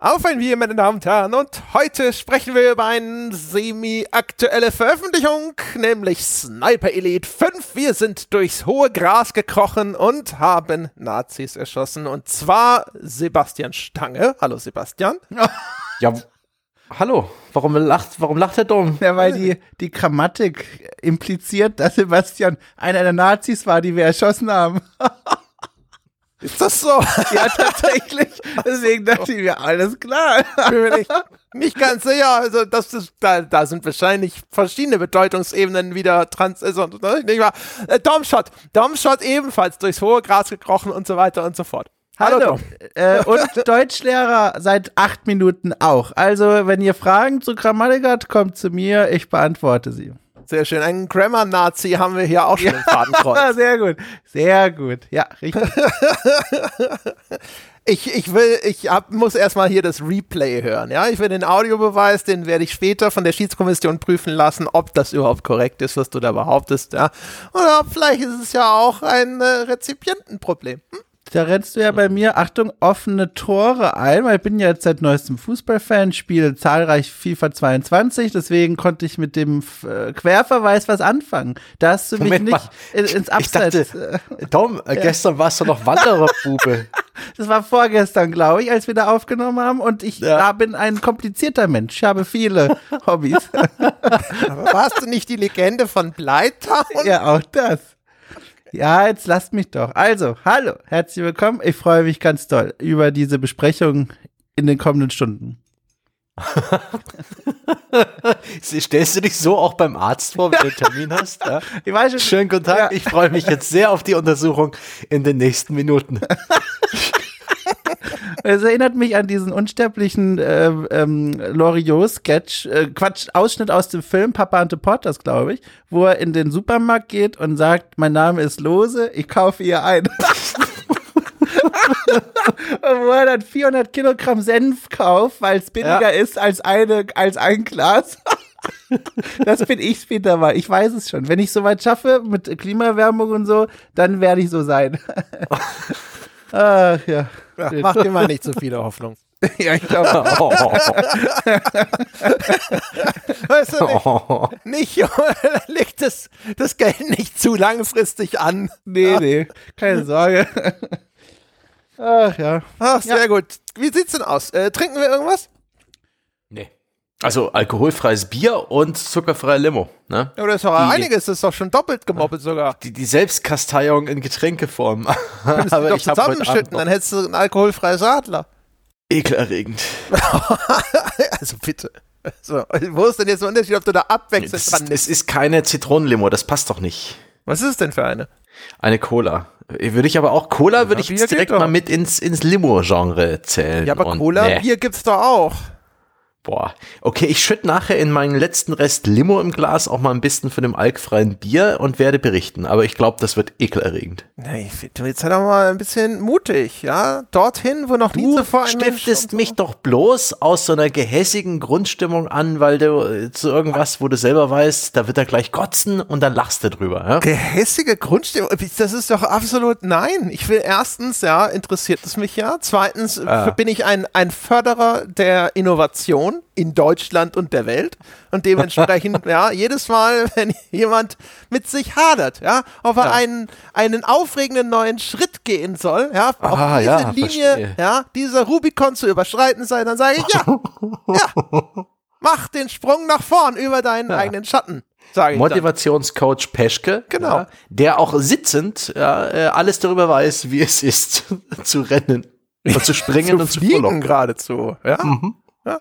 Auf ein Bier, meine Damen und Herren, und heute sprechen wir über eine semi-aktuelle Veröffentlichung, nämlich Sniper Elite 5. Wir sind durchs hohe Gras gekrochen und haben Nazis erschossen, und zwar Sebastian Stange. Hallo Sebastian. Ja, hallo, warum lacht, warum lacht der Dom? Ja, weil die, die Grammatik impliziert, dass Sebastian einer der Nazis war, die wir erschossen haben. Ist das so? Ja, tatsächlich. Deswegen dachte ich mir, alles klar. Bin mir nicht, nicht ganz sicher. Also, das ist, da, da sind wahrscheinlich verschiedene Bedeutungsebenen wieder trans, also, nicht wahr? Äh, Domshot. Domshot ebenfalls durchs hohe Gras gekrochen und so weiter und so fort. Hallo, Hallo. Äh, und Deutschlehrer seit acht Minuten auch. Also, wenn ihr Fragen zu Grammatik habt, kommt zu mir, ich beantworte sie. Sehr schön. Einen Grammar-Nazi haben wir hier auch schon im Fadenkreuz. Sehr gut. Sehr gut. Ja, richtig. Ich, ich will, ich hab, muss erstmal hier das Replay hören, ja. Ich will den Audiobeweis, den werde ich später von der Schiedskommission prüfen lassen, ob das überhaupt korrekt ist, was du da behauptest, ja. Oder vielleicht ist es ja auch ein äh, Rezipientenproblem. Hm? Da rennst du ja bei mir, Achtung, offene Tore ein, weil ich bin ja jetzt seit neuestem Fußballfan, spiele zahlreich FIFA 22, deswegen konnte ich mit dem äh, Querverweis was anfangen. Da hast du mich Moment nicht mal. in, ins Ich Abseits. dachte, Dom, äh, gestern warst du noch Wandererbube. das war vorgestern, glaube ich, als wir da aufgenommen haben und ich Ja. da bin ein komplizierter Mensch. Ich habe viele Hobbys. Aber warst du nicht die Legende von Bleitown? ja, auch das. Ja, jetzt lasst mich doch. Also, hallo, herzlich willkommen. Ich freue mich ganz doll über diese Besprechung in den kommenden Stunden. Stellst du dich so auch beim Arzt vor, wenn du einen Termin hast? Ja? Ich weiß schon, Schönen guten Tag. Ja. Ich freue mich jetzt sehr auf die Untersuchung in den nächsten Minuten. Es erinnert mich an diesen unsterblichen äh, ähm, Loriot-Sketch, äh, Quatsch, Ausschnitt aus dem Film Papa and the Potters, glaube ich, wo er in den Supermarkt geht und sagt, mein Name ist Lose, ich kaufe ihr ein. und wo er dann 400 Kilogramm Senf kauft, weil es billiger ist als, eine, als ein Glas. das bin ich später mal. Ich weiß es schon. Wenn ich soweit schaffe mit Klimaerwärmung und so, dann werde ich so sein. Ach ja. Ja, mach dir mal nicht so viele Hoffnung. Ja, ich glaube. Weißt du, nicht, nicht leg das, das Geld nicht zu langfristig an. Nee, nee, keine Sorge. Ach ja. Ach, sehr gut. Wie sieht's denn aus? Äh, trinken wir irgendwas? Also alkoholfreies Bier und zuckerfreie Limo. Ne? Ja, oder ist doch Die- einiges, das ist doch schon doppelt gemoppelt sogar. Die, die Selbstkasteiung in Getränkeform. Könntest du die doch zusammenschütten, dann hättest du ein alkoholfreies Radler. Ekelerregend. also bitte. So, wo ist denn jetzt der Unterschied, ob du da abwechselnd Das dran es ist keine Zitronenlimo, das passt doch nicht. Was ist es denn für eine? Eine Cola. Würde ich aber auch, Cola würde ich jetzt direkt doch. mal mit ins, ins Limo-Genre zählen. Ja, aber Und Cola, nee. Bier gibt's doch auch. Boah. Okay, ich schütte nachher in meinen letzten Rest Limo im Glas auch mal ein bisschen von dem alkfreien Bier und werde berichten. Aber ich glaube, das wird ekelerregend. Ich find, du jetzt halt auch mal ein bisschen mutig, ja? Dorthin, wo noch nie zuvor ein stiftest mich doch bloß aus so einer gehässigen Grundstimmung an, weil du äh, zu irgendwas, wo du selber weißt, da wird er gleich kotzen und dann lachst du drüber. Ja? Gehässige Grundstimmung, das ist doch absolut nein. Ich will erstens, ja, interessiert es mich ja. Zweitens Ah. bin ich ein, ein Förderer der Innovation in Deutschland und der Welt. Und dementsprechend, ja, jedes Mal, wenn jemand mit sich hadert, ja, ob er Ja. einen, einen aufregenden neuen Schritt gehen soll, ja, auf Ah, diese ja, Linie, verstehe. ja, dieser Rubikon zu überschreiten sei, dann sage ich, ja, ja, mach den Sprung nach vorn über deinen eigenen Schatten, sage ich dann. Motivationscoach Peschke, Genau. ja, der auch sitzend ja, äh, alles darüber weiß, wie es ist, zu rennen und zu springen zu und zu fliegen geradezu. Ja? ja?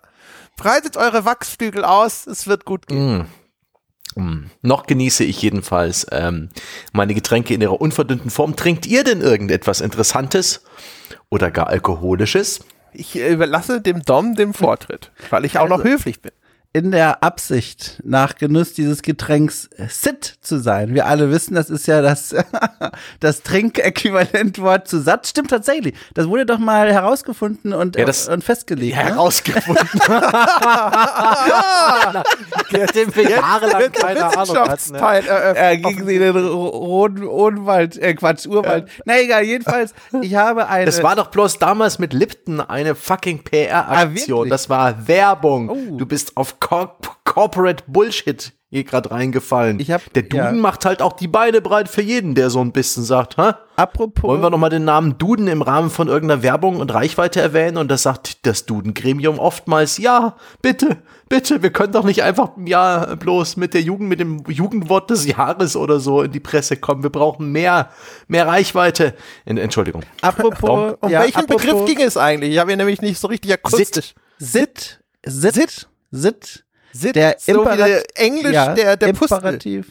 Breitet eure Wachsflügel aus, es wird gut gehen. Mm. Noch genieße ich jedenfalls ähm, meine Getränke in ihrer unverdünnten Form. Trinkt ihr denn irgendetwas Interessantes oder gar Alkoholisches? Ich überlasse dem Dom den Vortritt, weil ich auch noch höflich bin. In der Absicht, nach Genuss dieses Getränks sit zu sein. Wir alle wissen, das ist ja das, das Trinkäquivalentwort zu satt. Stimmt tatsächlich. Das wurde doch mal herausgefunden und, Ja, das- und festgelegt. Ja, ne? herausgefunden. Dem wir jahrelang keine Ahnung hatten. ne? Äh, gegen sie den Ro- roten Odenwald, äh, Quatsch, Urwald. Na egal, jedenfalls, ich habe eine. Das war doch bloß damals mit Lipton eine fucking Ah, PR-Aktion. wirklich? das war Werbung. Oh. Du bist auf Cor Corporate Bullshit hier gerade reingefallen. Ich hab- der Duden ja. macht halt auch die Beine breit für jeden, der so ein bisschen sagt, hä? apropos. Wollen wir noch mal den Namen Duden im Rahmen von irgendeiner Werbung und Reichweite erwähnen? Und das sagt das Duden-Gremium oftmals, ja, bitte, bitte, wir können doch nicht einfach, ja, bloß mit der Jugend, mit dem Jugendwort des Jahres oder so in die Presse kommen. Wir brauchen mehr, mehr Reichweite. En- Entschuldigung. apropos, Um ja, welchen apropos Begriff ging es eigentlich? Ich habe ihn nämlich nicht so richtig akustisch. Sit, Sit, Sit, Sit. Sit, Der so Imperat- Englisch, ja, der, der Pustel. Imperativ.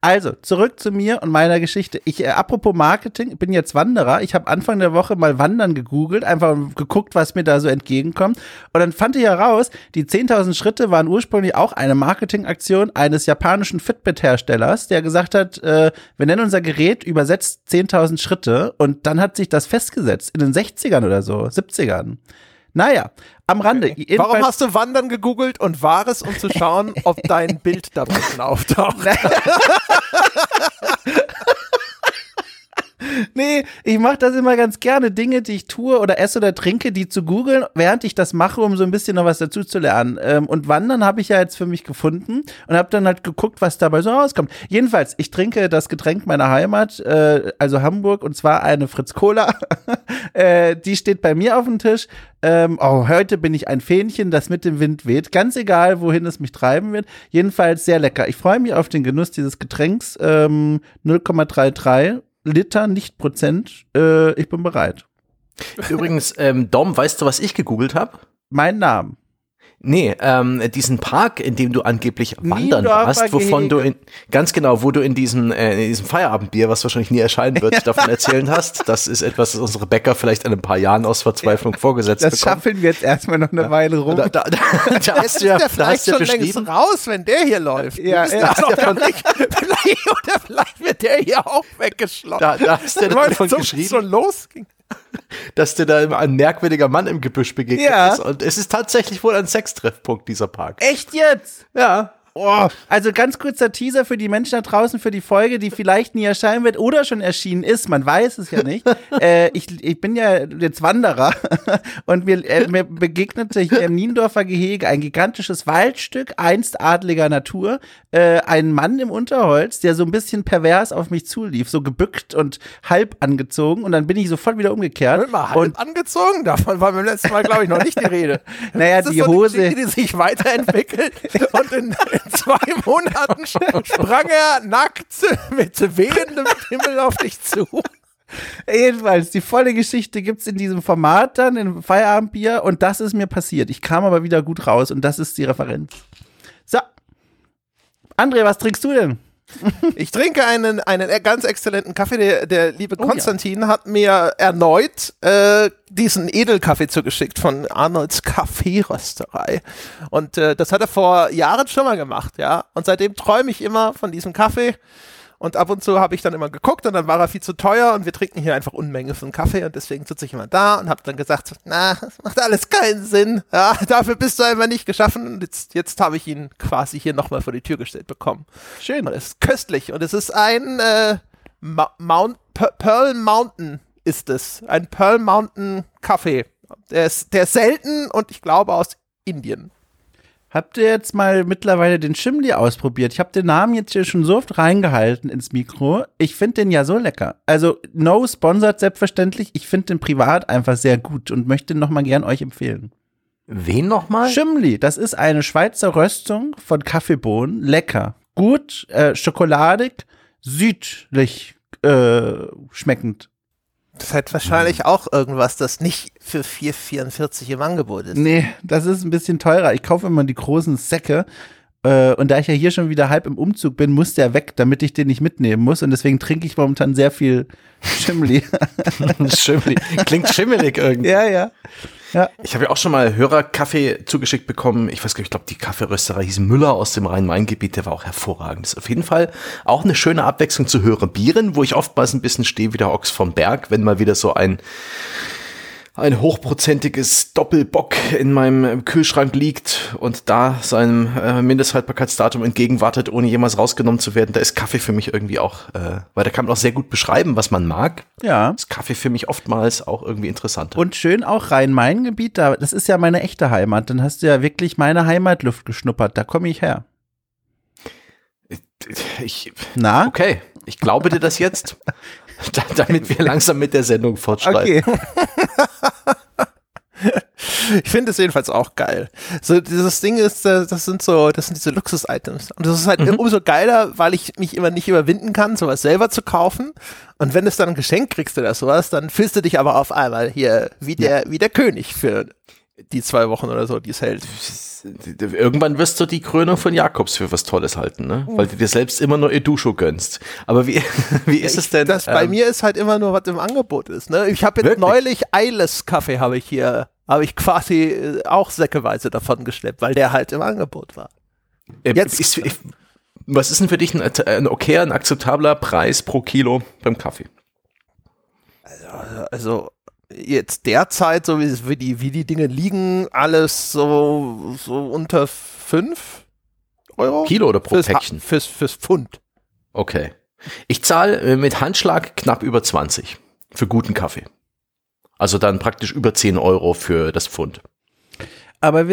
Also, zurück zu mir und meiner Geschichte. Ich, äh, apropos Marketing, bin jetzt Wanderer. Ich habe Anfang der Woche mal Wandern gegoogelt, einfach geguckt, was mir da so entgegenkommt. Und dann fand ich heraus, die 10.000 Schritte waren ursprünglich auch eine Marketingaktion eines japanischen Fitbit-Herstellers, der gesagt hat, äh, wir nennen unser Gerät übersetzt 10.000 Schritte. Und dann hat sich das festgesetzt in den 60ern oder so, 70ern. Naja, am Rande. Warum Jedenfalls- hast du Wandern gegoogelt und war es, um zu schauen, ob dein Bild da drunten auftaucht? Nee, ich mache das immer ganz gerne. Dinge, die ich tue oder esse oder trinke, die zu googeln, während ich das mache, um so ein bisschen noch was dazu zu lernen. Ähm, und Wandern habe ich ja jetzt für mich gefunden und habe dann halt geguckt, was dabei so rauskommt. Jedenfalls, ich trinke das Getränk meiner Heimat, äh, also Hamburg, und zwar eine Fritz Cola. äh, die steht bei mir auf dem Tisch. Ähm, oh, heute bin ich ein Fähnchen, das mit dem Wind weht. Ganz egal, wohin es mich treiben wird. Jedenfalls sehr lecker. Ich freue mich auf den Genuss dieses Getränks. Ähm, 0,33 Liter, nicht Prozent. Äh, ich bin bereit. Übrigens, ähm, Dom, weißt du, was ich gegoogelt habe? Mein Name. Nee, ähm, diesen Park, in dem du angeblich wandern warst, wovon du in, ganz genau, wo du in diesem, äh, in diesem Feierabendbier, was wahrscheinlich nie erscheinen wird, davon erzählen hast. Das ist etwas, das unsere Bäcker vielleicht in ein paar Jahren aus Verzweiflung vorgesetzt Das bekommen. schaffeln wir jetzt erstmal noch eine Weile rum. Da, da, da, da hast du ja, der da vielleicht ja schon längst raus, wenn der hier läuft. Ja, ja. gar nicht- vielleicht, oder vielleicht wird der hier auch weggeschlossen. da, da hast du ja davon so geschrieben, schon losging. dass dir da immer ein merkwürdiger Mann im Gebüsch begegnet Ja. ist. Und es ist tatsächlich wohl ein Sextreffpunkt, dieser Park. Echt jetzt? Ja. Oh, also ganz kurzer Teaser für die Menschen da draußen für die Folge, die vielleicht nie erscheinen wird oder schon erschienen ist. Man weiß es ja nicht. äh, ich, ich bin ja jetzt Wanderer und mir, äh, mir begegnete hier im Niendorfer Gehege ein gigantisches Waldstück, einst adliger Natur, äh, ein Mann im Unterholz, der so ein bisschen pervers auf mich zulief, so gebückt und halb angezogen und dann bin ich sofort wieder umgekehrt. Wird mal halb und angezogen, davon war beim letzten Mal, glaube ich, noch nicht die Rede. Naja, die so Hose- Geschichte, die sich weiterentwickelt und in, in zwei Monaten sprang er nackt mit wehendem Himmel auf dich zu. Jedenfalls, die volle Geschichte gibt's in diesem Format dann, im Feierabendbier und das ist mir passiert. Ich kam aber wieder gut raus und das ist die Referenz. So. André, was trinkst du denn? Ich trinke einen, einen ganz exzellenten Kaffee. Der, der liebe Oh ja. Konstantin hat mir erneut äh, diesen Edelkaffee zugeschickt von Arnolds Kaffeerösterei. Und äh, das hat er vor Jahren schon mal gemacht, ja. Und seitdem träume ich immer von diesem Kaffee. Und ab und zu habe ich dann immer geguckt und dann war er viel zu teuer und wir trinken hier einfach Unmenge von Kaffee und deswegen sitze ich immer da und habe dann gesagt, na, das macht alles keinen Sinn. Ja, dafür bist du einfach nicht geschaffen. Und jetzt, jetzt habe ich ihn quasi hier nochmal vor die Tür gestellt bekommen. Schön. Und es ist köstlich und es ist ein äh, Ma Mount Pe- Pearl Mountain ist es. Ein Pearl Mountain Kaffee. Der ist, der ist selten und ich glaube aus Indien. Habt ihr jetzt mal mittlerweile den Chimli ausprobiert? Ich habe den Namen jetzt hier schon so oft reingehalten ins Mikro. Ich finde den ja so lecker. Also, no sponsored selbstverständlich. Ich finde den privat einfach sehr gut und möchte den nochmal gern euch empfehlen. Wen nochmal? Chimli, das ist eine Schweizer Röstung von Kaffeebohnen. Lecker. Gut, äh, schokoladig, südlich äh, schmeckend. Das hat wahrscheinlich auch irgendwas, das nicht für 4,44 im Angebot ist. Nee, das ist ein bisschen teurer. Ich kaufe immer die großen Säcke. Äh, und da ich ja hier schon wieder halb im Umzug bin, muss der weg, damit ich den nicht mitnehmen muss. Und deswegen trinke ich momentan sehr viel Chimli. Schimmelig. Klingt schimmelig irgendwie. ja, ja. Ja. Ich habe ja auch schon mal Hörerkaffee zugeschickt bekommen. Ich weiß gar nicht, ich glaube, die Kaffeerösterei hieß Müller aus dem Rhein-Main-Gebiet. Der war auch hervorragend. Das ist auf jeden Fall auch eine schöne Abwechslung zu hören. Bieren, wo ich oftmals ein bisschen stehe wie der Ochs vom Berg, wenn mal wieder so ein ein hochprozentiges Doppelbock in meinem Kühlschrank liegt und da seinem äh, Mindesthaltbarkeitsdatum entgegenwartet, ohne jemals rausgenommen zu werden, da ist Kaffee für mich irgendwie auch, äh, weil da kann man auch sehr gut beschreiben, was man mag. Ja. Ist Kaffee für mich oftmals auch irgendwie interessant. Und schön auch Rhein-Main-Gebiet, da, das ist ja meine echte Heimat. Dann hast du ja wirklich meine Heimatluft geschnuppert. Da komme ich her. ich, Na? okay, ich glaube dir das jetzt, damit wir langsam mit der Sendung fortschreiten. Okay. Ich finde es jedenfalls auch geil. So, dieses Ding ist, äh, das sind so, das sind diese Luxus-Items. Und das ist halt umso geiler, weil ich mich immer nicht überwinden kann, sowas selber zu kaufen. Und wenn du es dann ein Geschenk kriegst oder sowas, dann fühlst du dich aber auf einmal hier wie der, wie der König für die zwei Wochen oder so, die es hält. Irgendwann wirst du die Krönung von Jakobs für was Tolles halten, ne? Weil du dir selbst immer nur Edusho gönnst. Aber wie, wie ist es denn? Das bei ähm, mir ist halt immer nur, was im Angebot ist. Ne? Ich habe jetzt Wirklich? neulich Eiles Kaffee habe ich hier, habe ich quasi äh, auch säckeweise davon geschleppt, weil der halt im Angebot war. äh, jetzt- Ist, ich, was ist denn für dich ein, ein okayer, ein akzeptabler Preis pro Kilo beim Kaffee? Also jetzt derzeit, so wie, die, wie die Dinge liegen, alles so, so unter 5 Euro. Kilo oder pro fürs, Ha- Päckchen? Fürs, fürs Pfund. Okay. Ich zahle äh, mit Handschlag knapp über 20 für guten Kaffee. Also dann praktisch über 10 Euro für das Pfund.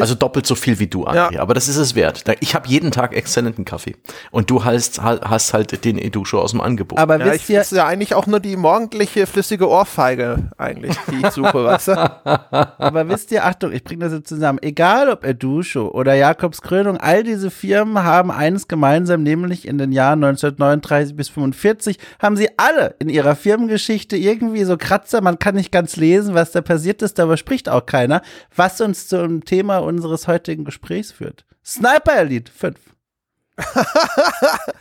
Also doppelt so viel wie du, André. Aber das ist es wert. Ich habe jeden Tag exzellenten Kaffee. Und du hast, hast halt den Edusho aus dem Angebot. aber Ja, wisst ich ihr, ist ja eigentlich auch nur die morgendliche flüssige Ohrfeige eigentlich, die ich suche, weißt du? Aber wisst ihr, Achtung, ich bringe das jetzt zusammen. Egal ob Edusho oder Jakobs Krönung, all diese Firmen haben eines gemeinsam, nämlich in den Jahren 1939 bis 45 haben sie alle in ihrer Firmengeschichte irgendwie so Kratzer, man kann nicht ganz lesen, was da passiert ist, darüber spricht auch keiner, was uns zum Thema unseres heutigen Gesprächs führt. Sniper Elite 5.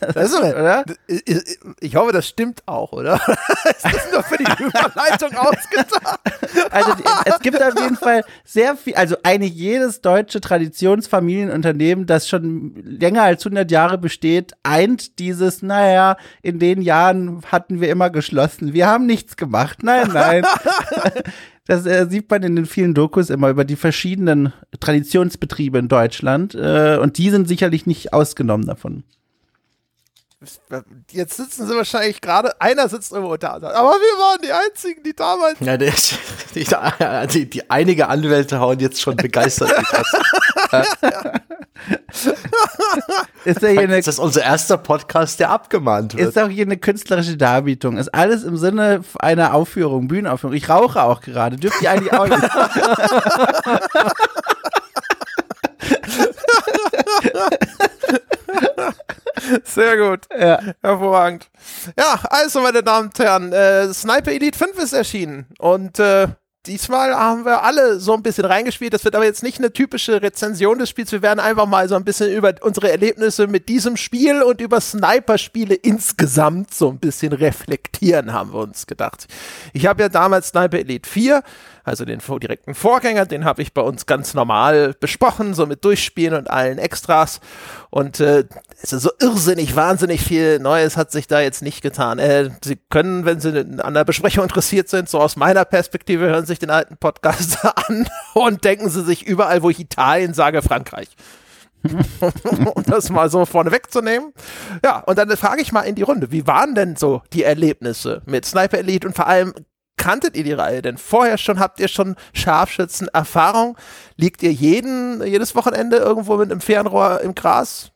Das ist, Oder? Ich, hoffe, das stimmt auch, oder? ist das nur für die Überleitung ausgedacht? Also es gibt auf jeden Fall sehr viel, also eigentlich jedes deutsche Traditionsfamilienunternehmen, das schon länger als 100 Jahre besteht, eint dieses, naja, in den Jahren hatten wir immer geschlossen, wir haben nichts gemacht. Nein, nein. Das äh, sieht man in den vielen Dokus immer über die verschiedenen Traditionsbetriebe in Deutschland äh, und die sind sicherlich nicht ausgenommen davon. Jetzt sitzen sie wahrscheinlich gerade, einer sitzt irgendwo da. und sagt, Aber wir waren die Einzigen, die damals. Ja, der, die, die, die einige Anwälte hauen jetzt schon begeistert. die Tasten. Ist ja hier eine Ist das unser erster Podcast, der abgemahnt wird? Ist auch hier eine künstlerische Darbietung. Ist alles im Sinne einer Aufführung, Bühnenaufführung. Ich rauche auch gerade. Dürft ihr eigentlich auch nicht. Sehr gut. Ja. Hervorragend. Ja, also, meine Damen und Herren, äh, Sniper Elite 5 ist erschienen. Und äh, diesmal haben wir alle so ein bisschen reingespielt. Das wird aber jetzt nicht eine typische Rezension des Spiels. Wir werden einfach mal so ein bisschen über unsere Erlebnisse mit diesem Spiel und über Sniper-Spiele insgesamt so ein bisschen reflektieren, haben wir uns gedacht. Ich habe ja damals Sniper Elite 4, also den direkten Vorgänger, den habe ich bei uns ganz normal besprochen, so mit Durchspielen und allen Extras. Und äh, es ist so irrsinnig, wahnsinnig viel Neues hat sich da jetzt nicht getan. Äh, Sie können, wenn Sie an der Besprechung interessiert sind, so aus meiner Perspektive, hören sich den alten Podcast an und denken Sie sich überall, wo ich Italien sage, Frankreich. um das mal so vorne wegzunehmen. Ja, und dann frage ich mal in die Runde, wie waren denn so die Erlebnisse mit Sniper Elite und vor allem kanntet ihr die Reihe denn vorher schon? Habt ihr schon Scharfschützen-Erfahrung? Liegt ihr jeden, jedes Wochenende irgendwo mit einem Fernrohr im Gras?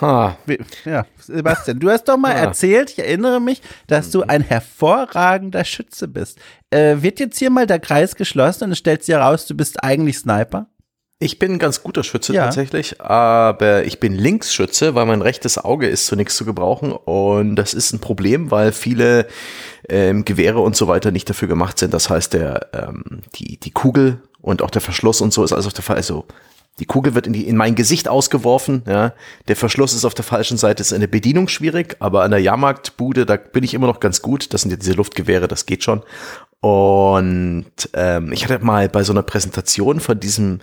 Ha. Ja, Sebastian, du hast doch mal Ja. erzählt, ich erinnere mich, dass du ein hervorragender Schütze bist. Äh, wird jetzt hier mal der Kreis geschlossen und es stellt sich heraus, du bist eigentlich Sniper? Ich bin ein ganz guter Schütze Ja. tatsächlich, aber ich bin Linksschütze, weil mein rechtes Auge ist zu nichts zu gebrauchen und das ist ein Problem, weil viele ähm, Gewehre und so weiter nicht dafür gemacht sind. Das heißt, der ähm, die die Kugel und auch der Verschluss und so ist alles auf der Fall. Also die Kugel wird in, die, in mein Gesicht ausgeworfen, ja. Der Verschluss ist auf der falschen Seite, ist eine Bedienung schwierig, aber an der Jahrmarktbude, da bin ich immer noch ganz gut. Das sind ja diese Luftgewehre, das geht schon. Und ähm, ich hatte mal bei so einer Präsentation von diesem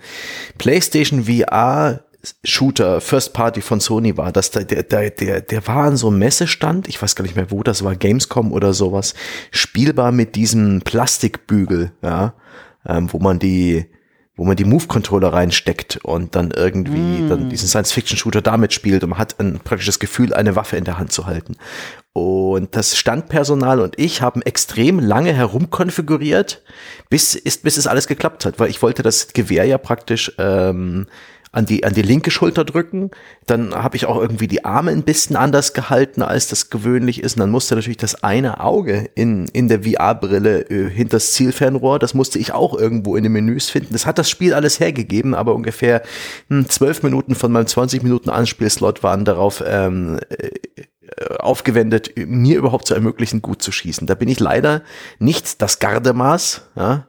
PlayStation VR Shooter First Party von Sony war, dass der, der, der, der, war an so einem Messestand, ich weiß gar nicht mehr wo, das war Gamescom oder sowas, spielbar mit diesem Plastikbügel, ja, ähm, wo man die, wo man die Move-Controller reinsteckt und dann irgendwie mm. dann diesen Science-Fiction-Shooter damit spielt und man hat ein praktisches Gefühl, eine Waffe in der Hand zu halten. Und das Standpersonal und ich haben extrem lange herumkonfiguriert, bis, ist, bis es alles geklappt hat, weil ich wollte das Gewehr ja praktisch ähm, an die, an die linke Schulter drücken. Dann habe ich auch irgendwie die Arme ein bisschen anders gehalten, als das gewöhnlich ist. Und dann musste natürlich das eine Auge in, in der VR-Brille äh, hinter das Zielfernrohr, das musste ich auch irgendwo in den Menüs finden. Das hat das Spiel alles hergegeben, aber ungefähr hm, zwölf Minuten von meinem 20 Minuten Anspielslot waren darauf ähm, äh, aufgewendet, mir überhaupt zu ermöglichen, gut zu schießen. Da bin ich leider nicht das Gardemaß. Ja?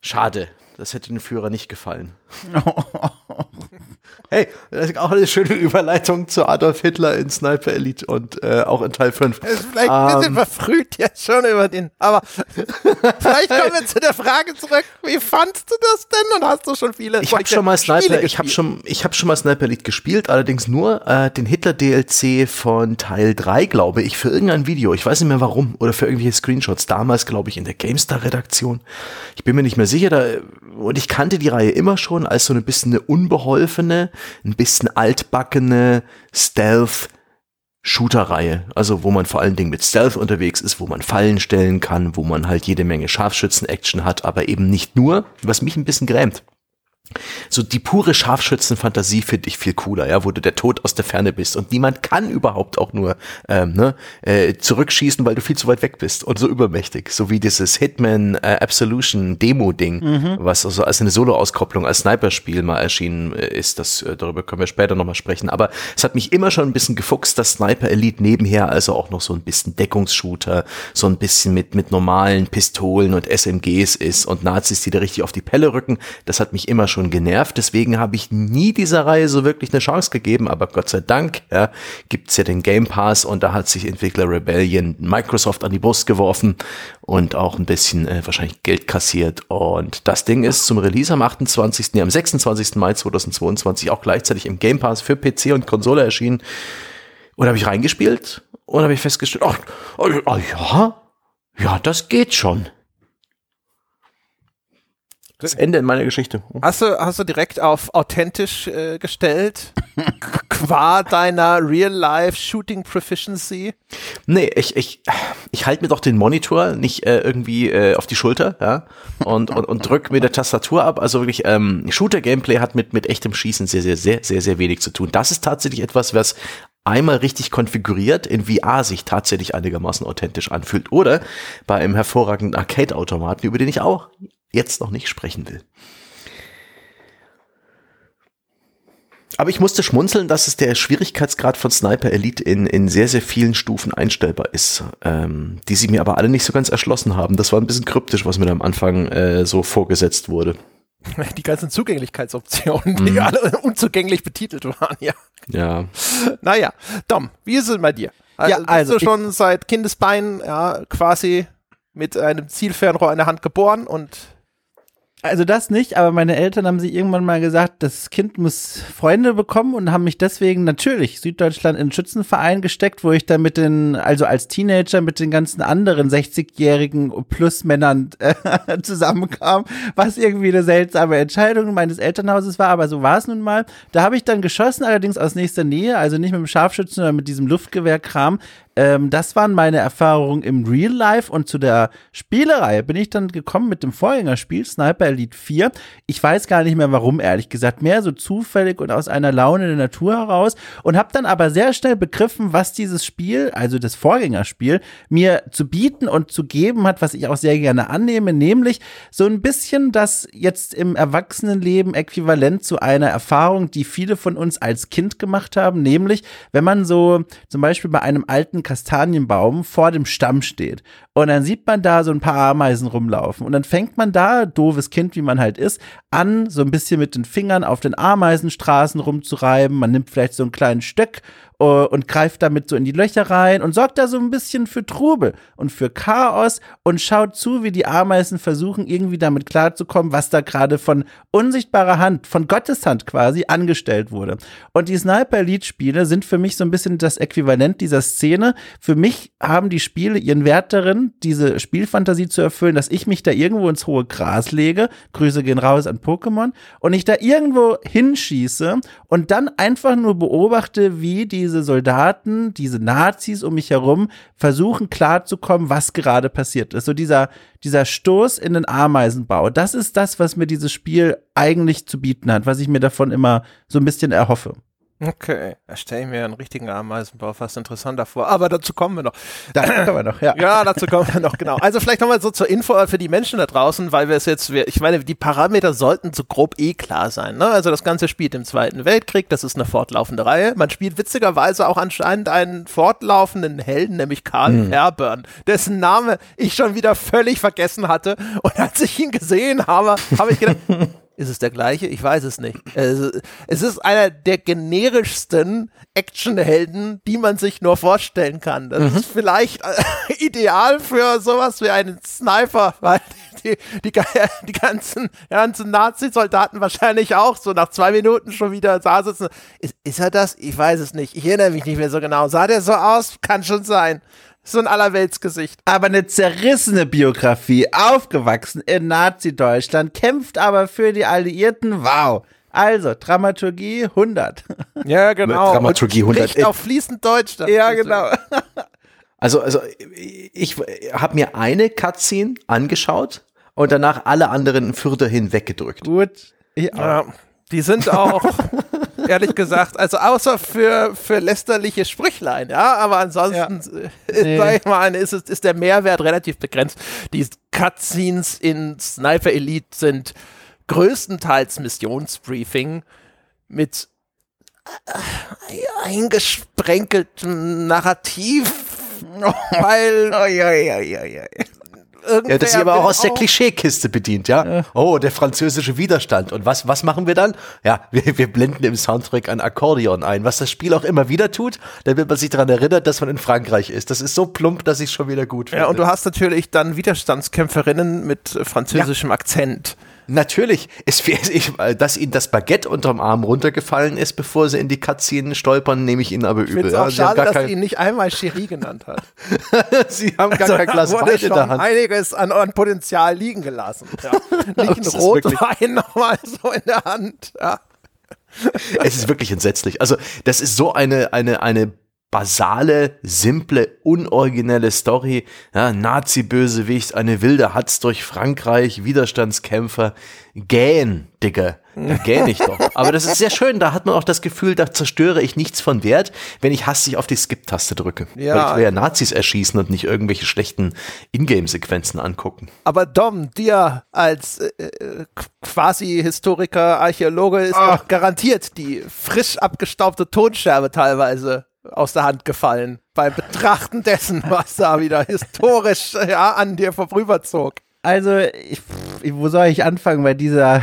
Schade. Das hätte dem Führer nicht gefallen. hey, das ist auch eine schöne Überleitung zu Adolf Hitler in Sniper Elite und äh, auch in Teil 5. Es ist vielleicht ein bisschen ähm, verfrüht jetzt schon über den, aber vielleicht kommen wir zu der Frage zurück, wie fandst du das denn und hast du schon viele Ich habe schon mal Sniper, ich habe schon ich habe schon mal Sniper Elite gespielt, allerdings nur äh, den Hitler DLC von Teil 3, glaube ich, für irgendein Video, ich weiß nicht mehr warum oder für irgendwelche Screenshots damals, glaube ich, in der GameStar Redaktion. Ich bin mir nicht mehr sicher, da und ich kannte die Reihe immer schon als so ein bisschen eine unbeholfene, ein bisschen altbackene Stealth Shooter-Reihe, also wo man vor allen Dingen mit Stealth unterwegs ist, wo man Fallen stellen kann, wo man halt jede Menge Scharfschützen-Action hat, aber eben nicht nur, was mich ein bisschen grämt so die pure Scharfschützenfantasie finde ich viel cooler, ja, wo du der Tod aus der Ferne bist und niemand kann überhaupt auch nur ähm, ne, äh, zurückschießen, weil du viel zu weit weg bist und so übermächtig, so wie dieses Hitman äh, Absolution Demo Ding, mhm. was also als eine Solo-Auskopplung als Sniper-Spiel mal erschienen äh, ist. Das äh, darüber können wir später nochmal sprechen. Aber es hat mich immer schon ein bisschen gefuchst, dass Sniper Elite nebenher also auch noch so ein bisschen Deckungsshooter, so ein bisschen mit mit normalen Pistolen und SMGs ist und Nazis, die da richtig auf die Pelle rücken. Das hat mich immer schon schon genervt. Deswegen habe ich nie dieser Reihe so wirklich eine Chance gegeben. Aber Gott sei Dank ja, gibt ja den Game Pass und da hat sich Entwickler Rebellion Microsoft an die Brust geworfen und auch ein bisschen äh, wahrscheinlich Geld kassiert. Und das Ding ist zum Release am 28. Nee, am 26. Mai 2022 auch gleichzeitig im Game Pass für PC und Konsole erschienen. Und habe ich reingespielt und habe ich festgestellt, ach, oh, oh, ja, ja, das geht schon. Das Ende in meiner Geschichte. Hast du, hast du direkt auf authentisch äh, gestellt? Qua deiner Real-Life Shooting Proficiency? Nee, ich, ich, ich halte mir doch den Monitor nicht äh, irgendwie äh, auf die Schulter, ja, und, und, und drück mir der Tastatur ab. Also wirklich, ähm, Shooter-Gameplay hat mit, mit echtem Schießen sehr, sehr, sehr, sehr, sehr wenig zu tun. Das ist tatsächlich etwas, was einmal richtig konfiguriert in VR sich tatsächlich einigermaßen authentisch anfühlt. Oder bei einem hervorragenden Arcade-Automaten, über den ich auch jetzt noch nicht sprechen will. Aber ich musste schmunzeln, dass es der Schwierigkeitsgrad von Sniper Elite in, in sehr, sehr vielen Stufen einstellbar ist, ähm, die sie mir aber alle nicht so ganz erschlossen haben. Das war ein bisschen kryptisch, was mir da am Anfang äh, so vorgesetzt wurde. Die ganzen Zugänglichkeitsoptionen, die mhm. alle unzugänglich betitelt waren, ja. Ja. Naja, Dom, wie ist es bei dir? Also, ja, also bist du schon seit Kindesbeinen ja, quasi mit einem Zielfernrohr in der Hand geboren und also das nicht, aber meine Eltern haben sich irgendwann mal gesagt, das Kind muss Freunde bekommen und haben mich deswegen natürlich Süddeutschland in Schützenverein gesteckt, wo ich dann mit den, also als Teenager mit den ganzen anderen 60-jährigen Plus-Männern äh, zusammenkam, was irgendwie eine seltsame Entscheidung meines Elternhauses war, aber so war es nun mal. Da habe ich dann geschossen, allerdings aus nächster Nähe, also nicht mit dem Scharfschützen, sondern mit diesem Luftgewehrkram. Ähm, das waren meine Erfahrungen im Real Life und zu der Spielerei bin ich dann gekommen mit dem Vorgängerspiel Sniper Elite 4. Ich weiß gar nicht mehr warum, ehrlich gesagt. Mehr so zufällig und aus einer Laune der Natur heraus und habe dann aber sehr schnell begriffen, was dieses Spiel, also das Vorgängerspiel, mir zu bieten und zu geben hat, was ich auch sehr gerne annehme, nämlich so ein bisschen das jetzt im Erwachsenenleben äquivalent zu einer Erfahrung, die viele von uns als Kind gemacht haben, nämlich wenn man so zum Beispiel bei einem alten Kastanienbaum vor dem Stamm steht. Und dann sieht man da so ein paar Ameisen rumlaufen. Und dann fängt man da, doofes Kind, wie man halt ist, an, so ein bisschen mit den Fingern auf den Ameisenstraßen rumzureiben. Man nimmt vielleicht so einen kleinen Stöck uh, und greift damit so in die Löcher rein und sorgt da so ein bisschen für Trubel und für Chaos und schaut zu, wie die Ameisen versuchen, irgendwie damit klarzukommen, was da gerade von unsichtbarer Hand, von Gottes Hand quasi angestellt wurde. Und die Sniper Elite Spiele sind für mich so ein bisschen das Äquivalent dieser Szene. Für mich haben die Spiele ihren Wert darin, diese Spielfantasie zu erfüllen, dass ich mich da irgendwo ins hohe Gras lege. Grüße gehen raus an Pokémon. Und ich da irgendwo hinschieße und dann einfach nur beobachte, wie diese Soldaten, diese Nazis um mich herum versuchen klarzukommen, was gerade passiert ist. So dieser, dieser Stoß in den Ameisenbau. Das ist das, was mir dieses Spiel eigentlich zu bieten hat, was ich mir davon immer so ein bisschen erhoffe. Okay, da stelle ich mir einen richtigen Ameisenbau fast interessanter vor. Aber dazu kommen wir noch. Da kommen wir noch, ja. Ja, dazu kommen wir noch, genau. Also vielleicht nochmal so zur Info für die Menschen da draußen, weil wir es jetzt, ich meine, die Parameter sollten so grob eh klar sein. Ne? Also das Ganze spielt im Zweiten Weltkrieg, das ist eine fortlaufende Reihe. Man spielt witzigerweise auch anscheinend einen fortlaufenden Helden, nämlich Karl hm. Herburn, dessen Name ich schon wieder völlig vergessen hatte. Und als ich ihn gesehen habe, habe ich gedacht, Ist es der gleiche? Ich weiß es nicht. Es, ist einer der generischsten Actionhelden, die man sich nur vorstellen kann. Das mhm. ist vielleicht äh, ideal für sowas wie einen Sniper, weil die, die, die ganzen, ganzen Nazi-Soldaten wahrscheinlich auch so nach zwei Minuten schon wieder da sitzen. Ist, ist er das? Ich weiß es nicht. Ich erinnere mich nicht mehr so genau. Sah der so aus? Kann schon sein. So ein Allerweltsgesicht. Aber eine zerrissene Biografie, aufgewachsen in Nazi-Deutschland, kämpft aber für die Alliierten. Wow. Also, Dramaturgie 100. Ja, genau. Dramaturgie 100. Spricht auch fließend Deutsch. Ja, genau. Also, also ich habe mir eine Cutscene angeschaut und danach alle anderen Fürder hinweggedrückt. Gut. Ja, die sind auch ehrlich gesagt. Also außer für, für lästerliche Sprüchlein, ja, aber ansonsten, ja. äh, sag ich mal, ist, ist der Mehrwert relativ begrenzt. Die Cutscenes in Sniper Elite sind größtenteils Missionsbriefing mit äh, eingesprenkeltem Narrativ, weil oh, ja, das sie aber auch aus der Klischeekiste bedient, ja? ja? Oh, der französische Widerstand. Und was, was machen wir dann? Ja, wir, wir blenden im Soundtrack ein Akkordeon ein, was das Spiel auch immer wieder tut, damit man sich daran erinnert, dass man in Frankreich ist. Das ist so plump, dass ich schon wieder gut finde. Ja, und du hast natürlich dann Widerstandskämpferinnen mit französischem ja. Akzent. Natürlich, es, ich, dass ihnen das Baguette unterm Arm runtergefallen ist, bevor sie in die Cutscene stolpern, nehme ich ihnen aber übel. Ich auch schade, dass sie ihn nicht einmal Cherie genannt hat. sie haben gar also, kein Glas Wein in der Hand. einiges an, an Potenzial liegen gelassen. Ja. Nicht ein Rotwein nochmal so in der Hand. Ja. Es ist wirklich entsetzlich. Also, das ist so eine, eine, eine basale, simple, unoriginelle Story. Ja, Nazi-Bösewicht, eine wilde Hatz durch Frankreich, Widerstandskämpfer. Gähn, Digga. Da gähn ich doch. Aber das ist sehr schön. Da hat man auch das Gefühl, da zerstöre ich nichts von Wert, wenn ich hastig auf die Skip-Taste drücke. Ja. Weil ich will ja Nazis erschießen und nicht irgendwelche schlechten Ingame-Sequenzen angucken. Aber Dom, dir als äh, äh quasi Historiker, Archäologe ist Ach. doch garantiert die frisch abgestaubte Tonscherbe teilweise aus der Hand gefallen beim Betrachten dessen, was da wieder historisch ja, an dir vorüberzog. Also, ich, wo soll ich anfangen bei dieser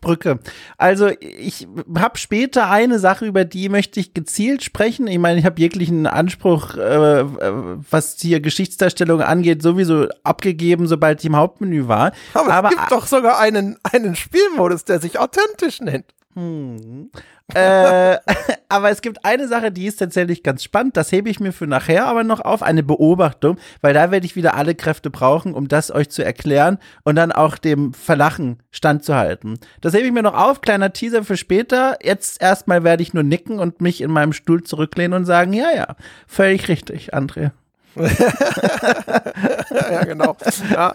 Brücke? Also, ich habe später eine Sache, über die möchte ich gezielt sprechen. Ich meine, ich habe jeglichen Anspruch, äh, was hier Geschichtsdarstellung angeht, sowieso abgegeben, sobald ich im Hauptmenü war. Aber, Aber es gibt doch sogar einen, einen Spielmodus, der sich authentisch nennt. Hm. äh, aber es gibt eine Sache, die ist tatsächlich ganz spannend. Das hebe ich mir für nachher aber noch auf. Eine Beobachtung, weil da werde ich wieder alle Kräfte brauchen, um das euch zu erklären und dann auch dem Verlachen standzuhalten. Das hebe ich mir noch auf. Kleiner Teaser für später. Jetzt erstmal werde ich nur nicken und mich in meinem Stuhl zurücklehnen und sagen, ja, ja, völlig richtig, André. ja, genau. Ja.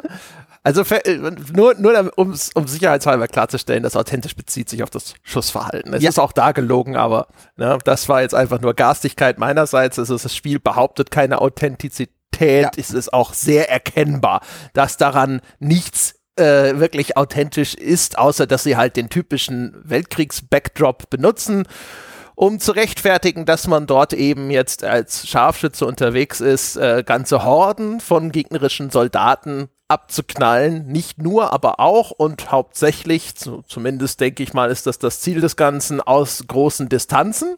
Also äh, nur, nur um, um sicherheitshalber klarzustellen, das authentisch bezieht sich auf das Schussverhalten. Es ja. ist auch da gelogen, aber ne, das war jetzt einfach nur Garstigkeit meinerseits. Also das Spiel behauptet keine Authentizität. Ja. Es ist auch sehr erkennbar, dass daran nichts äh, wirklich authentisch ist, außer dass sie halt den typischen Weltkriegs-Backdrop benutzen um zu rechtfertigen, dass man dort eben jetzt als Scharfschütze unterwegs ist, äh, ganze Horden von gegnerischen Soldaten abzuknallen. Nicht nur, aber auch und hauptsächlich, zu, zumindest denke ich mal, ist das das Ziel des Ganzen aus großen Distanzen.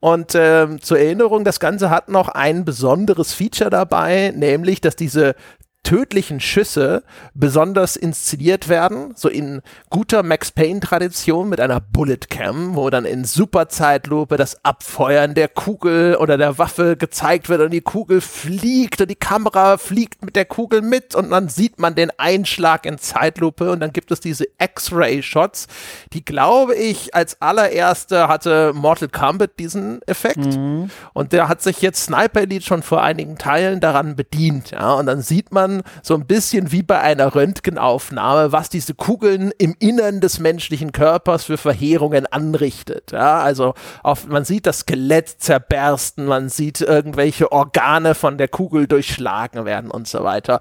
Und äh, zur Erinnerung, das Ganze hat noch ein besonderes Feature dabei, nämlich, dass diese tödlichen Schüsse besonders inszeniert werden, so in guter Max Payne-Tradition mit einer Bullet Cam, wo dann in Superzeitlupe das Abfeuern der Kugel oder der Waffe gezeigt wird und die Kugel fliegt und die Kamera fliegt mit der Kugel mit und dann sieht man den Einschlag in Zeitlupe und dann gibt es diese X-Ray-Shots, die glaube ich als allererste hatte Mortal Kombat diesen Effekt mhm. und der hat sich jetzt Sniper Elite schon vor einigen Teilen daran bedient, ja, und dann sieht man man so ein bisschen wie bei einer Röntgenaufnahme, was diese Kugeln im Innern des menschlichen Körpers für Verheerungen anrichtet. Ja, also auf, man sieht das Skelett zerbersten, man sieht irgendwelche Organe von der Kugel durchschlagen werden und so weiter.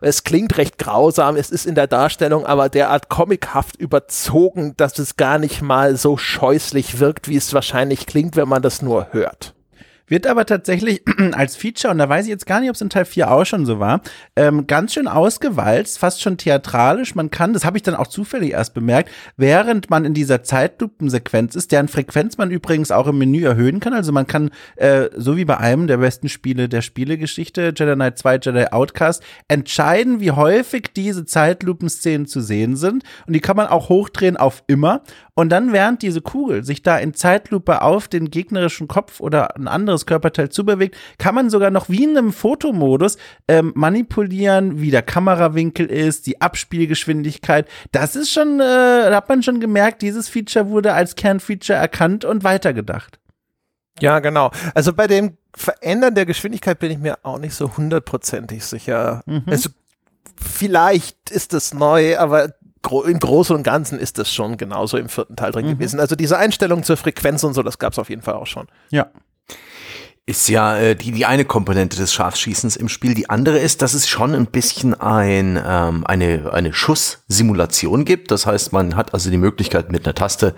Es klingt recht grausam, es ist in der Darstellung aber derart comichaft überzogen, dass es gar nicht mal so scheußlich wirkt, wie es wahrscheinlich klingt, wenn man das nur hört. Wird aber tatsächlich als Feature, und da weiß ich jetzt gar nicht, ob es in Teil 4 auch schon so war, ähm, ganz schön ausgewalzt, fast schon theatralisch. Man kann, das habe ich dann auch zufällig erst bemerkt, während man in dieser Zeitlupensequenz ist, deren Frequenz man übrigens auch im Menü erhöhen kann. Also man kann, äh, so wie bei einem der besten Spiele der Spielegeschichte, Jedi Knight 2, Jedi Outcast, entscheiden, wie häufig diese Zeitlupenszenen zu sehen sind. Und die kann man auch hochdrehen auf immer. Und dann, während diese Kugel sich da in Zeitlupe auf den gegnerischen Kopf oder ein anderes Körperteil zubewegt, kann man sogar noch wie in einem Fotomodus ähm, manipulieren, wie der Kamerawinkel ist, die Abspielgeschwindigkeit. Das ist schon, äh, da hat man schon gemerkt, dieses Feature wurde als Kernfeature erkannt und weitergedacht. Ja, genau. Also bei dem Verändern der Geschwindigkeit bin ich mir auch nicht so hundertprozentig sicher. Mhm. Also vielleicht ist es neu, aber im Großen und Ganzen ist das schon genauso im vierten Teil drin mhm. gewesen. Also diese Einstellung zur Frequenz und so, das gab es auf jeden Fall auch schon. Ja. Ist ja äh, die, die eine Komponente des Scharfschießens im Spiel. Die andere ist, dass es schon ein bisschen ein, ähm, eine, eine Schusssimulation gibt. Das heißt, man hat also die Möglichkeit mit einer Taste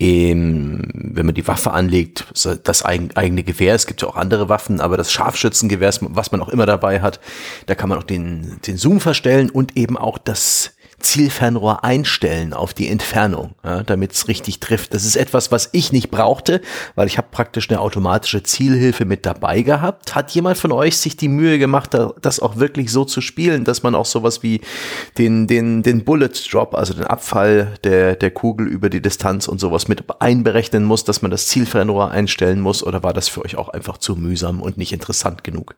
ähm, wenn man die Waffe anlegt, das eigene Gewehr, es gibt ja auch andere Waffen, aber das Scharfschützengewehr, was man auch immer dabei hat, da kann man auch den, den Zoom verstellen und eben auch das Zielfernrohr einstellen auf die Entfernung, ja, damit es richtig trifft. Das ist etwas, was ich nicht brauchte, weil ich habe praktisch eine automatische Zielhilfe mit dabei gehabt. Hat jemand von euch sich die Mühe gemacht, das auch wirklich so zu spielen, dass man auch sowas wie den, den, den Bullet Drop, also den Abfall der, der Kugel über die Distanz und sowas mit einberechnen muss, dass man das Zielfernrohr einstellen muss? Oder war das für euch auch einfach zu mühsam und nicht interessant genug?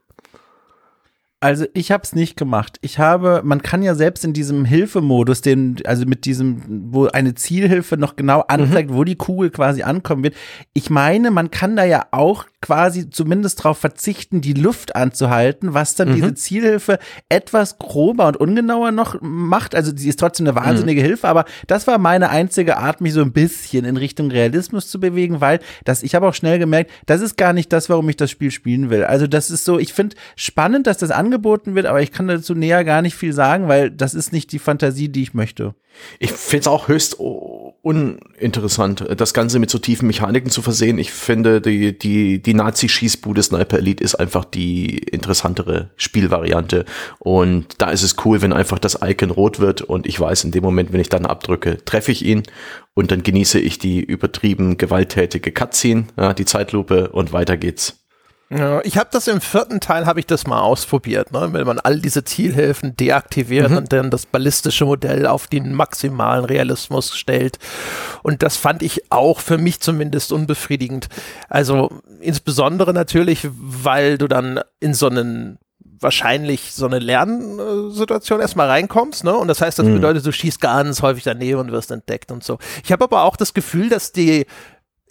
Also ich habe es nicht gemacht. Ich habe, man kann ja selbst in diesem Hilfemodus, den, also mit diesem, wo eine Zielhilfe noch genau anzeigt, mhm. wo die Kugel quasi ankommen wird. Ich meine, man kann da ja auch quasi zumindest darauf verzichten, die Luft anzuhalten, was dann mhm. diese Zielhilfe etwas grober und ungenauer noch macht. Also sie ist trotzdem eine wahnsinnige mhm. Hilfe, aber das war meine einzige Art, mich so ein bisschen in Richtung Realismus zu bewegen, weil das, ich habe auch schnell gemerkt, das ist gar nicht das, warum ich das Spiel spielen will. Also das ist so, ich finde spannend, dass das angeboten wird, aber ich kann dazu näher gar nicht viel sagen, weil das ist nicht die Fantasie, die ich möchte. Ich finde es auch höchst uninteressant, das Ganze mit so tiefen Mechaniken zu versehen. Ich finde, die, die, die Nazi-Schießbude Sniper Elite ist einfach die interessantere Spielvariante. Und da ist es cool, wenn einfach das Icon rot wird und ich weiß, in dem Moment, wenn ich dann abdrücke, treffe ich ihn und dann genieße ich die übertrieben gewalttätige Cutscene, ja, die Zeitlupe und weiter geht's. Ja, ich habe das im vierten Teil habe ich das mal ausprobiert, ne? wenn man all diese Zielhilfen deaktiviert mhm. und dann das ballistische Modell auf den maximalen Realismus stellt. Und das fand ich auch für mich zumindest unbefriedigend. Also insbesondere natürlich, weil du dann in so einen wahrscheinlich so eine Lernsituation erstmal reinkommst, ne? Und das heißt, das mhm. bedeutet, du schießt ganz häufig daneben und wirst entdeckt und so. Ich habe aber auch das Gefühl, dass die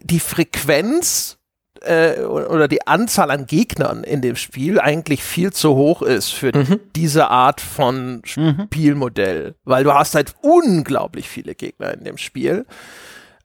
die Frequenz äh, oder die Anzahl an Gegnern in dem Spiel eigentlich viel zu hoch ist für mhm. diese Art von mhm. Spielmodell, weil du hast halt unglaublich viele Gegner in dem Spiel,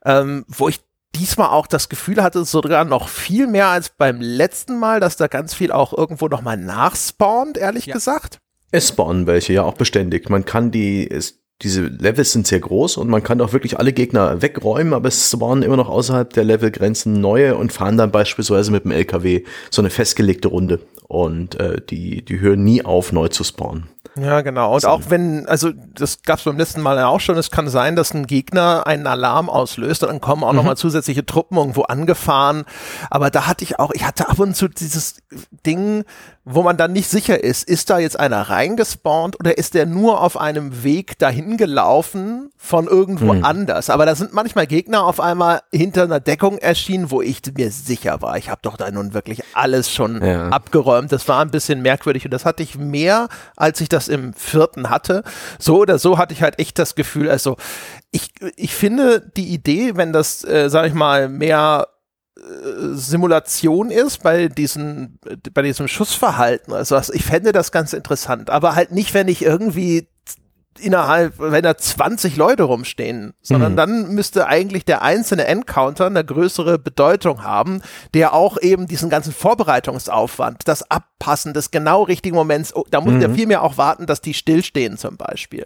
ähm, wo ich diesmal auch das Gefühl hatte, sogar noch viel mehr als beim letzten Mal, dass da ganz viel auch irgendwo nochmal nachspawnt, ehrlich ja. gesagt. Es spawnen welche ja auch beständig. Man kann die, es diese Levels sind sehr groß und man kann auch wirklich alle Gegner wegräumen, aber es waren immer noch außerhalb der Levelgrenzen neue und fahren dann beispielsweise mit dem LKW so eine festgelegte Runde und äh, die, die hören nie auf, neu zu spawnen. Ja, genau. Und auch wenn, also das gab es beim letzten Mal ja auch schon, es kann sein, dass ein Gegner einen Alarm auslöst und dann kommen auch mhm. nochmal zusätzliche Truppen irgendwo angefahren. Aber da hatte ich auch, ich hatte ab und zu dieses Ding, wo man dann nicht sicher ist, ist da jetzt einer reingespawnt oder ist der nur auf einem Weg dahin gelaufen von irgendwo mhm. anders? Aber da sind manchmal Gegner auf einmal hinter einer Deckung erschienen, wo ich mir sicher war, ich habe doch da nun wirklich alles schon ja. abgeräumt. Das war ein bisschen merkwürdig und das hatte ich mehr, als ich das im vierten hatte. So oder so hatte ich halt echt das Gefühl, also ich, ich finde die Idee, wenn das, äh, sag ich mal, mehr Simulation ist bei diesen, bei diesem Schussverhalten. Also ich fände das ganz interessant, aber halt nicht, wenn ich irgendwie innerhalb, wenn da 20 Leute rumstehen, sondern mhm. dann müsste eigentlich der einzelne Encounter eine größere Bedeutung haben, der auch eben diesen ganzen Vorbereitungsaufwand, das Abpassen des genau richtigen Moments, oh, da muss mhm. der viel mehr auch warten, dass die stillstehen zum Beispiel.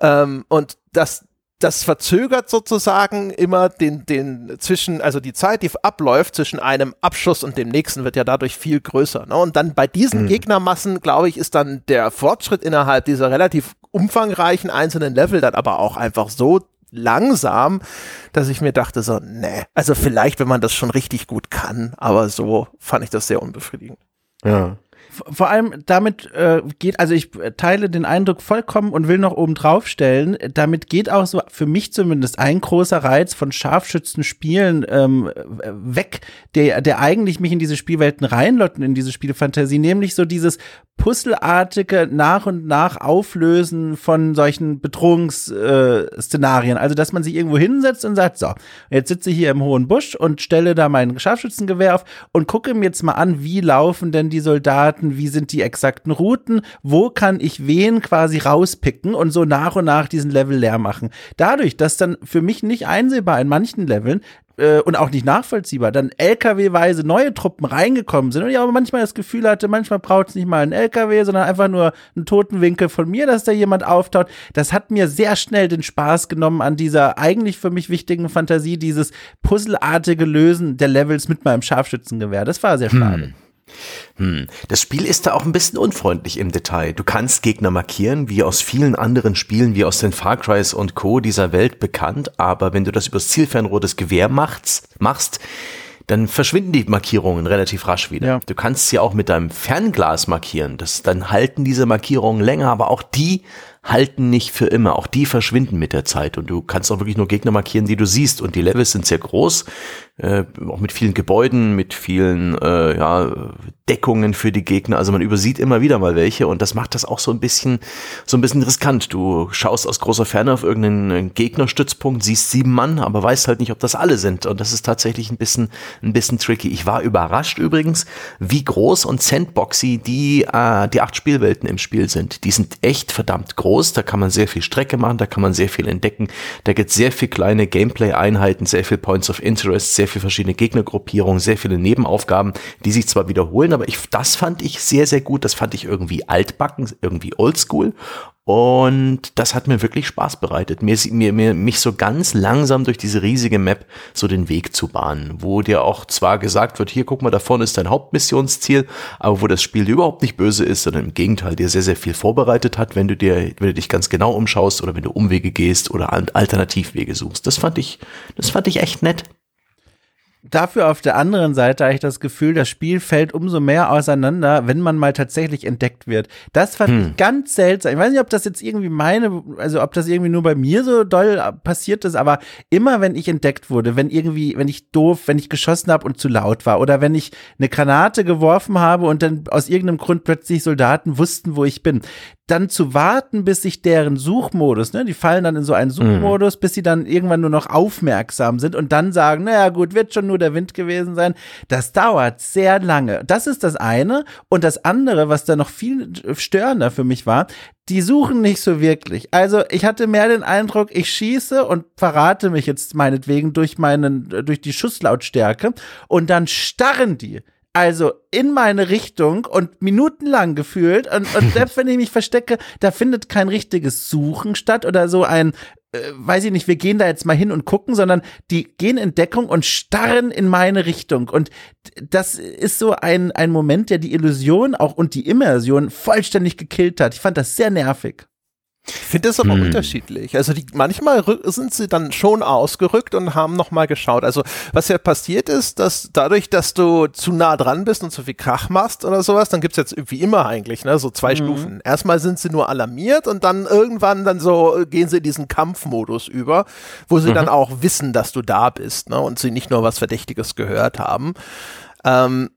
Ähm, und das, das verzögert sozusagen immer den, den zwischen, also die Zeit, die abläuft zwischen einem Abschuss und dem nächsten wird ja dadurch viel größer. Ne? Und dann bei diesen mhm. Gegnermassen, glaube ich, ist dann der Fortschritt innerhalb dieser relativ umfangreichen einzelnen Level dann aber auch einfach so langsam, dass ich mir dachte so, ne, also vielleicht, wenn man das schon richtig gut kann, aber so fand ich das sehr unbefriedigend. Ja vor allem damit äh, geht, also ich teile den Eindruck vollkommen und will noch oben drauf stellen, damit geht auch so für mich zumindest ein großer Reiz von Scharfschützen-Spielen ähm, weg, der, der eigentlich mich in diese Spielwelten reinlotten, in diese Spielfantasie, nämlich so dieses puzzelartige nach und nach Auflösen von solchen Bedrohungsszenarien. Äh, also, dass man sich irgendwo hinsetzt und sagt, so, jetzt sitze ich hier im hohen Busch und stelle da mein Scharfschützengewehr auf und gucke mir jetzt mal an, wie laufen denn die Soldaten, wie sind die exakten Routen, wo kann ich wen quasi rauspicken und so nach und nach diesen Level leer machen. Dadurch, dass dann für mich nicht einsehbar in manchen Leveln äh, und auch nicht nachvollziehbar, dann LKW-weise neue Truppen reingekommen sind und ich aber manchmal das Gefühl hatte, manchmal braucht es nicht mal einen LKW, sondern einfach nur einen toten Winkel von mir, dass da jemand auftaucht. Das hat mir sehr schnell den Spaß genommen an dieser eigentlich für mich wichtigen Fantasie, dieses puzzelartige Lösen der Levels mit meinem Scharfschützengewehr. Das war sehr schade. Hm. Hm. Das Spiel ist da auch ein bisschen unfreundlich im Detail. Du kannst Gegner markieren, wie aus vielen anderen Spielen, wie aus den Far Crys und Co. dieser Welt bekannt, aber wenn du das übers Zielfernrohr des Gewehr machst, machst dann verschwinden die Markierungen relativ rasch wieder. Ja. Du kannst sie auch mit deinem Fernglas markieren. Das, dann halten diese Markierungen länger, aber auch die halten nicht für immer. Auch die verschwinden mit der Zeit und du kannst auch wirklich nur Gegner markieren, die du siehst. Und die Levels sind sehr groß, äh, auch mit vielen Gebäuden, mit vielen äh, ja, Deckungen für die Gegner. Also man übersieht immer wieder mal welche und das macht das auch so ein bisschen so ein bisschen riskant. Du schaust aus großer Ferne auf irgendeinen Gegnerstützpunkt, siehst sieben Mann, aber weißt halt nicht, ob das alle sind. Und das ist tatsächlich ein bisschen ein bisschen tricky. Ich war überrascht übrigens, wie groß und sandboxy die äh, die acht Spielwelten im Spiel sind. Die sind echt verdammt groß da kann man sehr viel Strecke machen, da kann man sehr viel entdecken. Da gibt es sehr viel kleine Gameplay-Einheiten, sehr viel Points of Interest, sehr viel verschiedene Gegnergruppierungen, sehr viele Nebenaufgaben, die sich zwar wiederholen, aber ich, das fand ich sehr, sehr gut. Das fand ich irgendwie altbacken, irgendwie oldschool. Und das hat mir wirklich Spaß bereitet, mir, mir, mir, mich so ganz langsam durch diese riesige Map so den Weg zu bahnen, wo dir auch zwar gesagt wird, hier guck mal, da vorne ist dein Hauptmissionsziel, aber wo das Spiel überhaupt nicht böse ist, sondern im Gegenteil dir sehr, sehr viel vorbereitet hat, wenn du dir, wenn du dich ganz genau umschaust oder wenn du Umwege gehst oder Alternativwege suchst. Das fand ich, das fand ich echt nett. Dafür auf der anderen Seite habe ich das Gefühl, das Spiel fällt umso mehr auseinander, wenn man mal tatsächlich entdeckt wird. Das fand hm. ich ganz seltsam. Ich weiß nicht, ob das jetzt irgendwie meine, also ob das irgendwie nur bei mir so doll passiert ist, aber immer wenn ich entdeckt wurde, wenn irgendwie, wenn ich doof, wenn ich geschossen habe und zu laut war oder wenn ich eine Granate geworfen habe und dann aus irgendeinem Grund plötzlich Soldaten wussten, wo ich bin, dann zu warten, bis sich deren Suchmodus, ne, die fallen dann in so einen mhm. Suchmodus, mhm. bis sie dann irgendwann nur noch aufmerksam sind und dann sagen, naja gut, wird schon nur der Wind gewesen sein. Das dauert sehr lange. Das ist das eine. Und das andere, was da noch viel störender für mich war, die suchen nicht so wirklich. Also ich hatte mehr den Eindruck, ich schieße und verrate mich jetzt meinetwegen durch meinen, durch die Schusslautstärke und dann starren die also in meine Richtung und minutenlang gefühlt. Und, und selbst wenn ich mich verstecke, da findet kein richtiges Suchen statt oder so ein, äh, weiß ich nicht, wir gehen da jetzt mal hin und gucken, sondern die gehen in Deckung und starren in meine Richtung. Und das ist so ein, ein Moment, der die Illusion auch und die Immersion vollständig gekillt hat. Ich fand das sehr nervig. Ich finde das aber hm. unterschiedlich. Also die, manchmal sind sie dann schon ausgerückt und haben nochmal geschaut. Also was ja passiert ist, dass dadurch, dass du zu nah dran bist und zu viel Krach machst oder sowas, dann gibt's jetzt wie immer eigentlich, ne, so zwei mhm. Stufen. Erstmal sind sie nur alarmiert und dann irgendwann dann so gehen sie in diesen Kampfmodus über, wo sie mhm. dann auch wissen, dass du da bist, ne, und sie nicht nur was Verdächtiges gehört haben. Ähm,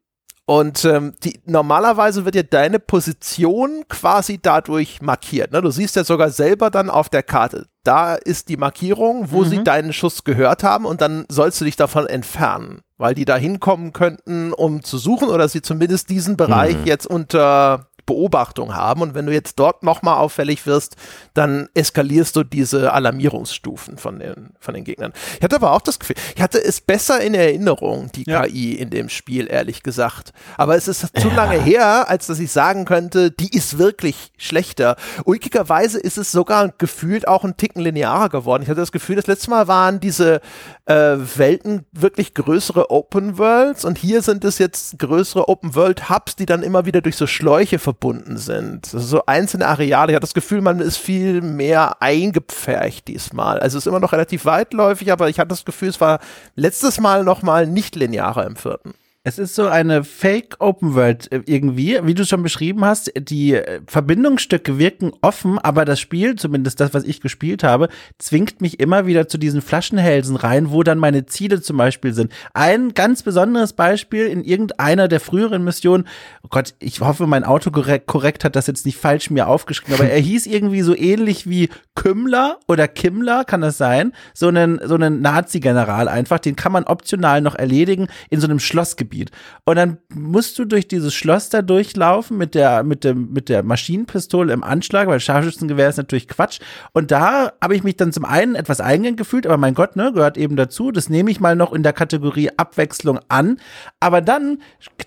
und ähm, die, normalerweise wird ja deine Position quasi dadurch markiert. Ne? Du siehst ja sogar selber dann auf der Karte, da ist die Markierung, wo mhm. sie deinen Schuss gehört haben und dann sollst du dich davon entfernen, weil die da hinkommen könnten, um zu suchen oder sie zumindest diesen Bereich mhm. jetzt unter Beobachtung haben. Und wenn du jetzt dort nochmal auffällig wirst, dann eskalierst du diese Alarmierungsstufen von den, von den Gegnern. Ich hatte aber auch das Gefühl, ich hatte es besser in Erinnerung, die ja. KI in dem Spiel, ehrlich gesagt. Aber es ist zu ja. lange her, als dass ich sagen könnte, die ist wirklich schlechter. Ulkigerweise ist es sogar gefühlt auch ein Ticken linearer geworden. Ich hatte das Gefühl, das letzte Mal waren diese äh, Welten wirklich größere Open Worlds und hier sind es jetzt größere Open World Hubs, die dann immer wieder durch so Schläuche verbunden verbunden sind. So einzelne Areale. Ich habe das Gefühl, man ist viel mehr eingepfercht diesmal. Also es ist immer noch relativ weitläufig, aber ich hatte das Gefühl, es war letztes Mal noch mal nicht linearer im vierten. Es ist so eine Fake Open World äh, irgendwie, wie du schon beschrieben hast. Die äh, Verbindungsstücke wirken offen, aber das Spiel, zumindest das, was ich gespielt habe, zwingt mich immer wieder zu diesen Flaschenhälsen rein, wo dann meine Ziele zum Beispiel sind. Ein ganz besonderes Beispiel in irgendeiner der früheren Missionen. Oh Gott, ich hoffe, mein Auto korrekt, korrekt hat das jetzt nicht falsch mir aufgeschrieben, aber er hieß irgendwie so ähnlich wie Kümmler oder Kimmler, kann das sein? So einen, so einen Nazi-General einfach. Den kann man optional noch erledigen in so einem Schlossgebiet. Gebiet. Und dann musst du durch dieses Schloss da durchlaufen mit der, mit dem, mit der Maschinenpistole im Anschlag, weil Scharfschützengewehr ist natürlich Quatsch. Und da habe ich mich dann zum einen etwas eingegangen gefühlt, aber mein Gott, ne, gehört eben dazu. Das nehme ich mal noch in der Kategorie Abwechslung an. Aber dann,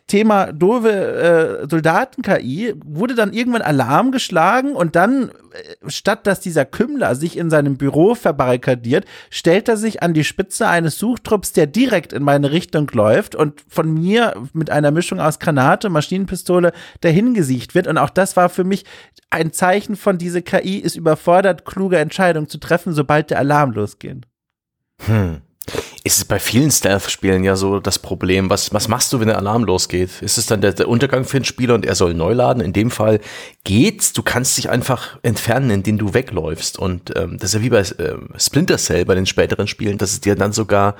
Thema doofe äh, Soldaten-KI, wurde dann irgendwann Alarm geschlagen und dann, äh, statt dass dieser Kümmler sich in seinem Büro verbarrikadiert, stellt er sich an die Spitze eines Suchtrupps, der direkt in meine Richtung läuft und von mir mit einer Mischung aus Granate, Maschinenpistole dahingesiegt wird. Und auch das war für mich ein Zeichen von, diese KI ist überfordert, kluge Entscheidungen zu treffen, sobald der Alarm losgeht. Hm. Ist es bei vielen Stealth-Spielen ja so das Problem? Was, was machst du, wenn der Alarm losgeht? Ist es dann der, der Untergang für den Spieler und er soll neu laden? In dem Fall geht's. Du kannst dich einfach entfernen, indem du wegläufst. Und ähm, das ist ja wie bei äh, Splinter Cell bei den späteren Spielen, dass es dir dann sogar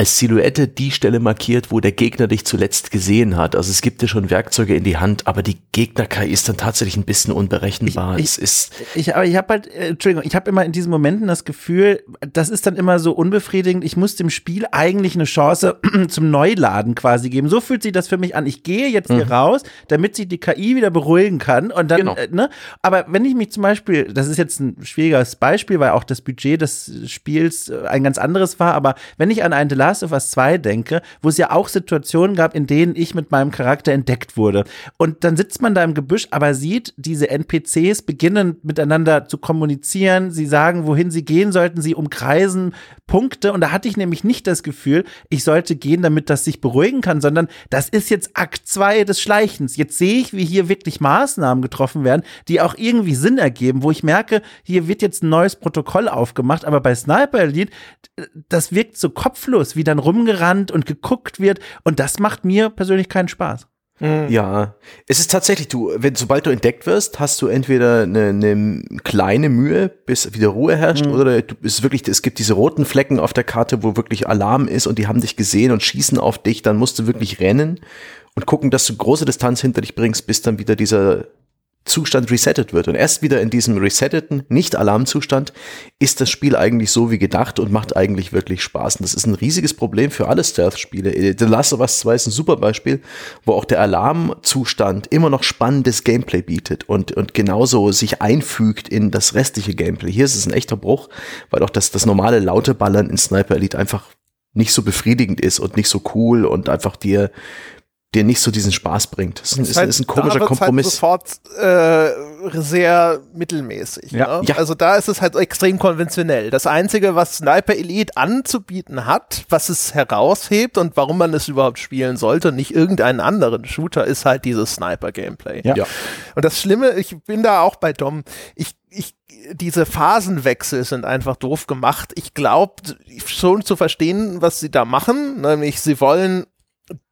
als Silhouette die Stelle markiert, wo der Gegner dich zuletzt gesehen hat. Also es gibt dir schon Werkzeuge in die Hand, aber die Gegner-KI ist dann tatsächlich ein bisschen unberechenbar. Ich, es ist ich, aber ich habe halt, äh, Entschuldigung, ich habe immer in diesen Momenten das Gefühl, das ist dann immer so unbefriedigend. Ich muss dem Spiel eigentlich eine Chance zum Neuladen quasi geben. So fühlt sich das für mich an. Ich gehe jetzt mhm. hier raus, damit sich die KI wieder beruhigen kann und dann, genau. äh, ne? Aber wenn ich mich zum Beispiel, das ist jetzt ein schwieriges Beispiel, weil auch das Budget des Spiels äh, ein ganz anderes war, aber wenn ich an ein The Last of Us 2 denke, wo es ja auch Situationen gab, in denen ich mit meinem Charakter entdeckt wurde. Und dann sitzt man da im Gebüsch, aber sieht, diese NPCs beginnen miteinander zu kommunizieren. Sie sagen, wohin sie gehen sollten. Sie umkreisen Punkte. Und da hatte ich nämlich nicht das Gefühl, ich sollte gehen, damit das sich beruhigen kann, sondern das ist jetzt Akt 2 des Schleichens. Jetzt sehe ich, wie hier wirklich Maßnahmen getroffen werden, die auch irgendwie Sinn ergeben, wo ich merke, hier wird jetzt ein neues Protokoll aufgemacht. Aber bei Sniper Elite, das wirkt so kopflos, wie dann rumgerannt und geguckt wird. Und das macht mir persönlich keinen Spaß. Mhm. Ja, es ist tatsächlich, du, wenn sobald du entdeckt wirst, hast du entweder eine, eine kleine Mühe, bis wieder Ruhe herrscht, mhm. oder du bist wirklich, es gibt diese roten Flecken auf der Karte, wo wirklich Alarm ist und die haben dich gesehen und schießen auf dich, dann musst du wirklich rennen und gucken, dass du große Distanz hinter dich bringst, bis dann wieder dieser Zustand resettet wird. Und erst wieder in diesem resetteten, nicht Alarmzustand, ist das Spiel eigentlich so wie gedacht und macht eigentlich wirklich Spaß. Und das ist ein riesiges Problem für alle Stealth-Spiele. The Last of Us 2 ist ein super Beispiel, wo auch der Alarmzustand immer noch spannendes Gameplay bietet und, und genauso sich einfügt in das restliche Gameplay. Hier ist es ein echter Bruch, weil auch das, das normale laute Ballern in Sniper Elite einfach nicht so befriedigend ist und nicht so cool und einfach dir der nicht so diesen Spaß bringt. Das ist, ist, ist ein komischer da wird's Kompromiss. Halt sofort äh, sehr mittelmäßig. Ja. Ne? Ja. Also da ist es halt extrem konventionell. Das Einzige, was Sniper Elite anzubieten hat, was es heraushebt und warum man es überhaupt spielen sollte, nicht irgendeinen anderen Shooter, ist halt dieses Sniper-Gameplay. Ja. Ja. Und das Schlimme, ich bin da auch bei Dom, ich, ich, diese Phasenwechsel sind einfach doof gemacht. Ich glaube schon zu verstehen, was sie da machen, nämlich sie wollen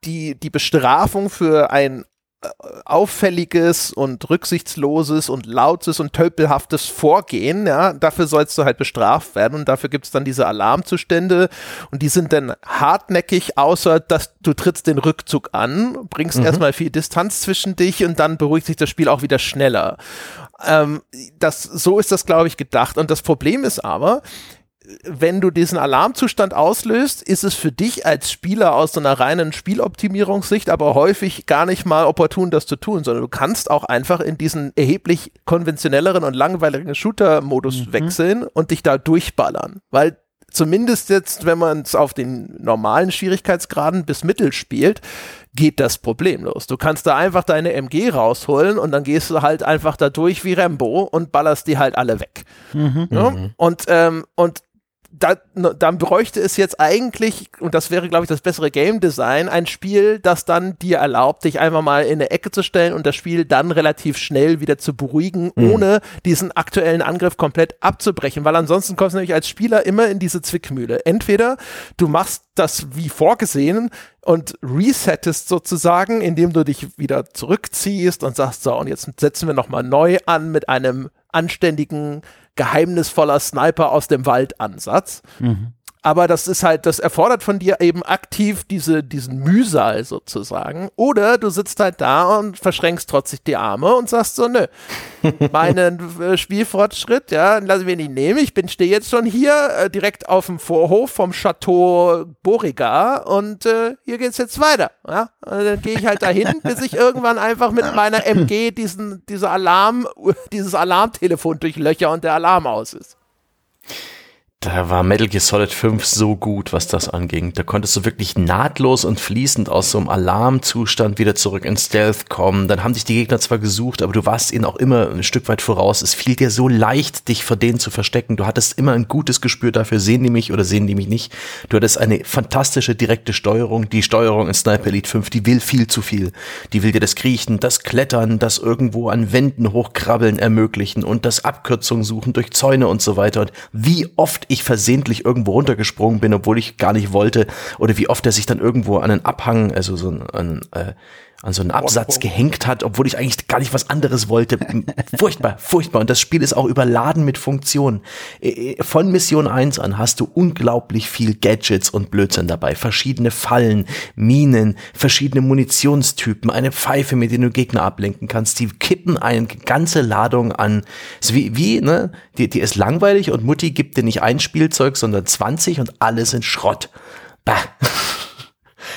die, die Bestrafung für ein äh, auffälliges und rücksichtsloses und lautes und tölpelhaftes Vorgehen, ja, dafür sollst du halt bestraft werden und dafür gibt's dann diese Alarmzustände und die sind dann hartnäckig, außer dass du trittst den Rückzug an, bringst erstmal viel Distanz zwischen dich und dann beruhigt sich das Spiel auch wieder schneller. Ähm, das, so ist das, glaube ich, gedacht. Und das Problem ist aber, wenn du diesen Alarmzustand auslöst, ist es für dich als Spieler aus so einer reinen Spieloptimierungssicht aber häufig gar nicht mal opportun, das zu tun, sondern du kannst auch einfach in diesen erheblich konventionelleren und langweiligen Shooter-Modus wechseln und dich da durchballern. Weil zumindest jetzt, wenn man es auf den normalen Schwierigkeitsgraden bis Mittel spielt, geht das problemlos. Du kannst da einfach deine MG rausholen und dann gehst du halt einfach da durch wie Rambo und ballerst die halt alle weg. Ja? Und, ähm, und da, dann bräuchte es jetzt eigentlich, und das wäre, glaube ich, das bessere Game Design, ein Spiel, das dann dir erlaubt, dich einfach mal in eine Ecke zu stellen und das Spiel dann relativ schnell wieder zu beruhigen, ohne diesen aktuellen Angriff komplett abzubrechen, weil ansonsten kommst du nämlich als Spieler immer in diese Zwickmühle. Entweder du machst das wie vorgesehen und resettest sozusagen, indem du dich wieder zurückziehst und sagst, so, und jetzt setzen wir nochmal neu an mit einem anständigen, geheimnisvoller Sniper aus dem Wald Ansatz. Aber das ist halt, das erfordert von dir eben aktiv diese, diesen Mühsal sozusagen. Oder du sitzt halt da und verschränkst trotzig die Arme und sagst so, nö, meinen äh, Spielfortschritt, ja, lassen wir nicht nehmen. Ich bin, stehe jetzt schon hier äh, direkt auf dem Vorhof vom Chateau Beauregard und äh, hier geht's jetzt weiter. Ja? Und dann gehe ich halt dahin, bis ich irgendwann einfach mit meiner MG diesen, diese Alarm, dieses Alarmtelefon durchlöcher und der Alarm aus ist. Da war Metal Gear Solid 5 so gut, was das anging. Da konntest du wirklich nahtlos und fließend aus so einem Alarmzustand wieder zurück in Stealth kommen. Dann haben dich die Gegner zwar gesucht, aber du warst ihnen auch immer ein Stück weit voraus. Es fiel dir so leicht, dich vor denen zu verstecken. Du hattest immer ein gutes Gespür dafür, sehen die mich oder sehen die mich nicht. Du hattest eine fantastische direkte Steuerung. Die Steuerung in Sniper Elite 5, die will viel zu viel. Die will dir das Kriechen, das Klettern, das irgendwo an Wänden hochkrabbeln ermöglichen und das Abkürzungen suchen durch Zäune und so weiter. Und wie oft ich versehentlich irgendwo runtergesprungen bin, obwohl ich gar nicht wollte, oder wie oft er sich dann irgendwo an einen Abhang, also so ein, an, äh, an so einen Absatz gehängt hat, obwohl ich eigentlich gar nicht was anderes wollte. furchtbar, furchtbar. Und das Spiel ist auch überladen mit Funktionen. Äh, Von Mission 1 an hast du unglaublich viel Gadgets und Blödsinn dabei. Verschiedene Fallen, Minen, verschiedene Munitionstypen, eine Pfeife, mit der du Gegner ablenken kannst. Die kippen eine ganze Ladung an. Ist wie, wie, ne? Die, die ist langweilig und Mutti gibt dir nicht ein Spielzeug, sondern 20 und alle sind Schrott. Bah.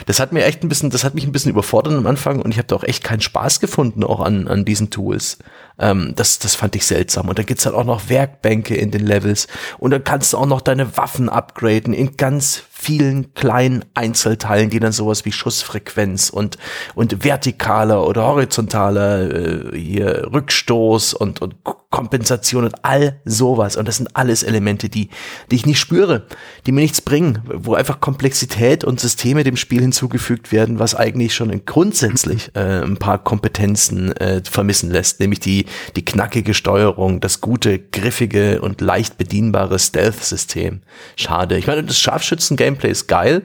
Das hat mir echt ein bisschen, das hat mich ein bisschen überfordert am Anfang und ich habe da auch echt keinen Spaß gefunden auch an, an diesen Tools. Ähm, das, das fand ich seltsam. Und da gibt's halt auch noch Werkbänke in den Levels und dann kannst du auch noch deine Waffen upgraden in ganz vielen kleinen Einzelteilen, die dann sowas wie Schussfrequenz und, und vertikaler oder horizontaler äh, hier Rückstoß und, und Kompensation und all sowas. Und das sind alles Elemente, die, die ich nicht spüre, die mir nichts bringen, wo einfach Komplexität und Systeme dem Spiel hinzugefügt werden, was eigentlich schon grundsätzlich äh, ein paar Kompetenzen äh, vermissen lässt, nämlich die, die knackige Steuerung, das gute, griffige und leicht bedienbare Stealth-System. Schade. Ich meine, das Scharfschützen-Gameplay ist geil,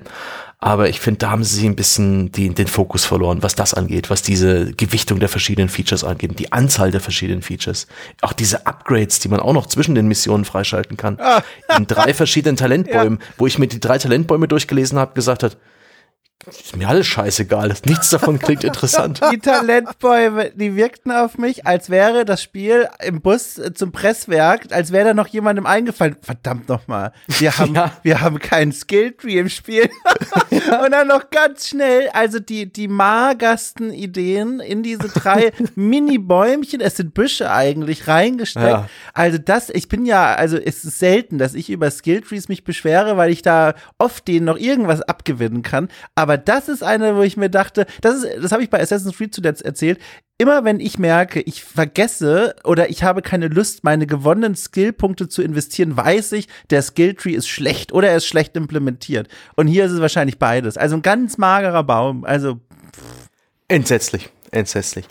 aber ich finde, da haben sie ein bisschen die, den Fokus verloren, was das angeht, was diese Gewichtung der verschiedenen Features angeht, die Anzahl der verschiedenen Features. Auch diese Upgrades, die man auch noch zwischen den Missionen freischalten kann. In drei verschiedenen Talentbäumen, wo ich mir die drei Talentbäume durchgelesen habe, gesagt hat, ist mir alles scheißegal. Nichts davon klingt interessant. Die Talentbäume, die wirkten auf mich, als wäre das Spiel im Bus zum Presswerk, als wäre da noch jemandem eingefallen. Verdammt nochmal, wir haben, Ja. wir haben keinen Skilltree im Spiel. Und dann noch ganz schnell, also die, die magersten Ideen in diese drei Mini-Bäumchen, es sind Büsche eigentlich, reingesteckt. Ja. Also das, ich bin ja, also es ist selten, dass ich über Skilltrees mich beschwere, weil ich da oft denen noch irgendwas abgewinnen kann. Aber Aber das ist eine, wo ich mir dachte, das ist, das habe ich bei Assassin's Creed zuletzt erzählt. Immer wenn ich merke, ich vergesse oder ich habe keine Lust, meine gewonnenen Skillpunkte zu investieren, weiß ich, der Skilltree ist schlecht oder er ist schlecht implementiert. Und hier ist es wahrscheinlich beides. Also ein ganz magerer Baum. Also Entsetzlich, entsetzlich.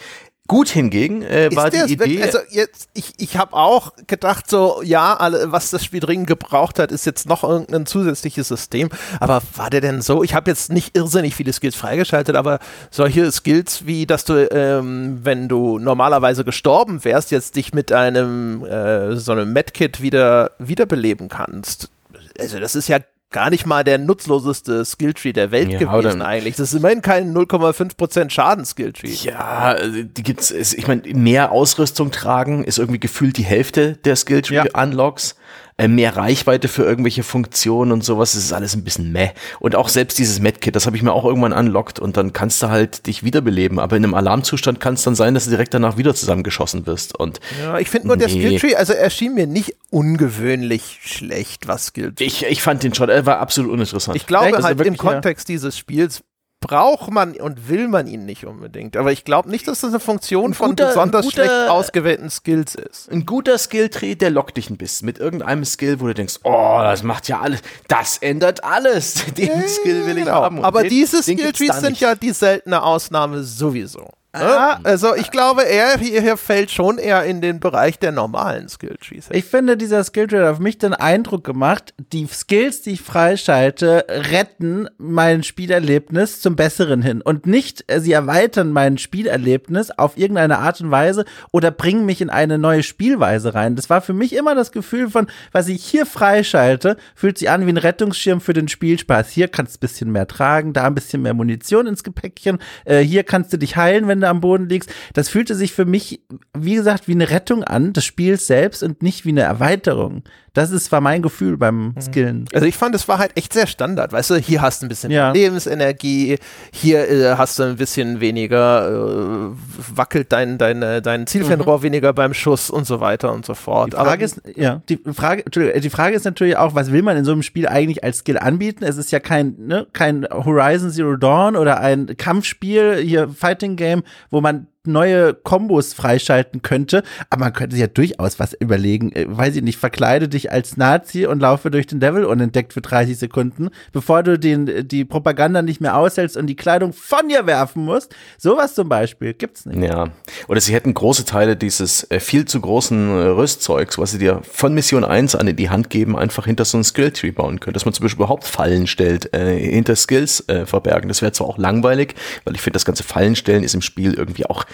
Gut hingegen äh, war die Idee. Also jetzt, ich, ich habe auch gedacht, so, ja, alle, was das Spiel dringend gebraucht hat, ist jetzt noch irgendein zusätzliches System. Aber war der denn so? Ich habe jetzt nicht irrsinnig viele Skills freigeschaltet, aber solche Skills wie, dass du, ähm, wenn du normalerweise gestorben wärst, jetzt dich mit einem äh, so einem Medkit wieder wiederbeleben kannst. Also das ist ja gar nicht mal der nutzloseste Skilltree der Welt Ja, gewesen eigentlich. Das ist immerhin kein 0,5% Schaden-Skilltree. Ja, also die gibt's, ich meine, mehr Ausrüstung tragen ist irgendwie gefühlt die Hälfte der Skilltree-Unlocks. Äh, mehr Reichweite für irgendwelche Funktionen und sowas, das ist alles ein bisschen meh. Und auch selbst dieses Medkit, das habe ich mir auch irgendwann unlockt und dann kannst du halt dich wiederbeleben. Aber in einem Alarmzustand kann es dann sein, dass du direkt danach wieder zusammengeschossen wirst. Und Ja, ich finde nur der Nee. Skilltree, also er schien mir nicht ungewöhnlich schlecht, was Skilltree. ich, ich fand den schon, er war absolut uninteressant. Ich glaube? Also halt im ja. Kontext dieses Spiels braucht man und will man ihn nicht unbedingt. Aber ich glaube nicht, dass das eine Funktion Ein von guter- besonders guter- schlecht ausgewählten Skills ist. ein guter Skilltree, der lockt dich ein bisschen mit irgendeinem Skill, wo du denkst, oh, das macht ja alles, das ändert alles. Den Skill will ich haben. Und Genau. Aber den- diese Skilltrees sind nicht. ja die seltene Ausnahme sowieso. Ne? Ah. Also ich glaube, er hier, fällt schon eher in den Bereich der normalen Skilltrees. Ich finde, dieser Skilltree hat auf mich den Eindruck gemacht, die Skills, die ich freischalte, retten mein Spielerlebnis zum Besseren hin. Und nicht, äh, sie erweitern mein Spielerlebnis auf irgendeine Art und Weise oder bringen mich in eine neue Spielweise rein. Das war für mich immer das Gefühl von, was ich hier freischalte, fühlt sich an wie ein Rettungsschirm für den Spielspaß. Hier kannst du ein bisschen mehr tragen, da ein bisschen mehr Munition ins Gepäckchen. Äh, hier kannst du dich heilen, wenn du am Boden liegst. Das fühlte sich für mich, wie gesagt, wie eine Rettung an des Spiels selbst und nicht wie eine Erweiterung. Das ist, war mein Gefühl beim Skillen. Also ich fand, es war halt echt sehr Standard, weißt du, hier hast du ein bisschen Ja. Lebensenergie, hier äh, hast du ein bisschen weniger, äh, wackelt dein, dein, dein Zielfernrohr weniger beim Schuss und so weiter und so fort. Die Frage ist, ja, die Frage, Entschuldigung, die Frage ist natürlich auch, was will man in so einem Spiel eigentlich als Skill anbieten? Es ist ja kein, ne, kein Horizon Zero Dawn oder ein Kampfspiel, hier Fighting Game, wo man neue Kombos freischalten könnte, aber man könnte sich ja durchaus was überlegen, äh, weiß ich nicht, verkleide dich als Nazi und laufe durch den Devil unentdeckt für 30 Sekunden, bevor du den, die Propaganda nicht mehr aushältst und die Kleidung von dir werfen musst. Sowas zum Beispiel gibt's nicht. Ja, oder sie hätten große Teile dieses äh, viel zu großen äh, Rüstzeugs, was sie dir von Mission 1 an in die Hand geben, einfach hinter so einen Skilltree bauen können. Dass man zum Beispiel überhaupt Fallen stellt, äh, hinter Skills äh, verbergen. Das wäre zwar auch langweilig, weil ich finde, das ganze Fallenstellen ist im Spiel irgendwie auch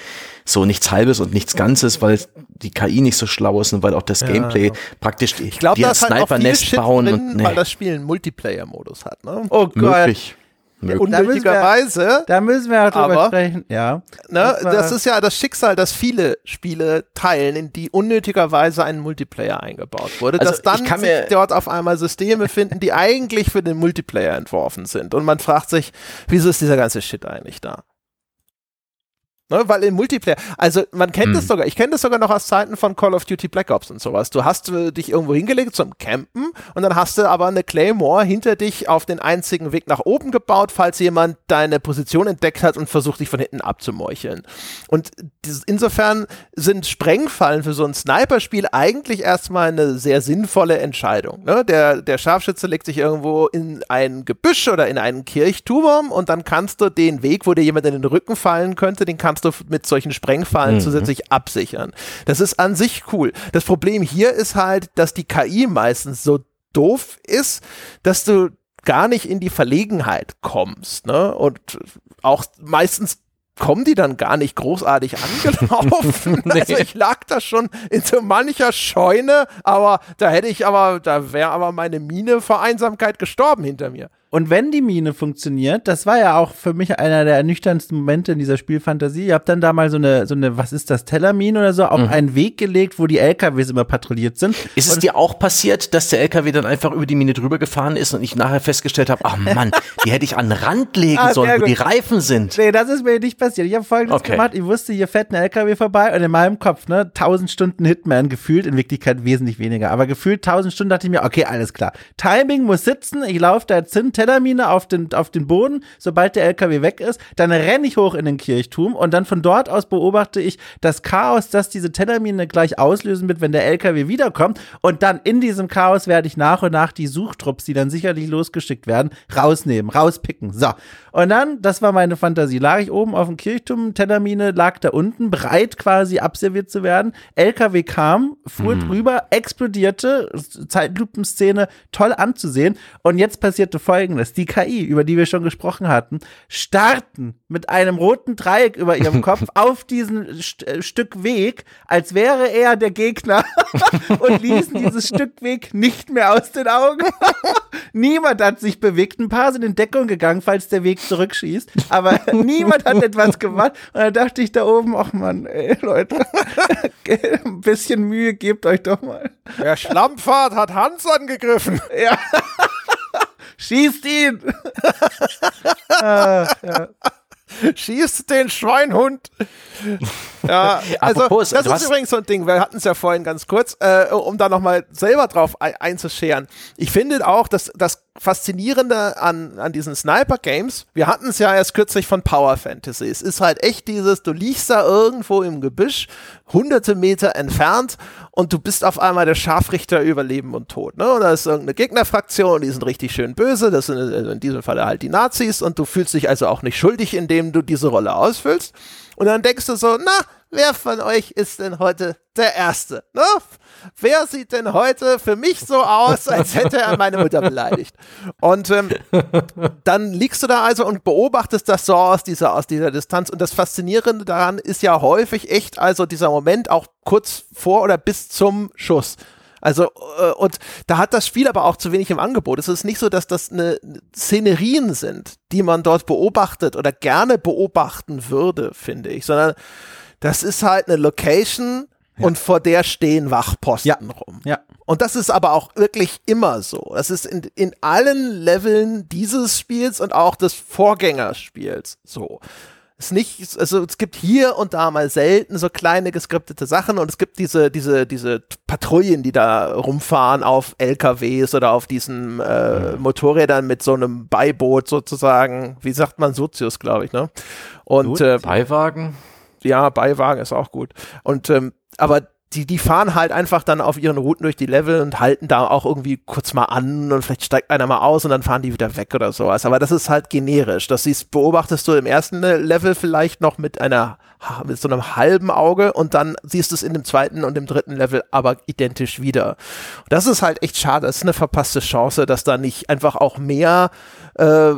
so nichts Halbes und nichts Ganzes, weil die KI nicht so schlau ist und weil auch das Gameplay praktisch die, ich glaube, die da halt Sniper-Nest bauen drin, und nee, weil das Spiel einen Multiplayer-Modus hat. Ne? Oh Gott. möglich. möglich. Unnötigerweise. Da müssen wir auch drüber Aber- sprechen, ja. Ne, das ist ja das Schicksal, dass viele Spiele teilen, in die unnötigerweise ein Multiplayer eingebaut wurde, Also, dass dann sich dort auf einmal Systeme finden, die eigentlich für den Multiplayer entworfen sind. Und man fragt sich, wieso ist dieser ganze Shit eigentlich da? Ne, weil im Multiplayer, also man kennt es Hm. sogar, ich kenne das sogar noch aus Zeiten von Call of Duty Black Ops und sowas. Du hast äh, dich irgendwo hingelegt zum Campen und dann hast du aber eine Claymore hinter dich auf den einzigen Weg nach oben gebaut, falls jemand deine Position entdeckt hat und versucht, dich von hinten abzumeucheln. Und dieses, insofern sind Sprengfallen für so ein Sniper-Spiel eigentlich erstmal eine sehr sinnvolle Entscheidung. Ne? Der, der Scharfschütze legt sich irgendwo in ein Gebüsch oder in einen Kirchturm und dann kannst du den Weg, wo dir jemand in den Rücken fallen könnte, den kannst du mit solchen Sprengfallen zusätzlich absichern. Das ist an sich cool. Das Problem hier ist halt, dass die KI meistens so doof ist, dass du gar nicht in die Verlegenheit kommst. Ne? Und auch meistens kommen die dann gar nicht großartig angelaufen. Also ich lag da schon in so mancher Scheune, aber da hätte ich aber, da wäre aber meine Mine vor Einsamkeit gestorben hinter mir. Und wenn die Mine funktioniert, das war ja auch für mich einer der ernüchterndsten Momente in dieser Spielfantasie. Ihr habt dann da mal so eine, so eine, was ist das, Tellermine oder so, auf einen Weg gelegt, wo die LKWs immer patrouilliert sind. Ist es Und dir auch passiert, dass der LKW dann einfach über die Mine drüber gefahren ist und ich nachher festgestellt habe, ach Mann, die hätte ich an den Rand legen Ah, sollen, wo die. Reifen sind. Nee, das ist mir nicht passiert. Ich habe folgendes Okay. gemacht. Ich wusste, hier fährt ein LKW vorbei und in meinem Kopf, ne, 1000 Stunden Hitman gefühlt, in Wirklichkeit wesentlich weniger. Aber gefühlt 1000 Stunden dachte ich mir, okay, alles klar. Timing muss sitzen. Ich laufe da jetzt hin, Tellermine auf den, auf den Boden, sobald der LKW weg ist. Dann renne ich hoch in den Kirchturm und dann von dort aus beobachte ich das Chaos, das diese Tellermine gleich auslösen wird, wenn der LKW wiederkommt. Und dann in diesem Chaos werde ich nach und nach die Suchtrupps, die dann sicherlich losgeschickt werden, rausnehmen, rauspicken. So. Und dann, das war meine Fantasie, lag ich oben auf dem Kirchturm, Tellermine lag da unten, bereit quasi abserviert zu werden. LKW kam, fuhr mhm. drüber, explodierte, Zeitlupenszene toll anzusehen. Und jetzt passierte folgendes. Die KI, über die wir schon gesprochen hatten, starten mit einem roten Dreieck über ihrem Kopf auf diesen St äh, Stück Weg, als wäre er der Gegner und ließen dieses Stück Weg nicht mehr aus den Augen. Niemand hat sich bewegt. Ein paar sind in Deckung gegangen, falls der Weg zurückschießt. Aber niemand hat etwas gemacht. Und da dachte ich da oben, ach man, ey, Leute, ein bisschen Mühe gebt euch doch mal. Der Schlammpfad hat Hans angegriffen. Ja. Schießt ihn! ah, ja. Schießt den Schweinhund. Ja, also Apropos, das ist übrigens so ein Ding, wir hatten es ja vorhin ganz kurz, äh, um da nochmal selber drauf einzuscheren. Ich finde auch, dass das Faszinierende an, an diesen Sniper-Games, wir hatten es ja erst kürzlich von Power Fantasy. Es ist halt echt dieses, du liegst da irgendwo im Gebüsch, hunderte Meter entfernt und du bist auf einmal der Scharfrichter über Leben und Tod. Ne? Und da ist irgendeine Gegnerfraktion, die sind richtig schön böse, das sind in diesem Fall halt die Nazis und du fühlst dich also auch nicht schuldig, indem du diese Rolle ausfüllst. Und dann denkst du so, na, wer von euch ist denn heute der Erste? Ne? Wer sieht denn heute für mich so aus, als hätte er meine Mutter beleidigt? Und ähm, dann liegst du da also und beobachtest das so aus dieser, aus dieser Distanz. Und das Faszinierende daran ist ja häufig echt also dieser Moment auch kurz vor oder bis zum Schuss. Also, äh, und da hat das Spiel aber auch zu wenig im Angebot. Es ist nicht so, dass das eine Szenerien sind, die man dort beobachtet oder gerne beobachten würde, finde ich, sondern das ist halt eine Location ja. und vor der stehen Wachposten ja. rum. Ja. Und das ist aber auch wirklich immer so. Das ist in, in allen Leveln dieses Spiels und auch des Vorgängerspiels so ist nicht, also es gibt hier und da mal selten so kleine geskriptete Sachen und es gibt diese, diese, diese Patrouillen, die da rumfahren auf LKWs oder auf diesen äh, Motorrädern mit so einem Beiboot sozusagen. Wie sagt man Sozius, glaube ich, ne? Und äh, Beiwagen? Ja, Beiwagen ist auch gut. Und ähm, aber die, die fahren halt einfach dann auf ihren Routen durch die Level und halten da auch irgendwie kurz mal an und vielleicht steigt einer mal aus und dann fahren die wieder weg oder sowas. Aber das ist halt generisch. Das siehst, beobachtest du im ersten Level vielleicht noch mit einer, mit so einem halben Auge und dann siehst du es in dem zweiten und dem dritten Level aber identisch wieder. Das ist halt echt schade. Das ist eine verpasste Chance, dass da nicht einfach auch mehr äh,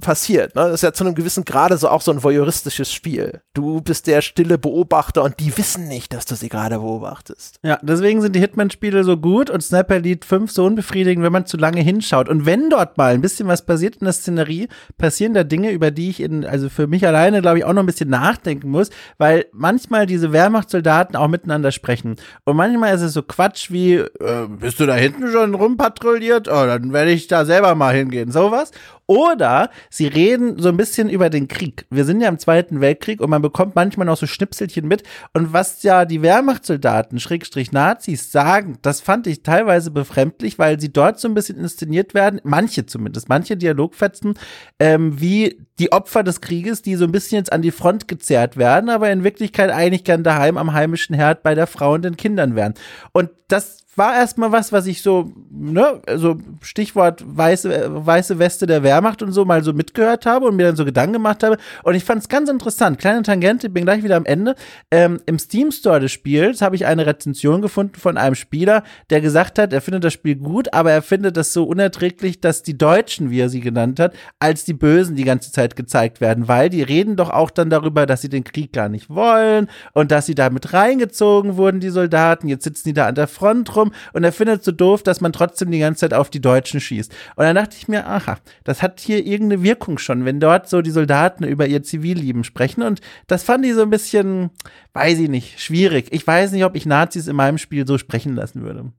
passiert. Ne? Das ist ja zu einem gewissen Grade so auch so ein voyeuristisches Spiel. Du bist der stille Beobachter und die wissen nicht, dass du sie gerade beobachtest. Ja, deswegen sind die Hitman-Spiele so gut und Sniper Elite 5 so unbefriedigend, wenn man zu lange hinschaut. Und wenn dort mal ein bisschen was passiert in der Szenerie, passieren da Dinge, über die ich in, also für mich alleine, glaube ich, auch noch ein bisschen nachdenken muss, weil manchmal diese Wehrmachtssoldaten auch miteinander sprechen. Und manchmal ist es so Quatsch wie, äh, bist du da hinten schon rumpatrouilliert? Oh, dann werde ich da selber mal hingehen. Sowas. Oder sie reden so ein bisschen über den Krieg. Wir sind ja im Zweiten Weltkrieg und man bekommt manchmal noch so Schnipselchen mit. Und was ja die Wehrmachtssoldaten, Schrägstrich Nazis, sagen, das fand ich teilweise befremdlich, weil sie dort so ein bisschen inszeniert werden, manche zumindest, manche Dialogfetzen, ähm, wie die Opfer des Krieges, die so ein bisschen jetzt an die Front gezerrt werden, aber in Wirklichkeit eigentlich gern daheim am heimischen Herd bei der Frau und den Kindern wären. Und das war erstmal was, was ich so, ne, also Stichwort weiße, weiße Weste der Wehrmacht und so mal so mitgehört habe und mir dann so Gedanken gemacht habe. Und ich fand es ganz interessant. Kleine Tangente, bin gleich wieder am Ende. Ähm, Im Steam Store des Spiels habe ich eine Rezension gefunden von einem Spieler, der gesagt hat, er findet das Spiel gut, aber er findet das so unerträglich, dass die Deutschen, wie er sie genannt hat, als die Bösen die ganze Zeit gezeigt werden, weil die reden doch auch dann darüber, dass sie den Krieg gar nicht wollen und dass sie da mit reingezogen wurden, die Soldaten. Jetzt sitzen die da an der Front rum rum und er findet es so doof, dass man trotzdem die ganze Zeit auf die Deutschen schießt. Und dann dachte ich mir, aha, das hat hier irgendeine Wirkung schon, wenn dort so die Soldaten über ihr Zivilleben sprechen und das fand ich so ein bisschen, weiß ich nicht, schwierig. Ich weiß nicht, ob ich Nazis in meinem Spiel so sprechen lassen würde.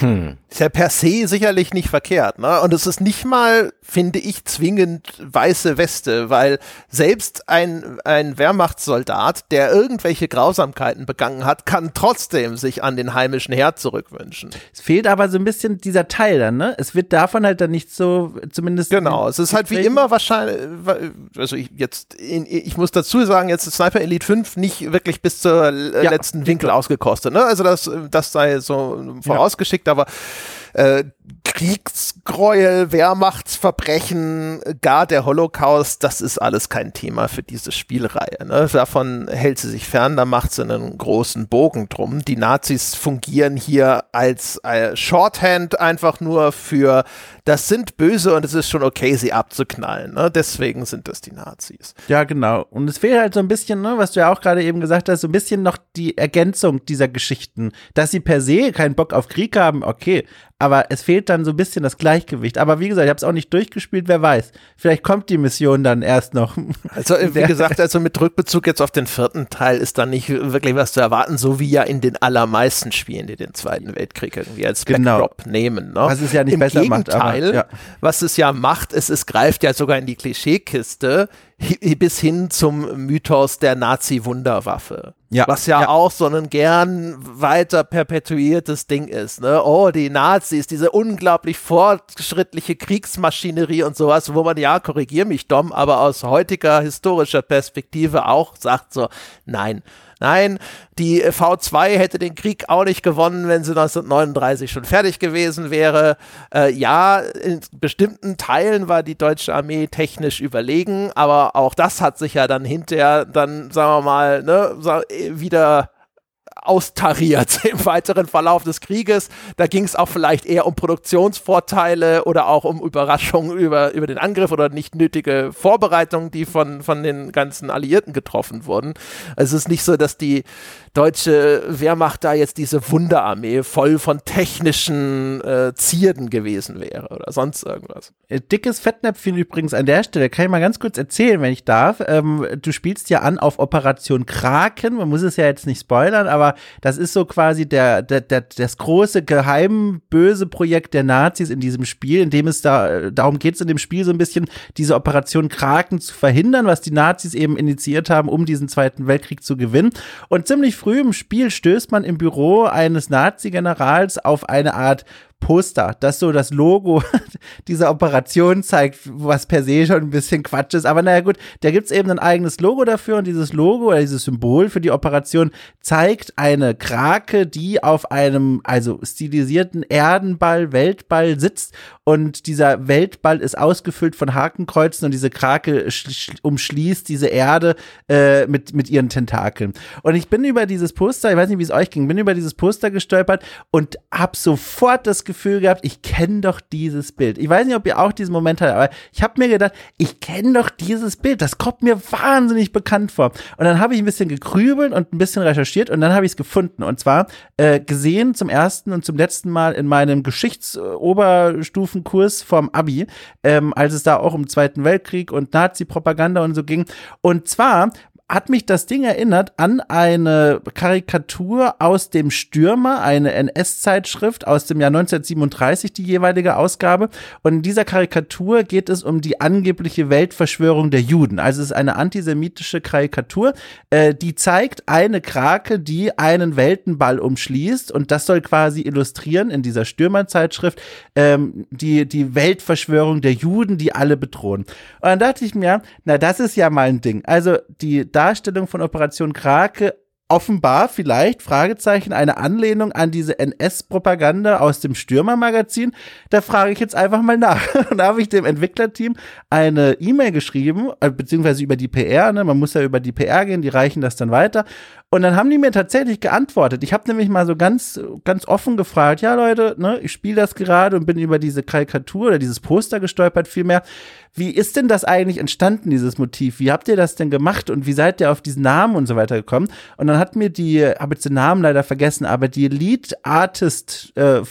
Hm. Ist ja per se sicherlich nicht verkehrt, ne? Und es ist nicht mal, finde ich, zwingend weiße Weste, weil selbst ein, ein Wehrmachtssoldat, der irgendwelche Grausamkeiten begangen hat, kann trotzdem sich an den heimischen Herd zurückwünschen. Es fehlt aber so ein bisschen dieser Teil dann, ne? Es wird davon halt dann nicht so, zumindest. Genau, es ist halt wie immer wahrscheinlich, also ich jetzt, ich muss dazu sagen, jetzt ist Sniper Elite 5 nicht wirklich bis zur ja, letzten Winkel ausgekostet, ne? Also das, das sei so vorausgeschickt geschickt, aber äh, Kriegsgräuel, Wehrmachtsverbrechen, gar der Holocaust, das ist alles kein Thema für diese Spielreihe. Ne? Davon hält sie sich fern, da macht sie einen großen Bogen drum. Die Nazis fungieren hier als äh, Shorthand einfach nur für, das sind böse und es ist schon okay, sie abzuknallen. Ne? Deswegen sind das die Nazis. Ja, genau. Und es fehlt halt so ein bisschen, ne, was du ja auch gerade eben gesagt hast, so ein bisschen noch die Ergänzung dieser Geschichten. Dass sie per se keinen Bock auf Krieg haben, okay aber es fehlt dann so ein bisschen das Gleichgewicht. Aber wie gesagt, ich habe es auch nicht durchgespielt, wer weiß. Vielleicht kommt die Mission dann erst noch. Also wie gesagt, also mit Rückbezug jetzt auf den vierten Teil ist da nicht wirklich was zu erwarten, so wie ja in den allermeisten Spielen, die den Zweiten Weltkrieg irgendwie als genau. Backdrop nehmen. Ne? Was es ja nicht Im besser Gegenteil, macht. Aber, ja. Was es ja macht, ist, es greift ja sogar in die Klischeekiste bis hin zum Mythos der Nazi-Wunderwaffe. Ja, was ja, ja, auch so ein gern weiter perpetuiertes Ding ist. Ne? Oh, die Nazis, diese unglaublich fortschrittliche Kriegsmaschinerie und sowas, wo man ja, korrigier mich, Dom, aber aus heutiger historischer Perspektive auch sagt so, nein, Nein, die V2 hätte den Krieg auch nicht gewonnen, wenn sie 1939 schon fertig gewesen wäre. Äh, ja, in bestimmten Teilen war die deutsche Armee technisch überlegen, aber auch das hat sich ja dann hinterher dann, sagen wir mal, ne, wieder austariert im weiteren Verlauf des Krieges. Da ging es auch vielleicht eher um Produktionsvorteile oder auch um Überraschungen über, über den Angriff oder nicht nötige Vorbereitungen, die von, von den ganzen Alliierten getroffen wurden. Also es ist nicht so, dass die deutsche Wehrmacht da jetzt diese Wunderarmee voll von technischen äh, Zierden gewesen wäre oder sonst irgendwas. Äh, dickes Fettnäpfchen übrigens an der Stelle, kann ich mal ganz kurz erzählen, wenn ich darf. Ähm, du spielst ja an auf Operation Kraken, man muss es ja jetzt nicht spoilern, aber das ist so quasi der, der, der, das große geheim böse Projekt der Nazis in diesem Spiel, in dem es da, darum geht es in dem Spiel so ein bisschen, diese Operation Kraken zu verhindern, was die Nazis eben initiiert haben, um diesen Zweiten Weltkrieg zu gewinnen. Und ziemlich früh im Spiel stößt man im Büro eines Nazi-Generals auf eine Art Poster, das so das Logo dieser Operation zeigt, was per se schon ein bisschen Quatsch ist. Aber naja gut, da gibt es eben ein eigenes Logo dafür und dieses Logo oder dieses Symbol für die Operation zeigt eine Krake, die auf einem also stilisierten Erdenball, Weltball sitzt und dieser Weltball ist ausgefüllt von Hakenkreuzen und diese Krake umschließt diese Erde äh, mit, mit ihren Tentakeln. Und ich bin über dieses Poster, ich weiß nicht, wie es euch ging, bin über dieses Poster gestolpert und habe sofort das Gefühl gehabt, ich kenne doch dieses Bild. Ich weiß nicht, ob ihr auch diesen Moment hattet, aber ich habe mir gedacht, ich kenne doch dieses Bild. Das kommt mir wahnsinnig bekannt vor. Und dann habe ich ein bisschen gekrübelt und ein bisschen recherchiert und dann habe ich es gefunden. Und zwar äh, gesehen zum ersten und zum letzten Mal in meinem Geschichtsoberstufenkurs vom Abi, ähm, als es da auch um Zweiten Weltkrieg und Nazi-Propaganda und so ging. Und zwar hat mich das Ding erinnert an eine Karikatur aus dem Stürmer, eine NS-Zeitschrift aus dem Jahr 1937, die jeweilige Ausgabe. Und in dieser Karikatur geht es um die angebliche Weltverschwörung der Juden. Also es ist eine antisemitische Karikatur, äh, die zeigt eine Krake, die einen Weltenball umschließt. Und das soll quasi illustrieren in dieser Stürmerzeitschrift ähm, die, die Weltverschwörung der Juden, die alle bedrohen. Und dann dachte ich mir, na, das ist ja mal ein Ding. Also die Darstellung von Operation Krake offenbar vielleicht, Fragezeichen, eine Anlehnung an diese NS-Propaganda aus dem Stürmer-Magazin? Da frage ich jetzt einfach mal nach. Und da habe ich dem Entwicklerteam eine E-Mail geschrieben, äh, beziehungsweise über die PR, ne? man muss ja über die PR gehen, die reichen das dann weiter. Und dann haben die mir tatsächlich geantwortet. Ich habe nämlich mal so ganz, ganz offen gefragt, ja Leute, ne, ich spiele das gerade und bin über diese Karikatur oder dieses Poster gestolpert vielmehr. Wie ist denn das eigentlich entstanden, dieses Motiv? Wie habt ihr das denn gemacht und wie seid ihr auf diesen Namen und so weiter gekommen? Und dann hat mir die, habe jetzt den Namen leider vergessen, aber die Lead Artist äh,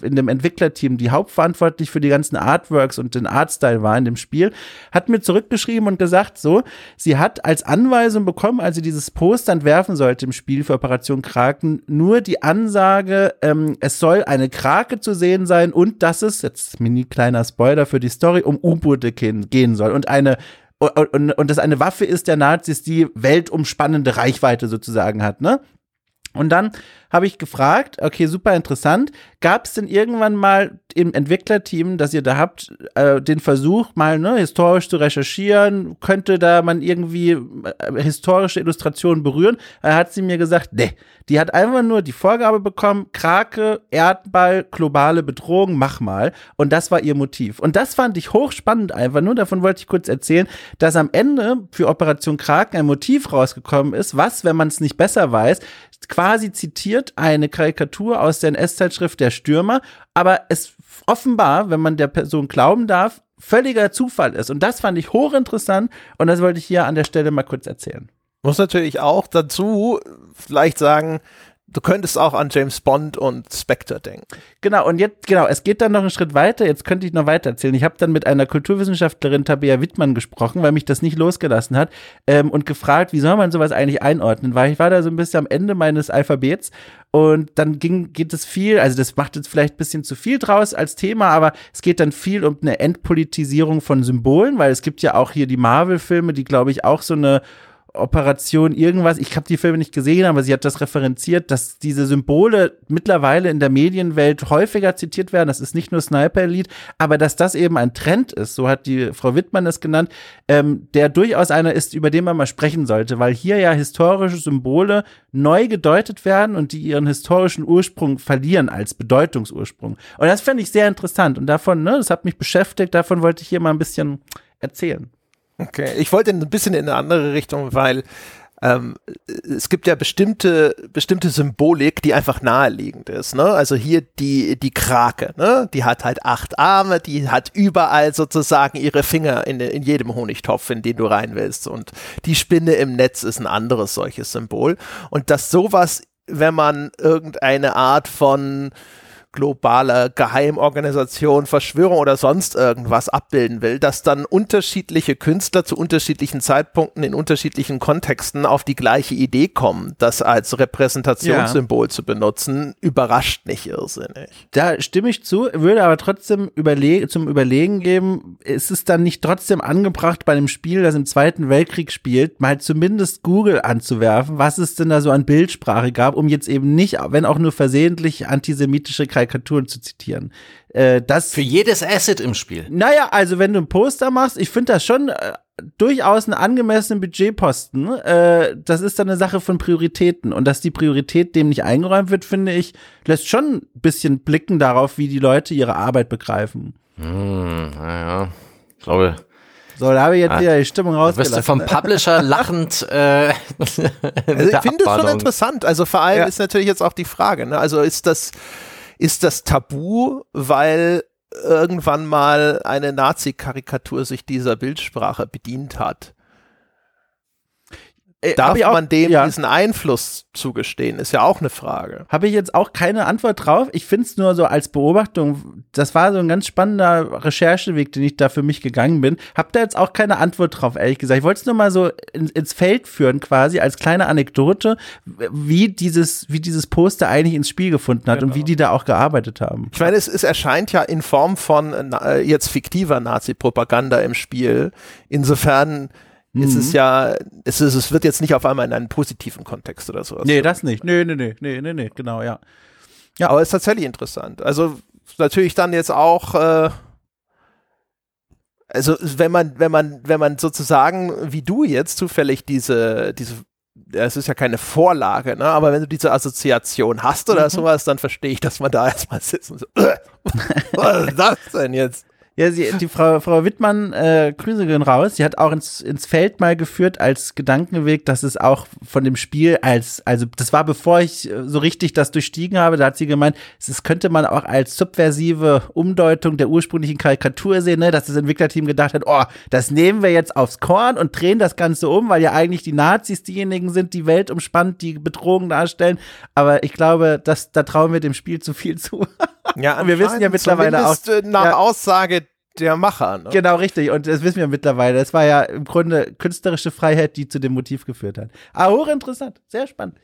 in dem Entwicklerteam, die hauptverantwortlich für die ganzen Artworks und den Artstyle war in dem Spiel, hat mir zurückgeschrieben und gesagt, so, sie hat als Anweisung bekommen, als sie dieses Poster entwerfen sollte im Spiel für Operation Kraken, nur die Ansage, ähm, es soll eine Krake zu sehen sein und dass es, jetzt mini kleiner Spoiler für die Story, um U-Boote gehen soll und eine und, und, und das eine Waffe ist der Nazis, die weltumspannende Reichweite sozusagen hat, ne? Und dann habe ich gefragt, okay, super interessant, gab es denn irgendwann mal im Entwicklerteam, das ihr da habt, äh, den Versuch, mal ne, historisch zu recherchieren, könnte da man irgendwie äh, historische Illustrationen berühren? Er hat sie mir gesagt, nee, die hat einfach nur die Vorgabe bekommen, Krake, Erdball, globale Bedrohung, mach mal. Und das war ihr Motiv. Und das fand ich hochspannend einfach nur, davon wollte ich kurz erzählen, dass am Ende für Operation Kraken ein Motiv rausgekommen ist, was, wenn man es nicht besser weiß, quasi zitiert eine Karikatur aus der NS-Zeitschrift Der Stürmer, aber es offenbar, wenn man der Person glauben darf, völliger Zufall ist. Und das fand ich hochinteressant und das wollte ich hier an der Stelle mal kurz erzählen. Muss natürlich auch dazu vielleicht sagen, du könntest auch an James Bond und Spectre denken. Genau, und jetzt, genau, es geht dann noch einen Schritt weiter. Jetzt könnte ich noch weiter erzählen. Ich habe dann mit einer Kulturwissenschaftlerin, Tabea Wittmann, gesprochen, weil mich das nicht losgelassen hat ähm, und gefragt, wie soll man sowas eigentlich einordnen? Weil ich war da so ein bisschen am Ende meines Alphabets und dann ging, geht es viel, also das macht jetzt vielleicht ein bisschen zu viel draus als Thema, aber es geht dann viel um eine Entpolitisierung von Symbolen, weil es gibt ja auch hier die Marvel-Filme, die, glaube ich, auch so eine Operation irgendwas, ich habe die Filme nicht gesehen, aber sie hat das referenziert, dass diese Symbole mittlerweile in der Medienwelt häufiger zitiert werden. Das ist nicht nur Sniper Elite, aber dass das eben ein Trend ist, so hat die Frau Wittmann es genannt, ähm, der durchaus einer ist, über den man mal sprechen sollte, weil hier ja historische Symbole neu gedeutet werden und die ihren historischen Ursprung verlieren als Bedeutungsursprung. Und das fände ich sehr interessant und davon, ne, das hat mich beschäftigt, davon wollte ich hier mal ein bisschen erzählen. Okay, ich wollte ein bisschen in eine andere Richtung, weil ähm, es gibt ja bestimmte, bestimmte Symbolik, die einfach naheliegend ist. Ne? Also hier die, die Krake, ne? die hat halt acht Arme, die hat überall sozusagen ihre Finger in, in jedem Honigtopf, in den du rein willst. Und die Spinne im Netz ist ein anderes solches Symbol. Und dass sowas, wenn man irgendeine Art von globale Geheimorganisation, Verschwörung oder sonst irgendwas abbilden will, dass dann unterschiedliche Künstler zu unterschiedlichen Zeitpunkten in unterschiedlichen Kontexten auf die gleiche Idee kommen, das als Repräsentationssymbol ja. zu benutzen, überrascht nicht irrsinnig. Da stimme ich zu, würde aber trotzdem überle zum Überlegen geben, ist es dann nicht trotzdem angebracht bei einem Spiel, das im Zweiten Weltkrieg spielt, mal zumindest Google anzuwerfen, was es denn da so an Bildsprache gab, um jetzt eben nicht, wenn auch nur versehentlich antisemitische Karikaturen zu zitieren. Äh, das Für jedes Asset im Spiel. Naja, also wenn du ein Poster machst, ich finde das schon äh, durchaus einen angemessenen Budgetposten. Äh, das ist dann eine Sache von Prioritäten. Und dass die Priorität dem nicht eingeräumt wird, finde ich, lässt schon ein bisschen blicken darauf, wie die Leute ihre Arbeit begreifen. Hm, naja, ich glaube, so, da habe ich jetzt ah, wieder die Stimmung rausgelassen. Wirst du vom Publisher lachend äh, also Ich finde es schon interessant. Also vor allem ja. ist natürlich jetzt auch die Frage, ne? also ist das ist das tabu, weil irgendwann mal eine Nazi-Karikatur sich dieser Bildsprache bedient hat. Äh, Darf auch, man dem ja. diesen Einfluss zugestehen, ist ja auch eine Frage. Habe ich jetzt auch keine Antwort drauf. Ich finde es nur so als Beobachtung, das war so ein ganz spannender Rechercheweg, den ich da für mich gegangen bin. Hab da jetzt auch keine Antwort drauf, ehrlich gesagt. Ich wollte es nur mal so in, ins Feld führen, quasi als kleine Anekdote, wie dieses, wie dieses Poster eigentlich ins Spiel gefunden hat genau. und wie die da auch gearbeitet haben. Ich meine, es, es erscheint ja in Form von äh, jetzt fiktiver Nazi-Propaganda im Spiel. Insofern Mhm. Es ist ja, es, ist, es wird jetzt nicht auf einmal in einen positiven Kontext oder sowas. Nee, das nicht. Nee, nee, nee, nee, nee, nee, genau, ja. Ja, aber es ist tatsächlich interessant. Also natürlich dann jetzt auch, äh, also wenn man, wenn man, wenn man sozusagen, wie du jetzt zufällig diese, diese es ist ja keine Vorlage, ne? aber wenn du diese Assoziation hast oder mhm. sowas, dann verstehe ich, dass man da erstmal sitzt und so, was ist das denn jetzt? Ja, sie, die Frau, Frau Wittmann, äh, Grüße gehen raus. Sie hat auch ins, ins Feld mal geführt als Gedankenweg, dass es auch von dem Spiel als, also das war bevor ich äh, so richtig das durchstiegen habe, da hat sie gemeint, es könnte man auch als subversive Umdeutung der ursprünglichen Karikatur sehen, ne, dass das Entwicklerteam gedacht hat, oh, das nehmen wir jetzt aufs Korn und drehen das Ganze um, weil ja eigentlich die Nazis diejenigen sind, die Welt umspannt, die Bedrohung darstellen. Aber ich glaube, dass, da trauen wir dem Spiel zu viel zu. Ja, und wir wissen ja mittlerweile auch. Äh, nach ja. Aussage der Macher. Ne? Genau, richtig. Und das wissen wir mittlerweile. Das war ja im Grunde künstlerische Freiheit, die zu dem Motiv geführt hat. Ah, hochinteressant. Sehr spannend.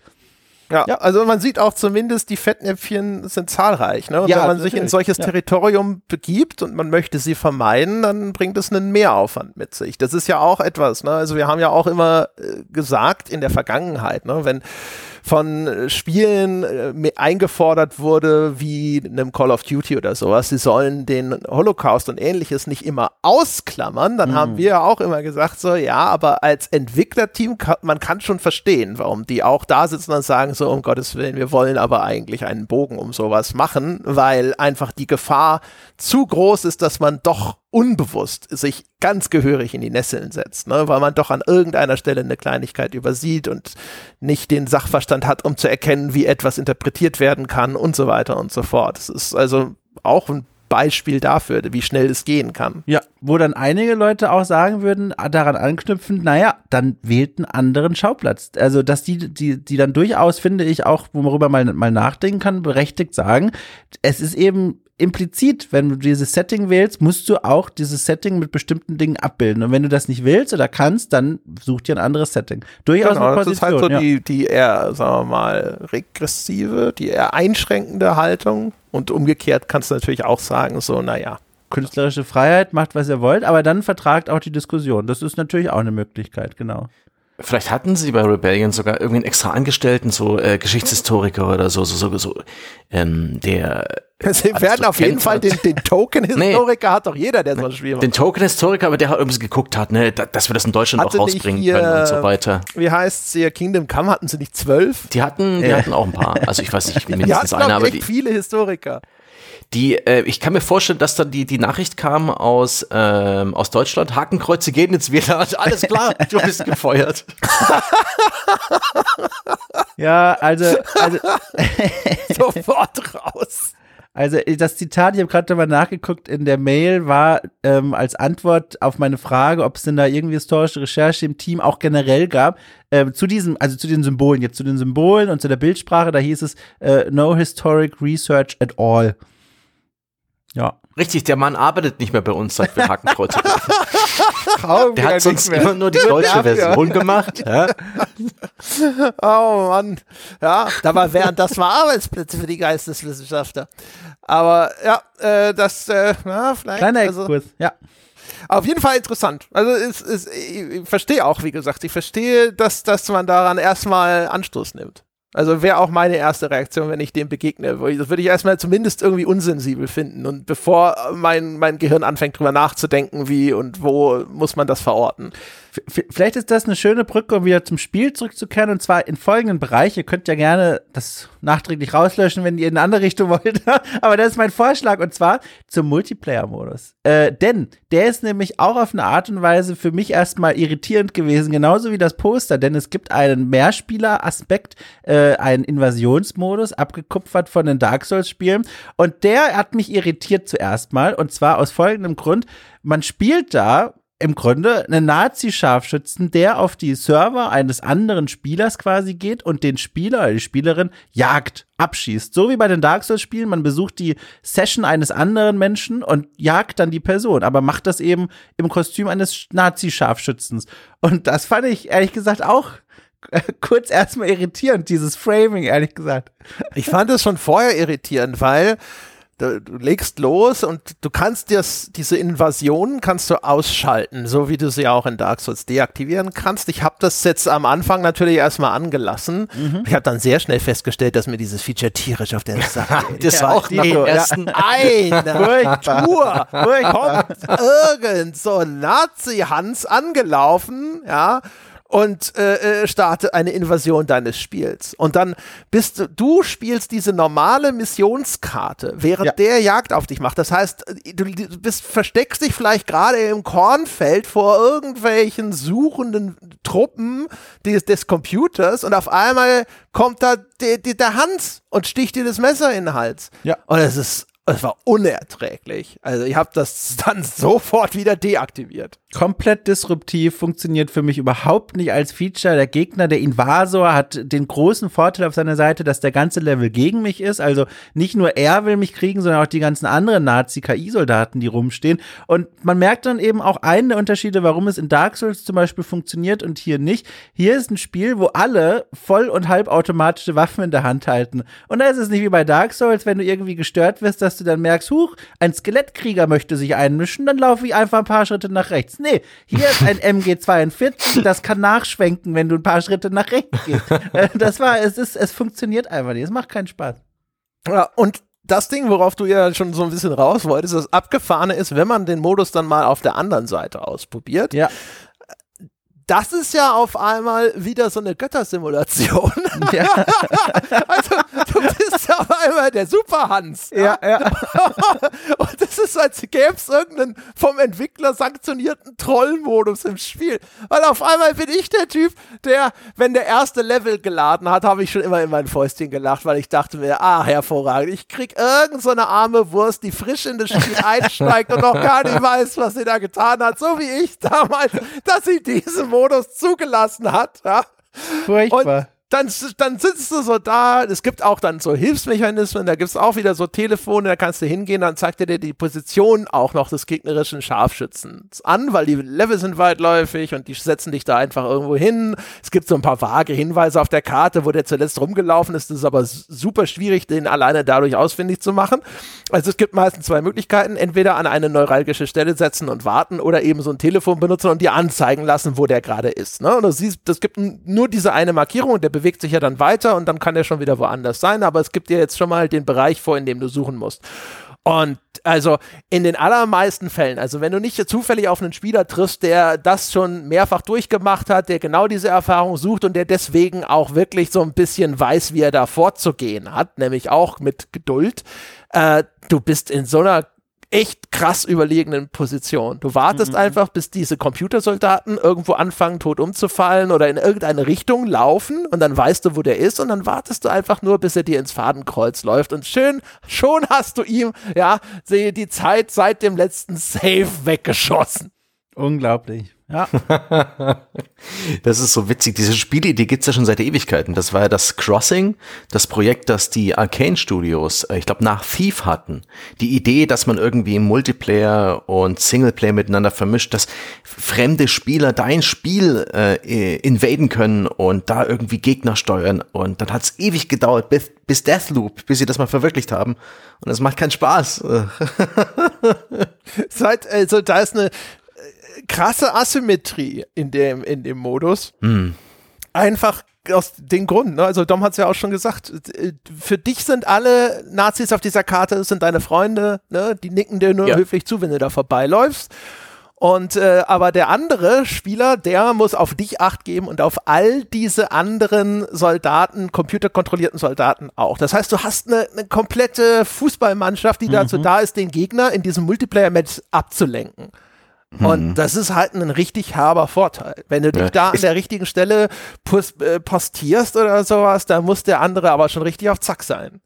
Ja, ja, also man sieht auch zumindest, die Fettnäpfchen sind zahlreich. Ne? Und Ja, wenn man sich in solches ja. Territorium begibt und man möchte sie vermeiden, dann bringt es einen Mehraufwand mit sich. Das ist ja auch etwas. Ne? Also wir haben ja auch immer äh, gesagt in der Vergangenheit, ne? wenn von äh, Spielen äh, eingefordert wurde, wie einem Call of Duty oder sowas, sie sollen den Holocaust und ähnliches nicht immer ausklammern, dann haben wir auch immer gesagt, so, ja, aber als Entwicklerteam, kann, man kann schon verstehen, warum die auch da sitzen und sagen, so, um Gottes Willen, wir wollen aber eigentlich einen Bogen um sowas machen, weil einfach die Gefahr zu groß ist, dass man doch unbewusst sich ganz gehörig in die Nesseln setzt, ne? weil man doch an irgendeiner Stelle eine Kleinigkeit übersieht und nicht den Sachverstand hat, um zu erkennen, wie etwas interpretiert werden kann und so weiter und so fort. Das ist also auch ein Beispiel dafür, wie schnell es gehen kann. Ja, wo dann einige Leute auch sagen würden, ah, daran anknüpfen, naja, dann wählt einen anderen Schauplatz. Also, dass die, die, die dann durchaus, finde ich, auch, worüber man mal nachdenken kann, berechtigt sagen, es ist eben implizit, wenn du dieses Setting wählst, musst du auch dieses Setting mit bestimmten Dingen abbilden. Und wenn du das nicht willst oder kannst, dann such dir ein anderes Setting. Durchaus Genau, eine das ist halt so Position, ja. die, die eher, sagen wir mal, regressive, die eher einschränkende Haltung. Und umgekehrt kannst du natürlich auch sagen, so, naja, Künstlerische Freiheit, macht, was ihr wollt, aber dann vertragt auch die Diskussion. Das ist natürlich auch eine Möglichkeit, genau. Vielleicht hatten sie bei Rebellion sogar irgendwie einen extra Angestellten, so äh, Geschichtshistoriker oder so, so, so, so ähm, der Sie werden auf jeden Fall den, den Token-Historiker hat doch jeder, der so ein Spiel macht. den Token-Historiker, aber der hat irgendwie geguckt hat, ne, da- dass wir das in Deutschland Hatte auch rausbringen hier- können und so weiter. Wie heißt hier Kingdom Come? Hatten sie nicht zwölf? Die hatten, die hatten auch ein paar. Also ich weiß nicht, Die mindestens hatten eine, auch aber die, viele Historiker. Die äh, ich kann mir vorstellen, dass dann die, die Nachricht kam aus, ähm, aus Deutschland, Hakenkreuze gehen jetzt wieder. Alles klar, du bist gefeuert. Ja, also, also Sofort raus. Also das Zitat, ich habe gerade mal nachgeguckt, in der Mail war ähm, als Antwort auf meine Frage, ob es denn da irgendwie historische Recherche im Team auch generell gab, ähm, zu diesem, also zu den Symbolen, jetzt zu den Symbolen und zu der Bildsprache, da hieß es äh, No Historic Research at all. Ja. Richtig, der Mann arbeitet nicht mehr bei uns, seit wir Hakenkreuze Der hat sonst immer nur die deutsche Version gemacht. Ja? Oh Mann. Ja, dabei wären das mal Arbeitsplätze für die Geisteswissenschaftler. Aber ja, äh, das, äh, ja, vielleicht. Kleiner also, Exkurs, ja. Auf jeden Fall interessant. Also es, es, ich verstehe auch, wie gesagt, ich verstehe, dass, dass man daran erstmal Anstoß nimmt. Also wäre auch meine erste Reaktion, wenn ich dem begegne. Das würde ich erstmal zumindest irgendwie unsensibel finden. Und bevor mein, mein Gehirn anfängt, drüber nachzudenken, wie und wo muss man das verorten. Vielleicht ist das eine schöne Brücke, um wieder zum Spiel zurückzukehren und zwar in folgenden Bereich. Ihr könnt ja gerne das nachträglich rauslöschen, wenn ihr in eine andere Richtung wollt. Aber das ist mein Vorschlag und zwar zum Multiplayer-Modus. Äh, denn der ist nämlich auch auf eine Art und Weise für mich erstmal irritierend gewesen, genauso wie das Poster, denn es gibt einen Mehrspieler-Aspekt, äh, einen Invasionsmodus, abgekupfert von den Dark Souls-Spielen und der hat mich irritiert zuerst mal und zwar aus folgendem Grund. Man spielt da im Grunde einen Nazi-Scharfschützen, der auf die Server eines anderen Spielers quasi geht und den Spieler oder die Spielerin jagt, abschießt. So wie bei den Dark Souls-Spielen, man besucht die Session eines anderen Menschen und jagt dann die Person, aber macht das eben im Kostüm eines Nazi-Scharfschützens. Und das fand ich ehrlich gesagt auch äh, kurz erstmal irritierend, dieses Framing, ehrlich gesagt. Ich fand es schon vorher irritierend, weil du, du legst los und du kannst das, diese Invasion kannst du ausschalten, so wie du sie auch in Dark Souls deaktivieren kannst. Ich habe das jetzt am Anfang natürlich erstmal angelassen. Ich habe dann sehr schnell festgestellt, dass mir dieses Feature tierisch auf der Sache geht. Das Ja, auch die- ja. ersten. Eine Tour kommt irgend so ein Nazi-Hans angelaufen, ja, und äh, äh, startet eine Invasion deines Spiels. Und dann bist du, du spielst diese normale Missionskarte, während Ja. der Jagd auf dich macht. Das heißt, du, bist, versteckst dich vielleicht gerade im Kornfeld vor irgendwelchen suchenden Truppen des, des Computers und auf einmal kommt da der, der, der Hans und sticht dir das Messer in den Hals. Ja. Und es ist es war unerträglich. Also ich habe das dann sofort wieder deaktiviert. Komplett disruptiv, funktioniert für mich überhaupt nicht als Feature. Der Gegner, der Invasor, hat den großen Vorteil auf seiner Seite, dass der ganze Level gegen mich ist. Also nicht nur er will mich kriegen, sondern auch die ganzen anderen Nazi-KI-Soldaten, die rumstehen. Und man merkt dann eben auch einen der Unterschiede, warum es in Dark Souls zum Beispiel funktioniert und hier nicht. Hier ist ein Spiel, wo alle voll- und halbautomatische Waffen in der Hand halten. Und da ist es nicht wie bei Dark Souls, wenn du irgendwie gestört wirst, dass du dann merkst, huch, ein Skelettkrieger möchte sich einmischen, dann laufe ich einfach ein paar Schritte nach rechts. Nee, hier ist ein MG42, das kann nachschwenken, wenn du ein paar Schritte nach rechts gehst. Äh, Das war, es ist, es funktioniert einfach nicht. Es macht keinen Spaß. Ja, und das Ding, worauf du ja schon so ein bisschen raus wolltest, das Abgefahrene ist, wenn man den Modus dann mal auf der anderen Seite ausprobiert, Ja. Das ist ja auf einmal wieder so eine Göttersimulation. Ja, Also, du bist ja auf einmal der Superhans. ja, ja. Und das ist, als gäbe es irgendeinen vom Entwickler sanktionierten Trollmodus im Spiel. Weil auf einmal bin ich der Typ, der, wenn der erste Level geladen hat, habe ich schon immer in mein Fäustchen gelacht, weil ich dachte mir, ah, hervorragend, ich krieg irgend so eine arme Wurst, die frisch in das Spiel einsteigt und noch gar nicht weiß, was sie da getan hat, so wie ich damals, dass sie diesen Modus zugelassen hat. Ja. Furchtbar. Dann, dann sitzt du so da, es gibt auch dann so Hilfsmechanismen, da gibt es auch wieder so Telefone, da kannst du hingehen, dann zeigt er dir die Position auch noch des gegnerischen Scharfschützens an, weil die Level sind weitläufig und die setzen dich da einfach irgendwo hin. Es gibt so ein paar vage Hinweise auf der Karte, wo der zuletzt rumgelaufen ist, das ist aber super schwierig, den alleine dadurch ausfindig zu machen. Also es gibt meistens zwei Möglichkeiten, entweder an eine neuralgische Stelle setzen und warten oder eben so ein Telefon benutzen und dir anzeigen lassen, wo der gerade ist. Ne? Und du siehst, das gibt nur diese eine Markierung und der bewegt sich ja dann weiter und dann kann der schon wieder woanders sein, aber es gibt dir jetzt schon mal den Bereich vor, in dem du suchen musst. Und also in den allermeisten Fällen, also wenn du nicht zufällig auf einen Spieler triffst, der das schon mehrfach durchgemacht hat, der genau diese Erfahrung sucht und der deswegen auch wirklich so ein bisschen weiß, wie er da vorzugehen hat, nämlich auch mit Geduld, äh, du bist in so einer echt krass überlegenen Position. Du wartest einfach, bis diese Computersoldaten irgendwo anfangen, tot umzufallen oder in irgendeine Richtung laufen und dann weißt du, wo der ist und dann wartest du einfach nur, bis er dir ins Fadenkreuz läuft und schön, schon hast du ihm, ja, sehe die Zeit seit dem letzten Save weggeschossen. Unglaublich. Ja. Das ist so witzig. Diese Spielidee gibt's ja schon seit Ewigkeiten. Das war ja das Crossing, das Projekt, das die Arcane Studios, äh, ich glaube, nach Thief hatten. Die Idee, dass man irgendwie Multiplayer und Singleplayer miteinander vermischt, dass fremde Spieler dein Spiel äh, invaden können und da irgendwie Gegner steuern. Und dann hat's ewig gedauert, bis, bis Deathloop, bis sie das mal verwirklicht haben. Und es macht keinen Spaß. Seit, also da ist eine krasse Asymmetrie in dem, in dem Modus. Einfach aus dem Grund, ne? also Dom hat es ja auch schon gesagt, äh, für dich sind alle Nazis auf dieser Karte, sind deine Freunde, ne? die nicken dir nur Ja. höflich zu, wenn du da vorbeiläufst. Und äh, aber der andere Spieler, der muss auf dich Acht geben und auf all diese anderen Soldaten, computerkontrollierten Soldaten auch. Das heißt, du hast eine, eine komplette Fußballmannschaft, die dazu da ist, den Gegner in diesem Multiplayer-Match abzulenken. Und das ist halt ein richtig herber Vorteil. Wenn du dich Ja. da an der richtigen Stelle äh, postierst oder sowas, dann muss der andere aber schon richtig auf Zack sein.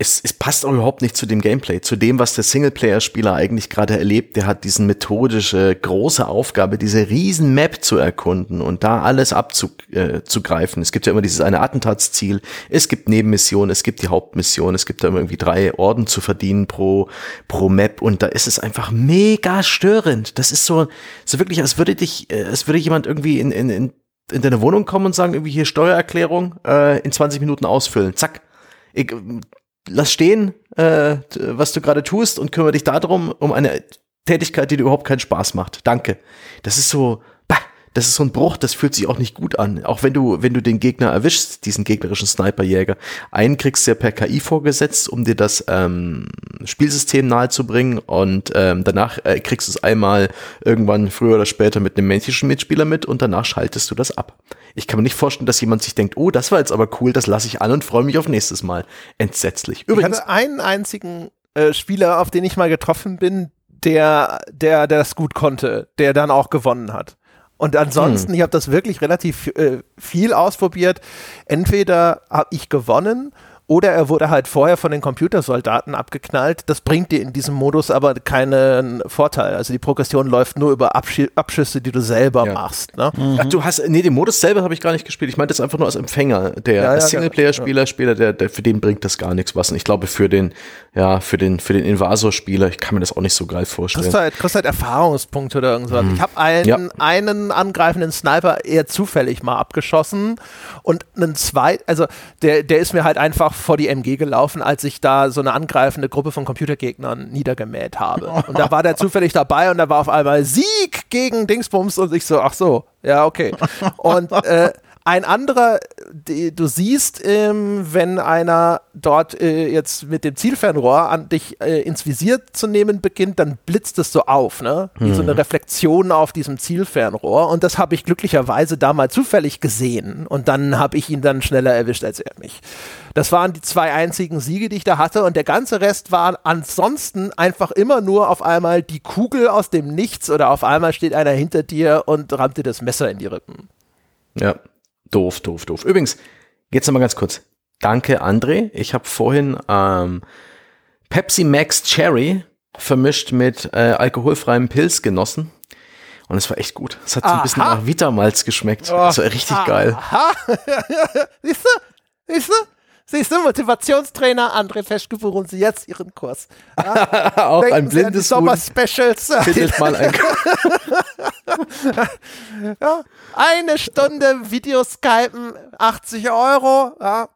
Es, es passt auch überhaupt nicht zu dem Gameplay, zu dem, was der Singleplayer-Spieler eigentlich gerade erlebt. Der hat diesen methodische, große Aufgabe, diese riesen Map zu erkunden und da alles abzugreifen. Es gibt ja immer dieses eine Attentatsziel, es gibt Nebenmissionen, es gibt die Hauptmission, es gibt da immer irgendwie drei Orden zu verdienen pro, pro Map und da ist es einfach mega störend. Das ist so, so wirklich, als würde dich, äh, als würde jemand irgendwie in, in, in, in deine Wohnung kommen und sagen, irgendwie hier Steuererklärung äh, in 20 Minuten ausfüllen. Zack. Ich, lass stehen, äh, was du gerade tust und kümmere dich darum, um eine Tätigkeit, die dir überhaupt keinen Spaß macht. Danke. Das ist so, das ist so ein Bruch, das fühlt sich auch nicht gut an. Auch wenn du, wenn du den Gegner erwischst, diesen gegnerischen Sniperjäger, einen kriegst du ja per KI vorgesetzt, um dir das ähm, Spielsystem nahezubringen und ähm, danach äh, kriegst du es einmal irgendwann früher oder später mit einem menschlichen Mitspieler mit und danach schaltest du das ab. Ich kann mir nicht vorstellen, dass jemand sich denkt, oh, das war jetzt aber cool, das lasse ich an und freue mich auf nächstes Mal. Entsetzlich. Ich Übrigens, hatte einen einzigen äh, Spieler, auf den ich mal getroffen bin, der, der, der das gut konnte, der dann auch gewonnen hat. Und ansonsten, ich habe das wirklich relativ äh, viel ausprobiert. Entweder habe ich gewonnen oder er wurde halt vorher von den Computersoldaten abgeknallt. Das bringt dir in diesem Modus aber keinen Vorteil. Also die Progression läuft nur über Absch Abschüsse, die du selber Ja. machst. Ne? Ach, du hast, nee, den Modus selber habe ich gar nicht gespielt. Ich meinte das einfach nur als Empfänger. Der Ja, ja, Singleplayer-Spieler, Spieler, der, der, für den bringt das gar nichts was. Und ich glaube, für den, ja, für den, für den Invasor-Spieler, ich kann mir das auch nicht so geil vorstellen. Kriegst halt, kriegst halt Erfahrungspunkte oder irgendwas. Ich habe einen, einen angreifenden Sniper eher zufällig mal abgeschossen und einen zweiten, also der, der ist mir halt einfach vor die MG gelaufen, als ich da so eine angreifende Gruppe von Computergegnern niedergemäht habe. Und da war der zufällig dabei und da war auf einmal Sieg gegen Dingsbums und ich so, ach so, ja, okay. Und äh, ein anderer, die, du siehst, ähm, wenn einer dort äh, jetzt mit dem Zielfernrohr an dich äh, ins Visier zu nehmen beginnt, dann blitzt es so auf, ne? Wie so eine Reflexion auf diesem Zielfernrohr. Und das habe ich glücklicherweise da mal zufällig gesehen. Und dann habe ich ihn dann schneller erwischt als er mich. Das waren die zwei einzigen Siege, die ich da hatte. Und der ganze Rest war ansonsten einfach immer nur auf einmal die Kugel aus dem Nichts oder auf einmal steht einer hinter dir und rammt dir das Messer in die Rippen. Ja, doof, doof, doof. Übrigens, jetzt noch mal ganz kurz. Danke, André. Ich habe vorhin ähm, Pepsi Max Cherry vermischt mit äh, alkoholfreiem Pilz genossen. Und es war echt gut. Es hat so ein bisschen Aha. nach Vitamalz geschmeckt. Das war richtig geil. Aha. Siehst du? Siehst du? Siehst du, Motivationstrainer André Feschke buchen Sie jetzt Ihren Kurs. Auch Denken ein Sie an die blindes Huhn Sommer-Specials. findet mal ein Ja, eine Stunde Videoskypen, 80 Euro. Ja.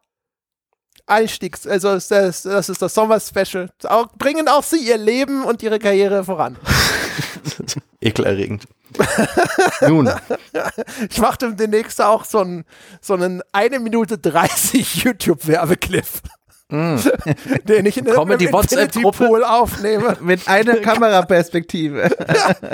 Einstiegs, also ist das, das ist das Sommer-Special. Auch, bringen auch Sie Ihr Leben und Ihre Karriere voran. ekelerregend. Nun, Ich mache demnächst auch so einen, so einen 1 Minute 30 YouTube-Werbeclip. Den ich in in die WhatsApp-Gruppe. Aufnehme. Mit einer Kameraperspektive.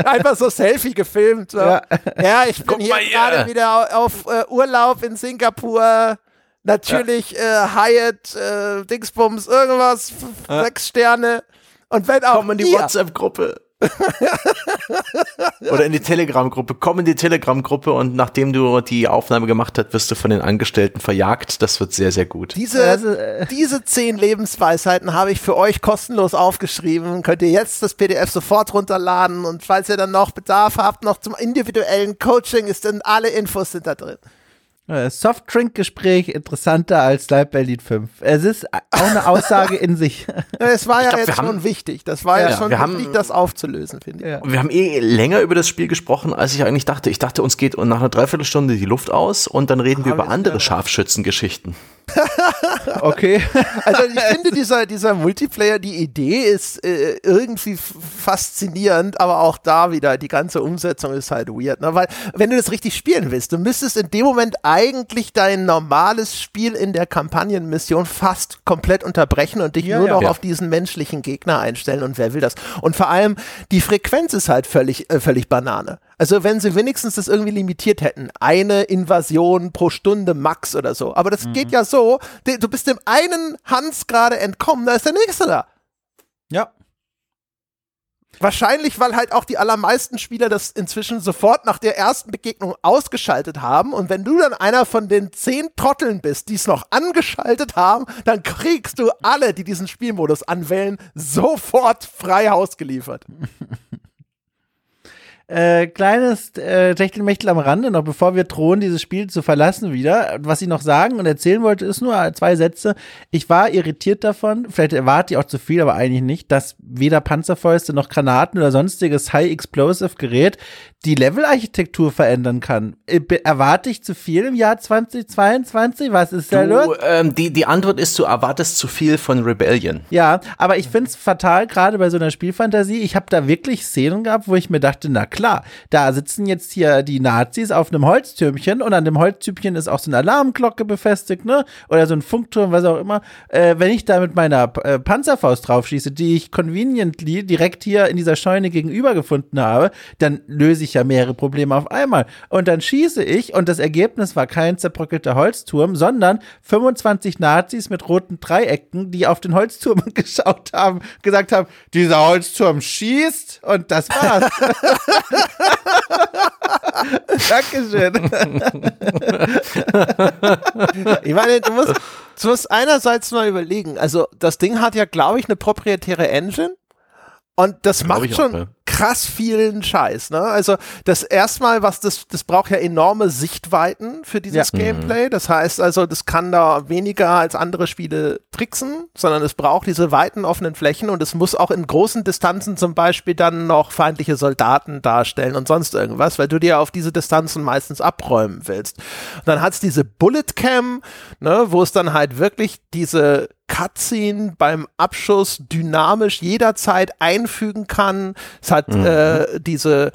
Einfach so Selfie gefilmt. So. Ja. Ja. ich bin Guck hier gerade wieder auf äh, Urlaub in Singapur. Natürlich äh, Hyatt, äh, Dingsbums, irgendwas, sechs Sterne. Und wenn auch komm in die WhatsApp-Gruppe. Oder in die Telegram-Gruppe. Komm in die Telegram-Gruppe und nachdem du die Aufnahme gemacht hast, wirst du von den Angestellten verjagt. Das wird sehr, sehr gut. diese, Also, äh, diese zehn Lebensweisheiten habe ich für euch kostenlos aufgeschrieben. Könnt ihr jetzt das PDF sofort runterladen und falls ihr dann noch Bedarf habt, noch zum individuellen Coaching, ist dann alle Infos sind da drin. Äh, Softdrink-Gespräch interessanter als Sniper Elite 5. Es ist auch eine Aussage in sich. Es war ja glaub, jetzt schon haben- wichtig. Das war ja, Ja, schon wir wichtig, haben- das aufzulösen, finde ich. Ja. Wir haben eh länger über das Spiel gesprochen, als ich eigentlich dachte. Ich dachte, uns geht nach einer Dreiviertelstunde die Luft aus und dann reden wir über andere Scharfschützengeschichten. Okay. Also ich finde dieser, dieser Multiplayer, die Idee ist äh, irgendwie faszinierend, aber auch da wieder, die ganze Umsetzung ist halt weird. Ne? Weil wenn du das richtig spielen willst, du müsstest in dem Moment eigentlich dein normales Spiel in der Kampagnenmission fast komplett unterbrechen und dich Ja, nur ja. noch Ja. auf diesen menschlichen Gegner einstellen und wer will das? Und vor allem, die Frequenz ist halt völlig, äh, völlig Banane. Also wenn sie wenigstens das irgendwie limitiert hätten, eine Invasion pro Stunde max oder so. Aber das geht ja so, du bist dem einen Hans gerade entkommen, da ist der nächste da. Ja. Wahrscheinlich, weil halt auch die allermeisten Spieler das inzwischen sofort nach der ersten Begegnung ausgeschaltet haben. Und wenn du dann einer von den zehn Trotteln bist, die es noch angeschaltet haben, dann kriegst du alle, die diesen Spielmodus anwählen, sofort frei Haus geliefert. Äh, kleines äh, Techtelmechtel am Rande, noch bevor wir drohen, dieses Spiel zu verlassen wieder. Was ich noch sagen und erzählen wollte, ist nur zwei Sätze. Ich war irritiert davon, vielleicht erwarte ich auch zu viel, aber eigentlich nicht, dass weder Panzerfäuste noch Granaten oder sonstiges High-Explosive-Gerät die Levelarchitektur verändern kann. Äh, erwarte ich zu viel im Jahr 2022? Was ist da los? Ähm, die, die Antwort ist, du erwartest zu viel von Rebellion. Ja, aber ich find's fatal, gerade bei so einer Spielfantasie. Ich habe da wirklich Szenen gehabt, wo ich mir dachte, na klar, da sitzen jetzt hier die Nazis auf einem Holztürmchen und an dem Holztürmchen ist auch so eine Alarmglocke befestigt, ne? Oder so ein Funkturm, was auch immer. Äh, wenn ich da mit meiner äh, Panzerfaust draufschieße, die ich conveniently direkt hier in dieser Scheune gegenüber gefunden habe, dann löse ich ja mehrere Probleme auf einmal. Und dann schieße ich und das Ergebnis war kein zerbröckelter Holzturm, sondern 25 Nazis mit roten Dreiecken, die auf den Holzturm geschaut haben, gesagt haben, dieser Holzturm schießt und das war's. Dankeschön. Ich meine, du musst du musst einerseits mal überlegen, also das Ding hat ja, glaube ich, eine proprietäre Engine. Und das Glaub macht ich auch, schon ja. Krass vielen Scheiß, ne? Also das erstmal, was das, das braucht ja enorme Sichtweiten für dieses Ja. Gameplay. Das heißt also, das kann da weniger als andere Spiele tricksen, sondern es braucht diese weiten offenen Flächen und es muss auch in großen Distanzen zum Beispiel dann noch feindliche Soldaten darstellen und sonst irgendwas, weil du dir auf diese Distanzen meistens abräumen willst. Und dann hat's diese Bullet Cam, ne, wo es dann halt wirklich diese Cutscene beim Abschuss dynamisch jederzeit einfügen kann. Es hat äh, diese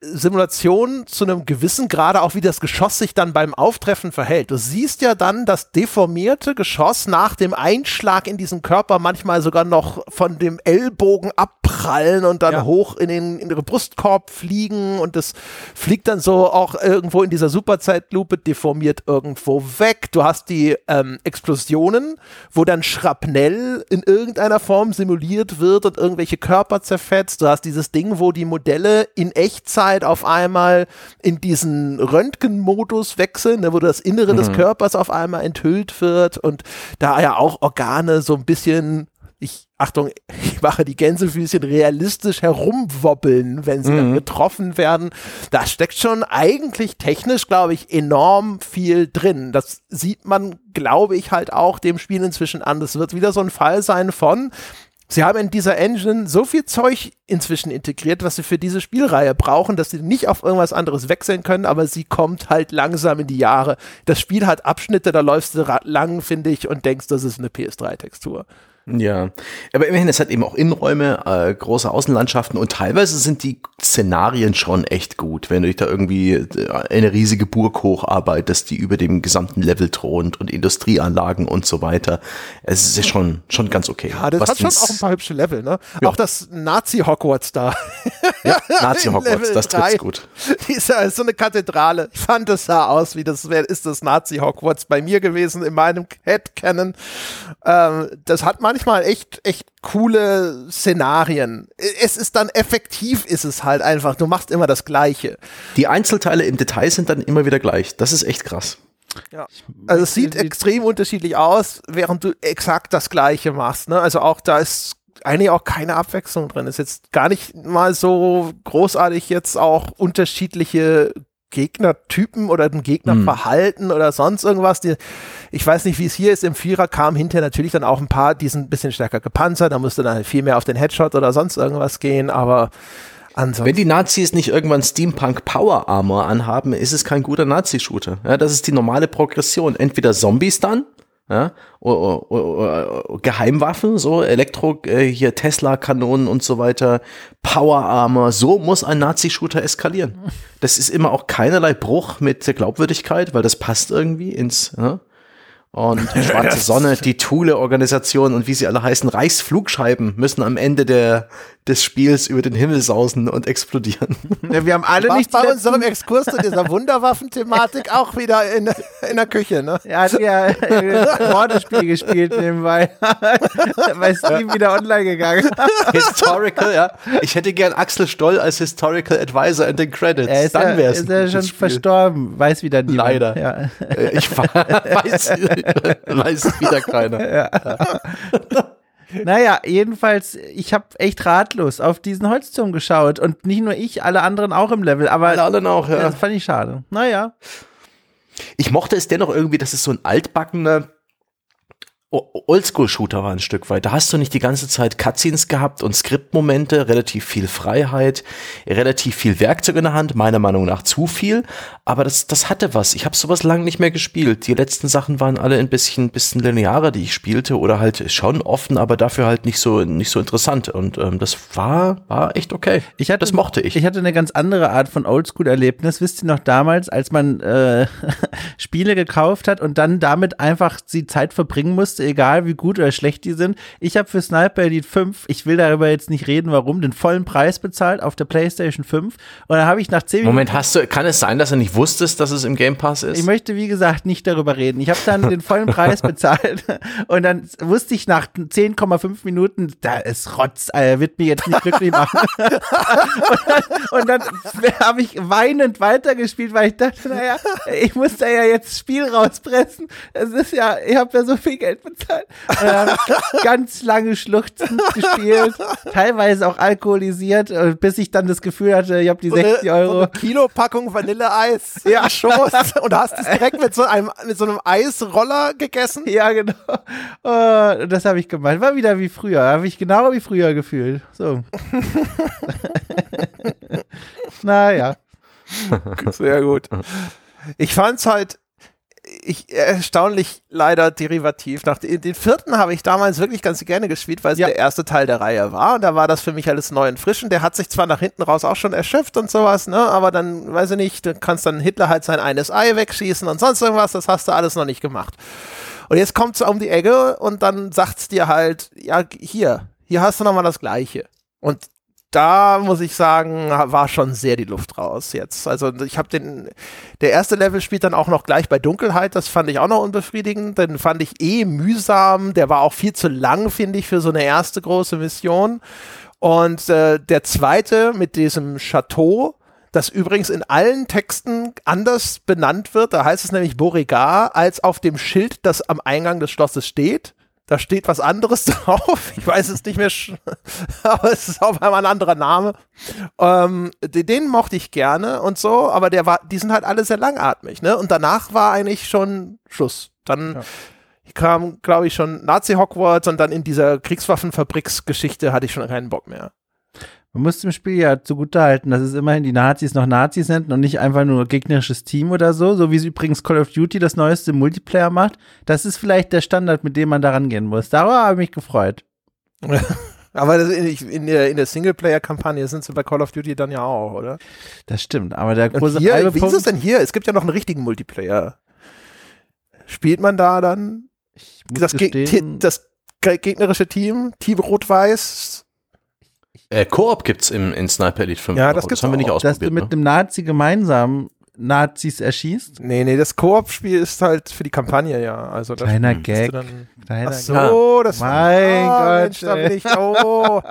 Simulation zu einem gewissen Grade auch, wie das Geschoss sich dann beim Auftreffen verhält. Du siehst ja dann das deformierte Geschoss nach dem Einschlag in diesen Körper manchmal sogar noch von dem Ellbogen abprallen und dann Ja. hoch in den, in den Brustkorb fliegen und das fliegt dann so auch irgendwo in dieser Superzeitlupe deformiert irgendwo weg. Du hast die ähm, Explosionen, wo dann Schrapnell in irgendeiner Form simuliert wird und irgendwelche Körper zerfetzt. Du hast dieses Ding, wo die Modelle in Echtzeit auf einmal in diesen Röntgenmodus wechseln, ne, wo das Innere des Körpers auf einmal enthüllt wird und da ja auch Organe so ein bisschen ich, Achtung, ich mache die Gänsefüßchen realistisch herumwobbeln, wenn sie dann getroffen werden. Da steckt schon eigentlich technisch, glaube ich, enorm viel drin. Das sieht man, glaube ich, halt auch dem Spiel inzwischen an. Das wird wieder so ein Fall sein von, Sie haben in dieser Engine so viel Zeug inzwischen integriert, was sie für diese Spielreihe brauchen, dass sie nicht auf irgendwas anderes wechseln können, aber sie kommt halt langsam in die Jahre. Das Spiel hat Abschnitte, da läufst du lang, finde ich, und denkst, das ist eine PS3-Textur. Ja, aber immerhin, es hat eben auch Innenräume, äh, große Außenlandschaften und teilweise sind die Szenarien schon echt gut, wenn du dich da irgendwie äh, eine riesige Burg hocharbeitest, die über dem gesamten Level thront und Industrieanlagen und so weiter. Es ist ja schon, schon ganz okay. Ja, das Was hat schon auch ein paar hübsche Level, ne? Ja. Auch das Nazi-Hogwarts da. ja, Nazi-Hogwarts, das trifft's gut. Die ist ja so eine Kathedrale. Ich fand, es sah aus wie das wär, ist das Nazi-Hogwarts bei mir gewesen in meinem Headcanon. Ähm, das hat manchmal echt, echt coole Szenarien. Es ist dann effektiv, ist es halt einfach. Du machst immer das Gleiche. Die Einzelteile im Detail sind dann immer wieder gleich. Das ist echt krass. Ja. Also es sieht sieht- extrem unterschiedlich aus, während du exakt das Gleiche machst. Ne? Also auch da ist eigentlich auch keine Abwechslung drin. Ist jetzt gar nicht mal so großartig jetzt auch unterschiedliche Gegnertypen oder ein Gegnerverhalten oder sonst irgendwas. Die, ich weiß nicht, wie es hier ist. Im Vierer kam hinterher natürlich dann auch ein paar, die sind ein bisschen stärker gepanzert. Da musste dann viel mehr auf den Headshot oder sonst irgendwas gehen. Aber ansonsten. Wenn die Nazis nicht irgendwann Steampunk Power Armor anhaben, ist es kein guter Nazi-Shooter. Ja, das ist die normale Progression. Entweder Zombies dann, ja, o- o- o- o- Geheimwaffen, so Elektro, äh, hier Tesla-Kanonen und so weiter, Power Armor, so muss ein Nazi-Shooter eskalieren. Das ist immer auch keinerlei Bruch mit der Glaubwürdigkeit, weil das passt irgendwie ins, ja. Und die Schwarze Sonne, die Thule-Organisation und wie sie alle heißen, Reichsflugscheiben müssen am Ende der, des Spiels über den Himmel sausen und explodieren. Ja, wir haben alle nicht bei unserem Exkurs zu dieser Wunderwaffen-Thematik auch wieder in, in der Küche, ne? Er hat ja ein Wortespiel gespielt nebenbei. Bei Steam wieder online gegangen. Historical, ja. Ich hätte gern Axel Stoll als Historical Advisor in den Credits. Er ist, Dann ja, wär's ist ein ja gutes schon Spiel. verstorben. Weiß wieder niemand. Leider. Ja. Äh, Ich weiß, weiß wieder keiner. Naja, jedenfalls, ich habe echt ratlos auf diesen Holzturm geschaut. Und nicht nur ich, alle anderen auch im Level. Aber Alle anderen auch, ja. das fand ich schade. Naja. Ich mochte es dennoch irgendwie, dass es so ein altbackener Oldschool-Shooter war ein Stück weit. Da hast du nicht die ganze Zeit Cutscenes gehabt und Skriptmomente, relativ viel Freiheit, relativ viel Werkzeug in der Hand, meiner Meinung nach zu viel, aber das, das hatte was. Ich habe sowas lange nicht mehr gespielt. Die letzten Sachen waren alle ein bisschen, bisschen linearer, die ich spielte oder halt schon offen, aber dafür halt nicht so, nicht so interessant und ähm, das war, war echt okay. Ich hatte, das mochte ich. Ich hatte eine ganz andere Art von Oldschool-Erlebnis. Wisst ihr noch damals, als man äh, Spiele gekauft hat und dann damit einfach die Zeit verbringen musste, Egal wie gut oder schlecht die sind. Ich habe für Sniper Elite 5, ich will darüber jetzt nicht reden, warum, den vollen Preis bezahlt auf der PlayStation 5. Und dann habe ich nach 10 Moment, hast du, kann es sein, dass du nicht wusstest, dass es im Game Pass ist? Ich möchte, wie gesagt, nicht darüber reden. Ich habe dann den vollen Preis bezahlt und dann wusste ich nach 10,5 Minuten, da ist Rotz, er wird mich jetzt nicht glücklich machen. und dann, dann habe ich weinend weitergespielt, weil ich dachte, naja, ich muss da ja jetzt Spiel rauspressen. Es ist ja, ich habe ja so viel Geld bezahlt. Habe ich ganz lange schluchzend gespielt, teilweise auch alkoholisiert, äh, bis ich dann das Gefühl hatte, ich habe die 60 Euro. So eine Kilo-Packung Vanilleeis ja. Schoß und hast es direkt mit so einem, mit so einem Eisroller gegessen. Ja, genau. Uh, das habe ich gemacht. War wieder wie früher. Habe ich genau wie früher gefühlt. So. naja. Sehr gut. Ich fand's halt ich, erstaunlich leider derivativ. Nach den, den vierten habe ich damals wirklich ganz gerne gespielt, weil es ja. der erste Teil der Reihe war. Und da war das für mich alles neu und frisch. Und der hat sich zwar nach hinten raus auch schon erschöpft und sowas, ne? Aber dann, weiß ich nicht, du kannst dann Hitler halt sein eines Ei wegschießen und sonst irgendwas. Das hast du alles noch nicht gemacht. Und jetzt kommt es um die Ecke und dann sagt's dir halt, ja, hier, hier hast du nochmal das Gleiche. Und da muss ich sagen, war schon sehr die Luft raus jetzt. Also ich habe den, der erste Level spielt dann auch noch gleich bei Dunkelheit, das fand ich auch noch unbefriedigend, den fand ich eh mühsam, der war auch viel zu lang, finde ich, für so eine erste große Mission. Und äh, der zweite mit diesem Chateau, das übrigens in allen Texten anders benannt wird, da heißt es nämlich Beauregard, als auf dem Schild, das am Eingang des Schlosses steht. Da steht was anderes drauf. Ich weiß es nicht mehr, aber es ist auf einmal ein anderer Name. Ähm, den mochte ich gerne und so, aber der war, die sind halt alle sehr langatmig, ne? Und danach war eigentlich schon Schluss. Dann ja. kam, glaube ich, schon Nazi Hogwarts und dann in dieser Kriegswaffenfabriksgeschichte hatte ich schon keinen Bock mehr. Man muss dem Spiel ja zugutehalten, dass es immerhin die Nazis noch Nazis nennt und nicht einfach nur gegnerisches Team oder so, so wie es übrigens Call of Duty das neueste Multiplayer macht. Das ist vielleicht der Standard, mit dem man da rangehen muss. Darüber habe ich mich gefreut. aber in, der, der Singleplayer-Kampagne sind sie bei Call of Duty dann ja auch, oder? Das stimmt, aber der große hier, Wie ist es denn hier? Es gibt ja noch einen richtigen Multiplayer. Spielt man da dann das, Ge das gegnerische Team, Team Rot-Weiß, äh, Koop gibt's im, in Sniper Elite 5. Ja, das, gibt's das haben wir nicht ausprobiert. Dass du mit ne? einem Nazi gemeinsam Nazis erschießt? Nee, nee, das Koop-Spiel ist halt für die Kampagne, ja. Also das Kleiner Gag. Kleiner Ach so, das Mein oh, Gott. Mensch, da bin ich, oh.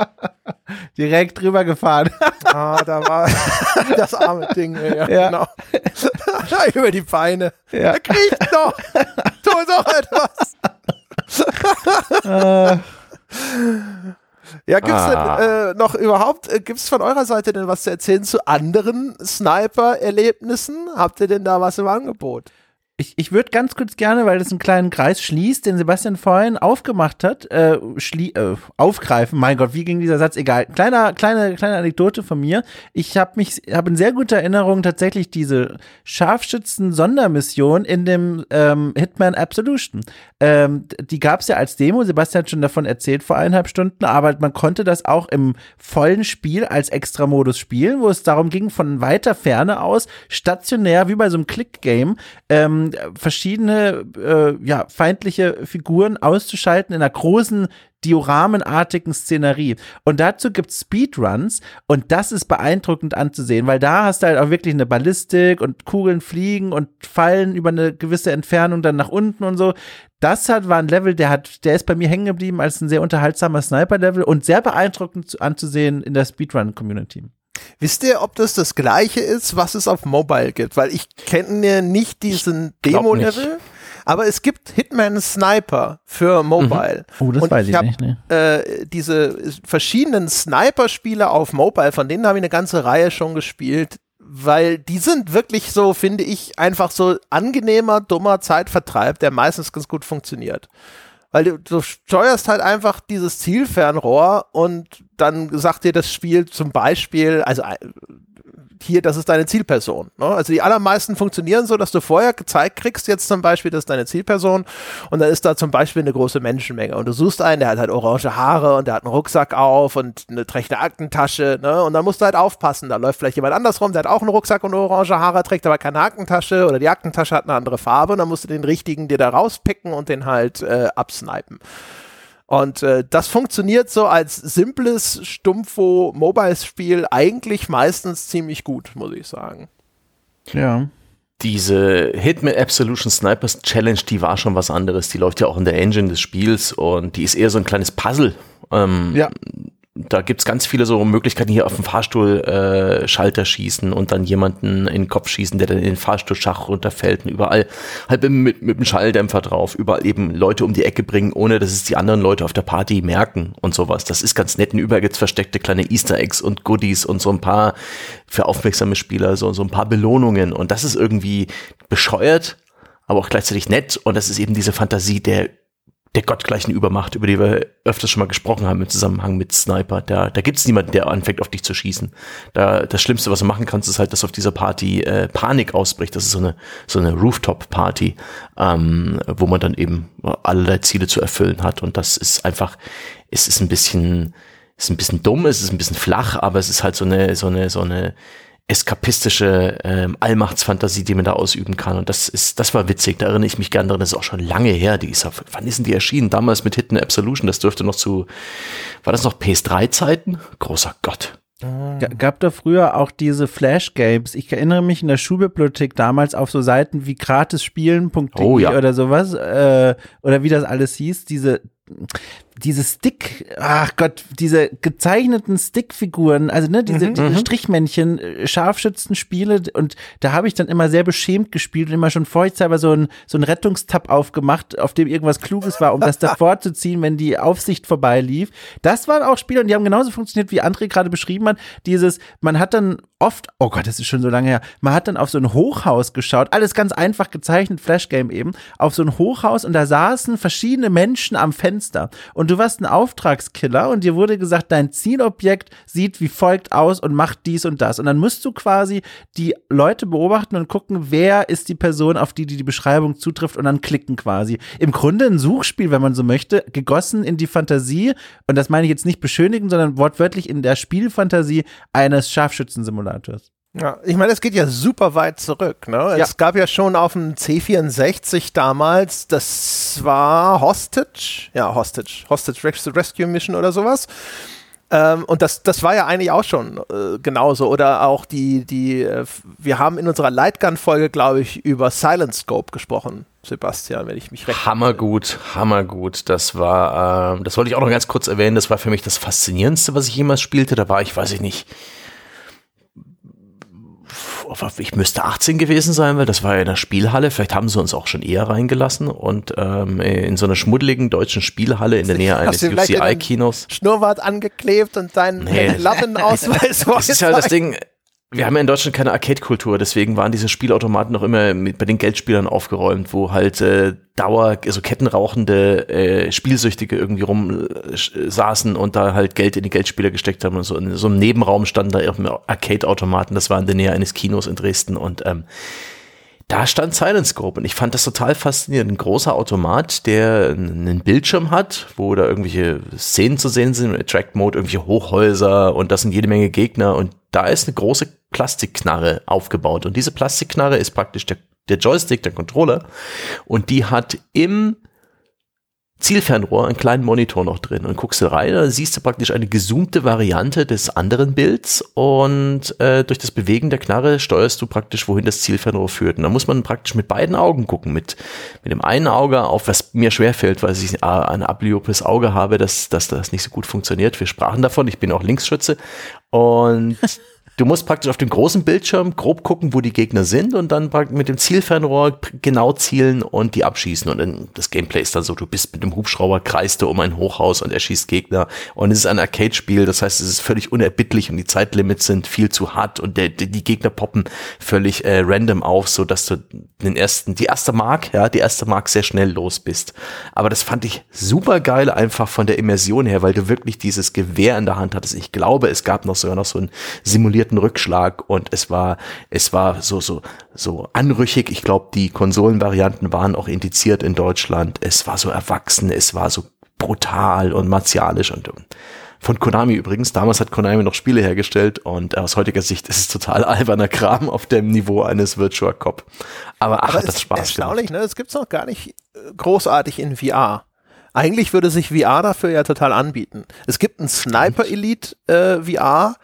Direkt drüber gefahren. ah, da war das arme Ding, ja, ja. genau. Über die Beine. Ja. Er kriecht doch. Tu doch etwas. Ah. Ja, gibt's ah. denn äh, noch überhaupt, äh, gibt's von eurer Seite denn was zu erzählen zu anderen Sniper-Erlebnissen? Habt ihr denn da was im Angebot? Ich, ich würde ganz kurz gerne, weil das einen kleinen Kreis schließt, den Sebastian vorhin aufgemacht hat, äh, schlie äh, aufgreifen. Mein Gott, wie ging dieser Satz? Egal. Kleiner, kleine, kleine Anekdote von mir. Ich habe mich, habe in sehr guter Erinnerung tatsächlich diese Scharfschützen-Sondermission in dem ähm, Hitman Absolution. Ähm, die gab es ja als Demo. Sebastian hat schon davon erzählt vor eineinhalb Stunden, aber man konnte das auch im vollen Spiel als Extramodus spielen, wo es darum ging, von weiter Ferne aus stationär wie bei so einem Click-Game ähm, verschiedene äh, ja, feindliche Figuren auszuschalten in einer großen dioramenartigen Szenerie. Und dazu gibt's Speedruns und das ist beeindruckend anzusehen, weil da hast du halt auch wirklich eine Ballistik und Kugeln fliegen und fallen über eine gewisse Entfernung dann nach unten und so. Das hat, war ein Level, der hat, der ist bei mir hängen geblieben als ein sehr unterhaltsamer Sniper-Level und sehr beeindruckend anzusehen in der Speedrun-Community. Wisst ihr, ob das das gleiche ist, was es auf Mobile gibt? Weil ich kenne nicht diesen Demo-Level. Aber es gibt Hitman Sniper für Mobile. Mhm. Oh, das und weiß ich, ich hab, nicht. Ne? Äh, diese verschiedenen Sniper-Spiele auf Mobile, von denen habe ich eine ganze Reihe schon gespielt, weil die sind wirklich so, finde ich, einfach so angenehmer, dummer Zeitvertreib, der meistens ganz gut funktioniert. Weil du, du steuerst halt einfach dieses Zielfernrohr und dann sagt dir das Spiel zum Beispiel, also äh, hier, das ist deine Zielperson. Ne? Also die allermeisten funktionieren so, dass du vorher gezeigt kriegst, jetzt zum Beispiel, das ist deine Zielperson und dann ist da zum Beispiel eine große Menschenmenge und du suchst einen, der hat halt orange Haare und der hat einen Rucksack auf und eine trägt Aktentasche ne? und dann musst du halt aufpassen, da läuft vielleicht jemand anders rum, der hat auch einen Rucksack und orange Haare, trägt aber keine Aktentasche oder die Aktentasche hat eine andere Farbe und dann musst du den richtigen dir da rauspicken und den halt äh, absnipen. Und äh, das funktioniert so als simples Stumpfo-Mobile-Spiel eigentlich meistens ziemlich gut, muss ich sagen. Ja. Diese Hitman Absolution Snipers Challenge, die war schon was anderes. Die läuft ja auch in der Engine des Spiels und die ist eher so ein kleines Puzzle. Ähm, Ja. Da gibt's ganz viele so Möglichkeiten hier auf dem Fahrstuhl äh, Schalter schießen und dann jemanden in den Kopf schießen, der dann in den Fahrstuhlschach runterfällt und überall halt mit, mit dem Schalldämpfer drauf, überall eben Leute um die Ecke bringen, ohne dass es die anderen Leute auf der Party merken und sowas. Das ist ganz nett. Und überall gibt's versteckte kleine Easter Eggs und Goodies und so ein paar für aufmerksame Spieler, so, so ein paar Belohnungen. Und das ist irgendwie bescheuert, aber auch gleichzeitig nett. Und das ist eben diese Fantasie der der gottgleichen Übermacht, über die wir öfters schon mal gesprochen haben im Zusammenhang mit Sniper. Da, da gibt's niemanden, der anfängt, auf dich zu schießen. Da, das Schlimmste, was du machen kannst, ist halt, dass auf dieser Party äh, Panik ausbricht. Das ist so eine, so eine Rooftop-Party, ähm, wo man dann eben allerlei Ziele zu erfüllen hat. Und das ist einfach, es ist ein bisschen, ist ein bisschen dumm, es ist ein bisschen flach, aber es ist halt so eine, so eine, so eine eskapistische ähm, Allmachtsfantasie, die man da ausüben kann. Und das ist, das war witzig. Da erinnere ich mich gerne dran. Das ist auch schon lange her. Die ist, auf- wann ist denn die erschienen? Damals mit Hidden Absolution. Das dürfte noch zu, war das noch PS3-Zeiten? Großer Gott. Gab da früher auch diese Flash-Games. Ich erinnere mich in der Schulbibliothek damals auf so Seiten wie gratisspielen.de Oh ja. oder sowas, äh, oder wie das alles hieß, diese diese Stick, ach Gott, diese gezeichneten Stickfiguren, also ne, diese, diese Strichmännchen, äh, Scharfschützenspiele und da habe ich dann immer sehr beschämt gespielt und immer schon vorsichtshalber so ein so ein Rettungstab aufgemacht, auf dem irgendwas Kluges war, um das davor zu ziehen, wenn die Aufsicht vorbeilief. Das waren auch Spiele und die haben genauso funktioniert, wie André gerade beschrieben hat. Dieses, man hat dann oft, oh Gott, das ist schon so lange her, man hat dann auf so ein Hochhaus geschaut, alles ganz einfach gezeichnet, Flashgame eben, auf so ein Hochhaus und da saßen verschiedene Menschen am Fenster und du warst ein Auftragskiller und dir wurde gesagt, dein Zielobjekt sieht wie folgt aus und macht dies und das und dann musst du quasi die Leute beobachten und gucken, wer ist die Person, auf die die, die Beschreibung zutrifft und dann klicken quasi. Im Grunde ein Suchspiel, wenn man so möchte, gegossen in die Fantasie und das meine ich jetzt nicht beschönigen, sondern wortwörtlich in der Spielfantasie eines Scharfschützensimulators. Ja, ich meine, es geht ja super weit zurück. Ne? Es gab ja schon auf dem C64 damals, das war Hostage, ja, Hostage, Hostage Res- Rescue Mission oder sowas. Ähm, und das, das war ja eigentlich auch schon äh, genauso. Oder auch die, die, äh, wir haben in unserer Lightgun-Folge, glaube ich, über Silent Scope gesprochen, Sebastian, wenn ich mich recht Hammergut, hammergut. Das war, ähm, das wollte ich auch noch ganz kurz erwähnen. Das war für mich das Faszinierendste, was ich jemals spielte. Da war ich, weiß ich nicht, ich müsste 18 gewesen sein, weil das war ja in der Spielhalle. Vielleicht haben sie uns auch schon eher reingelassen und ähm, in so einer schmuddeligen deutschen Spielhalle in der Nähe eines UCI-Kinos. Schnurrbart angeklebt und deinen Nee. Lappenausweis Das ist ja das Ding. Wir haben ja in Deutschland keine Arcade-Kultur, deswegen waren diese Spielautomaten noch immer mit, bei den Geldspielern aufgeräumt, wo halt äh, Dauer, also kettenrauchende äh, Spielsüchtige irgendwie rum äh, sch- saßen und da halt Geld in die Geldspieler gesteckt haben und so. In so einem Nebenraum standen da eben Arcade-Automaten, das war in der Nähe eines Kinos in Dresden und ähm, da stand Silent Scope und ich fand das total faszinierend. Ein großer Automat, der einen Bildschirm hat, wo da irgendwelche Szenen zu sehen sind, Attract Mode, irgendwelche Hochhäuser und das sind jede Menge Gegner und da ist eine große Plastikknarre aufgebaut. Und diese Plastikknarre ist praktisch der, der Joystick, der Controller. Und die hat im Zielfernrohr einen kleinen Monitor noch drin und guckst du rein, dann siehst du praktisch eine gezoomte Variante des anderen Bilds und äh, durch das Bewegen der Knarre steuerst du praktisch, wohin das Zielfernrohr führt. Und da muss man praktisch mit beiden Augen gucken, mit, mit dem einen Auge auf, was mir schwerfällt, weil ich ein ablyopes Auge habe, dass, dass das nicht so gut funktioniert. Wir sprachen davon, ich bin auch Linksschütze und Du musst praktisch auf dem großen Bildschirm grob gucken, wo die Gegner sind und dann mit dem Zielfernrohr genau zielen und die abschießen. Und das Gameplay ist dann so, du bist mit dem Hubschrauber, kreist du um ein Hochhaus und erschießt Gegner. Und es ist ein Arcade-Spiel, das heißt, es ist völlig unerbittlich und die Zeitlimits sind viel zu hart und der, die die Gegner poppen völlig äh, random auf, so dass du den ersten, die erste Mark, ja, die erste Mark sehr schnell los bist. Aber das fand ich super geil einfach von der Immersion her, weil du wirklich dieses Gewehr in der Hand hattest. Ich glaube, es gab noch sogar noch so einen simulierten Rückschlag und es war, es war so, so, so anrüchig. Ich glaube, die Konsolenvarianten waren auch indiziert in Deutschland. Es war so erwachsen, es war so brutal und martialisch und von Konami übrigens. Damals hat Konami noch Spiele hergestellt und aus heutiger Sicht ist es total alberner Kram auf dem Niveau eines Virtual Cop. Aber ach, Aber das ist Spaß. Erstaunlich, ne? Das gibt's noch gar nicht äh, großartig in VR. Eigentlich würde sich VR dafür ja total anbieten. Es gibt ein Sniper Elite äh, VR,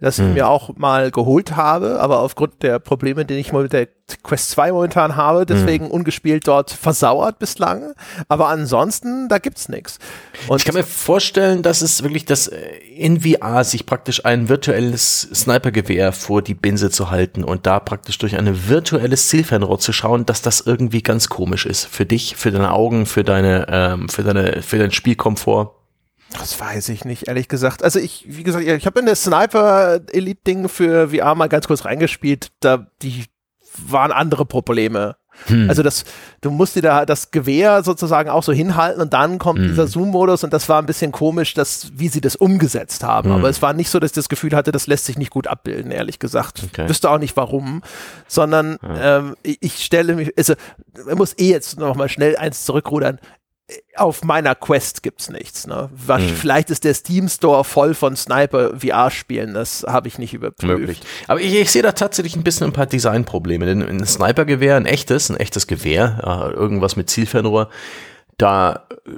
das ich mir auch mal geholt habe, aber aufgrund der Probleme, die ich mal mit der Quest 2 momentan habe, deswegen ungespielt dort versauert bislang. Aber ansonsten, da gibt's nichts. Und Ich kann mir vorstellen, dass es wirklich das äh, in VR sich praktisch ein virtuelles Snipergewehr vor die Binse zu halten und da praktisch durch ein virtuelles Zielfernrohr zu schauen, dass das irgendwie ganz komisch ist für dich, für deine Augen, für deine, ähm, für deine, für deinen Spielkomfort. Das weiß ich nicht, ehrlich gesagt. Also ich, wie gesagt, ich habe in das Sniper Elite Ding für VR mal ganz kurz reingespielt. Da die waren andere Probleme. Also das, du musst dir da das Gewehr sozusagen auch so hinhalten und dann kommt dieser Zoom-Modus und das war ein bisschen komisch, dass, wie sie das umgesetzt haben. Aber es war nicht so, dass ich das Gefühl hatte, das lässt sich nicht gut abbilden, ehrlich gesagt. Okay. Wüsste auch nicht warum, sondern ähm, ich, ich stelle mich, also man muss eh jetzt noch mal schnell eins zurückrudern auf meiner Quest gibt's nichts. Ne? Was, Hm. Vielleicht ist der Steam Store voll von Sniper VR-Spielen. Das habe ich nicht überprüft. Möglich. Aber ich, ich sehe da tatsächlich ein bisschen ein paar Designprobleme. Denn ein Snipergewehr, ein echtes, ein echtes Gewehr, äh, irgendwas mit Zielfernrohr, da äh,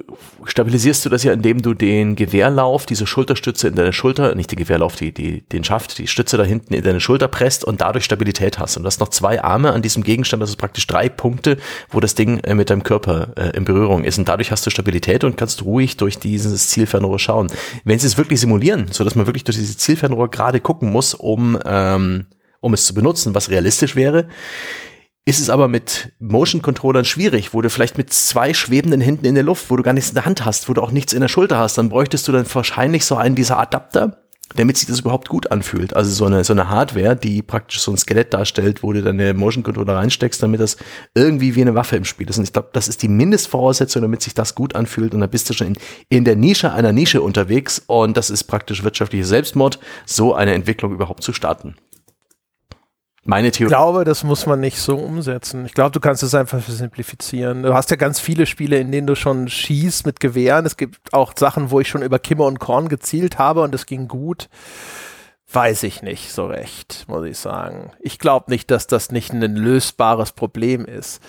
stabilisierst du das ja, indem du den Gewehrlauf, diese Schulterstütze in deine Schulter, nicht den Gewehrlauf, die, die, den Schaft, die Stütze da hinten in deine Schulter presst und dadurch Stabilität hast. Und du hast noch zwei Arme an diesem Gegenstand, das ist praktisch drei Punkte, wo das Ding äh, mit deinem Körper äh, in Berührung ist. Und dadurch hast du Stabilität und kannst ruhig durch dieses Zielfernrohr schauen. Wenn sie es wirklich simulieren, so dass man wirklich durch dieses Zielfernrohr gerade gucken muss, um, ähm, um es zu benutzen, was realistisch wäre, ist es aber mit Motion Controllern schwierig, wo du vielleicht mit zwei schwebenden Händen in der Luft, wo du gar nichts in der Hand hast, wo du auch nichts in der Schulter hast, dann bräuchtest du dann wahrscheinlich so einen dieser Adapter, damit sich das überhaupt gut anfühlt. Also so eine, so eine Hardware, die praktisch so ein Skelett darstellt, wo du deine Motion Controller reinsteckst, damit das irgendwie wie eine Waffe im Spiel ist. Und ich glaube, das ist die Mindestvoraussetzung, damit sich das gut anfühlt. Und da bist du schon in, in der Nische einer Nische unterwegs. Und das ist praktisch wirtschaftlicher Selbstmord, so eine Entwicklung überhaupt zu starten. Meine Ich Theorie. glaube, das muss man nicht so umsetzen. Ich glaube, du kannst es einfach simplifizieren. Du hast ja ganz viele Spiele, in denen du schon schießt mit Gewehren. Es gibt auch Sachen, wo ich schon über Kimmer und Korn gezielt habe und es ging gut. Weiß ich nicht so recht, muss ich sagen. Ich glaube nicht, dass das nicht ein lösbares Problem ist.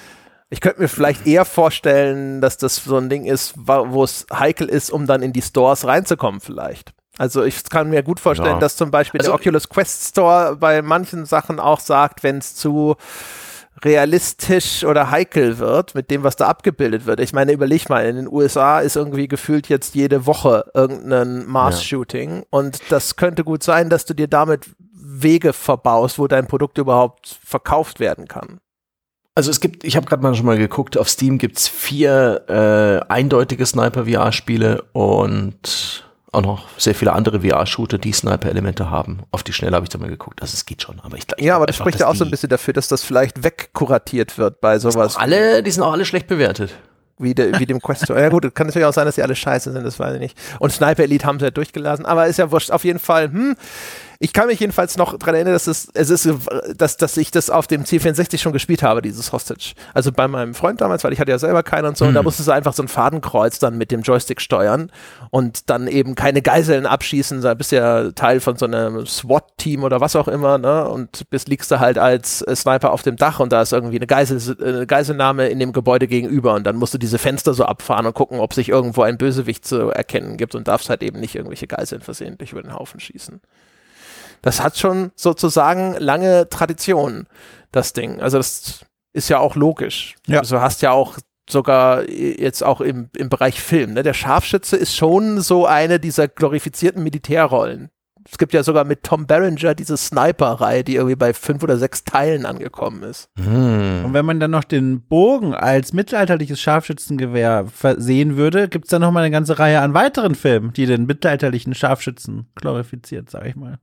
Ich könnte mir vielleicht eher vorstellen, dass das so ein Ding ist, wo es heikel ist, um dann in die Stores reinzukommen vielleicht. Also ich kann mir gut vorstellen, Ja. dass zum Beispiel Also- der Oculus Quest Store bei manchen Sachen auch sagt, wenn es zu realistisch oder heikel wird mit dem, was da abgebildet wird. Ich meine, überleg mal, in den USA ist irgendwie gefühlt jetzt jede Woche irgendein Mars-Shooting und das könnte gut sein, dass du dir damit Wege verbaust, wo dein Produkt überhaupt verkauft werden kann. Also es gibt, ich habe gerade mal schon mal geguckt, auf Steam gibt's vier äh, eindeutige Sniper-VR-Spiele und auch noch sehr viele andere VR-Shooter, die Sniper-Elemente haben. Auf die Schnelle habe ich da mal geguckt. Also es geht schon, aber ich ich Ja, aber das einfach, spricht ja auch so ein bisschen dafür, dass das vielleicht wegkuratiert wird bei sowas Alle, die sind auch alle schlecht bewertet. wie, de, wie dem Quest. Ja gut, kann natürlich auch sein, dass die alle scheiße sind, das weiß ich nicht. Und Sniper Elite haben sie ja durchgelassen, aber ist ja wurscht. Auf jeden Fall, hm, ich kann mich jedenfalls noch dran erinnern, dass es, es ist, dass, dass ich das auf dem C64 schon gespielt habe, dieses Hostage. Also bei meinem Freund damals, weil ich hatte ja selber keinen und so, und da musstest du einfach so ein Fadenkreuz dann mit dem Joystick steuern und dann eben keine Geiseln abschießen, da bist ja Teil von so einem SWAT-Team oder was auch immer, ne? Und bist liegst du halt als äh, Sniper auf dem Dach und da ist irgendwie eine, Geisel, äh, eine Geiselnahme in dem Gebäude gegenüber und dann musst du diese Fenster so abfahren und gucken, ob sich irgendwo ein Bösewicht zu erkennen gibt und darfst halt eben nicht irgendwelche Geiseln versehentlich über den Haufen schießen. Das hat schon sozusagen lange Tradition, das Ding. Also das ist ja auch logisch. Ja. Also hast ja auch sogar jetzt auch im, im Bereich Film. Ne? Der Scharfschütze ist schon so eine dieser glorifizierten Militärrollen. Es gibt ja sogar mit Tom Berenger diese Sniper-Reihe, die irgendwie bei fünf oder sechs Teilen angekommen ist. Hm. Und wenn man dann noch den Bogen als mittelalterliches Scharfschützengewehr versehen würde, gibt es dann noch mal eine ganze Reihe an weiteren Filmen, die den mittelalterlichen Scharfschützen glorifiziert, sag ich mal.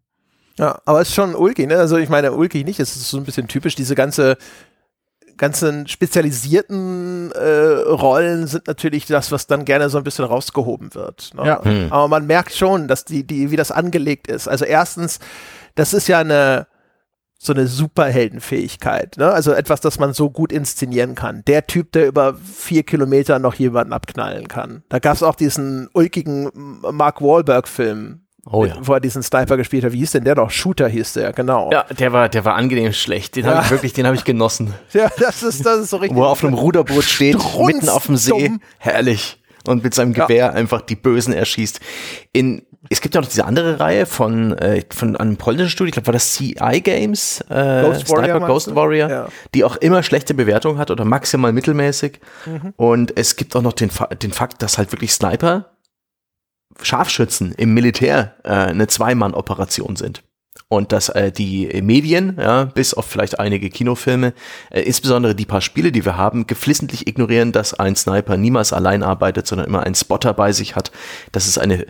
Ja, aber es ist schon ulkig, ne? Also ich meine, ulkig nicht, es ist so ein bisschen typisch, diese ganze ganzen spezialisierten äh, Rollen sind natürlich das, was dann gerne so ein bisschen rausgehoben wird. Ne? Ja. Hm. Aber man merkt schon, dass die, die, wie das angelegt ist. Also erstens, das ist ja eine so eine Superheldenfähigkeit, ne? Also etwas, das man so gut inszenieren kann. Der Typ, der über vier Kilometer noch jemanden abknallen kann. Da gab es auch diesen ulkigen Mark Wahlberg-Film, Oh ja. wo er diesen Sniper gespielt hat. Wie hieß denn der doch? Shooter hieß der, genau. Ja, der war, der war angenehm schlecht. Den habe ich wirklich, den habe ich genossen. Ja, das ist, das ist so richtig. Wo er auf einem Ruderboot steht, mitten auf dem See. Herrlich. Und mit seinem Ja. Gewehr einfach die Bösen erschießt. In, es gibt ja noch diese andere Reihe von, äh, von einem polnischen Studio, ich glaube, war das CI Games, äh, Ghost Warrior, Sniper meinst Ghost? Warrior, Ja. die auch immer schlechte Bewertungen hat oder maximal mittelmäßig. Mhm. Und es gibt auch noch den, den Fakt, dass halt wirklich Sniper Scharfschützen im Militär äh, eine Zweimann-Operation sind. Und dass äh, die Medien, ja, bis auf vielleicht einige Kinofilme, äh, insbesondere die paar Spiele, die wir haben, geflissentlich ignorieren, dass ein Sniper niemals allein arbeitet, sondern immer einen Spotter bei sich hat. Das ist eine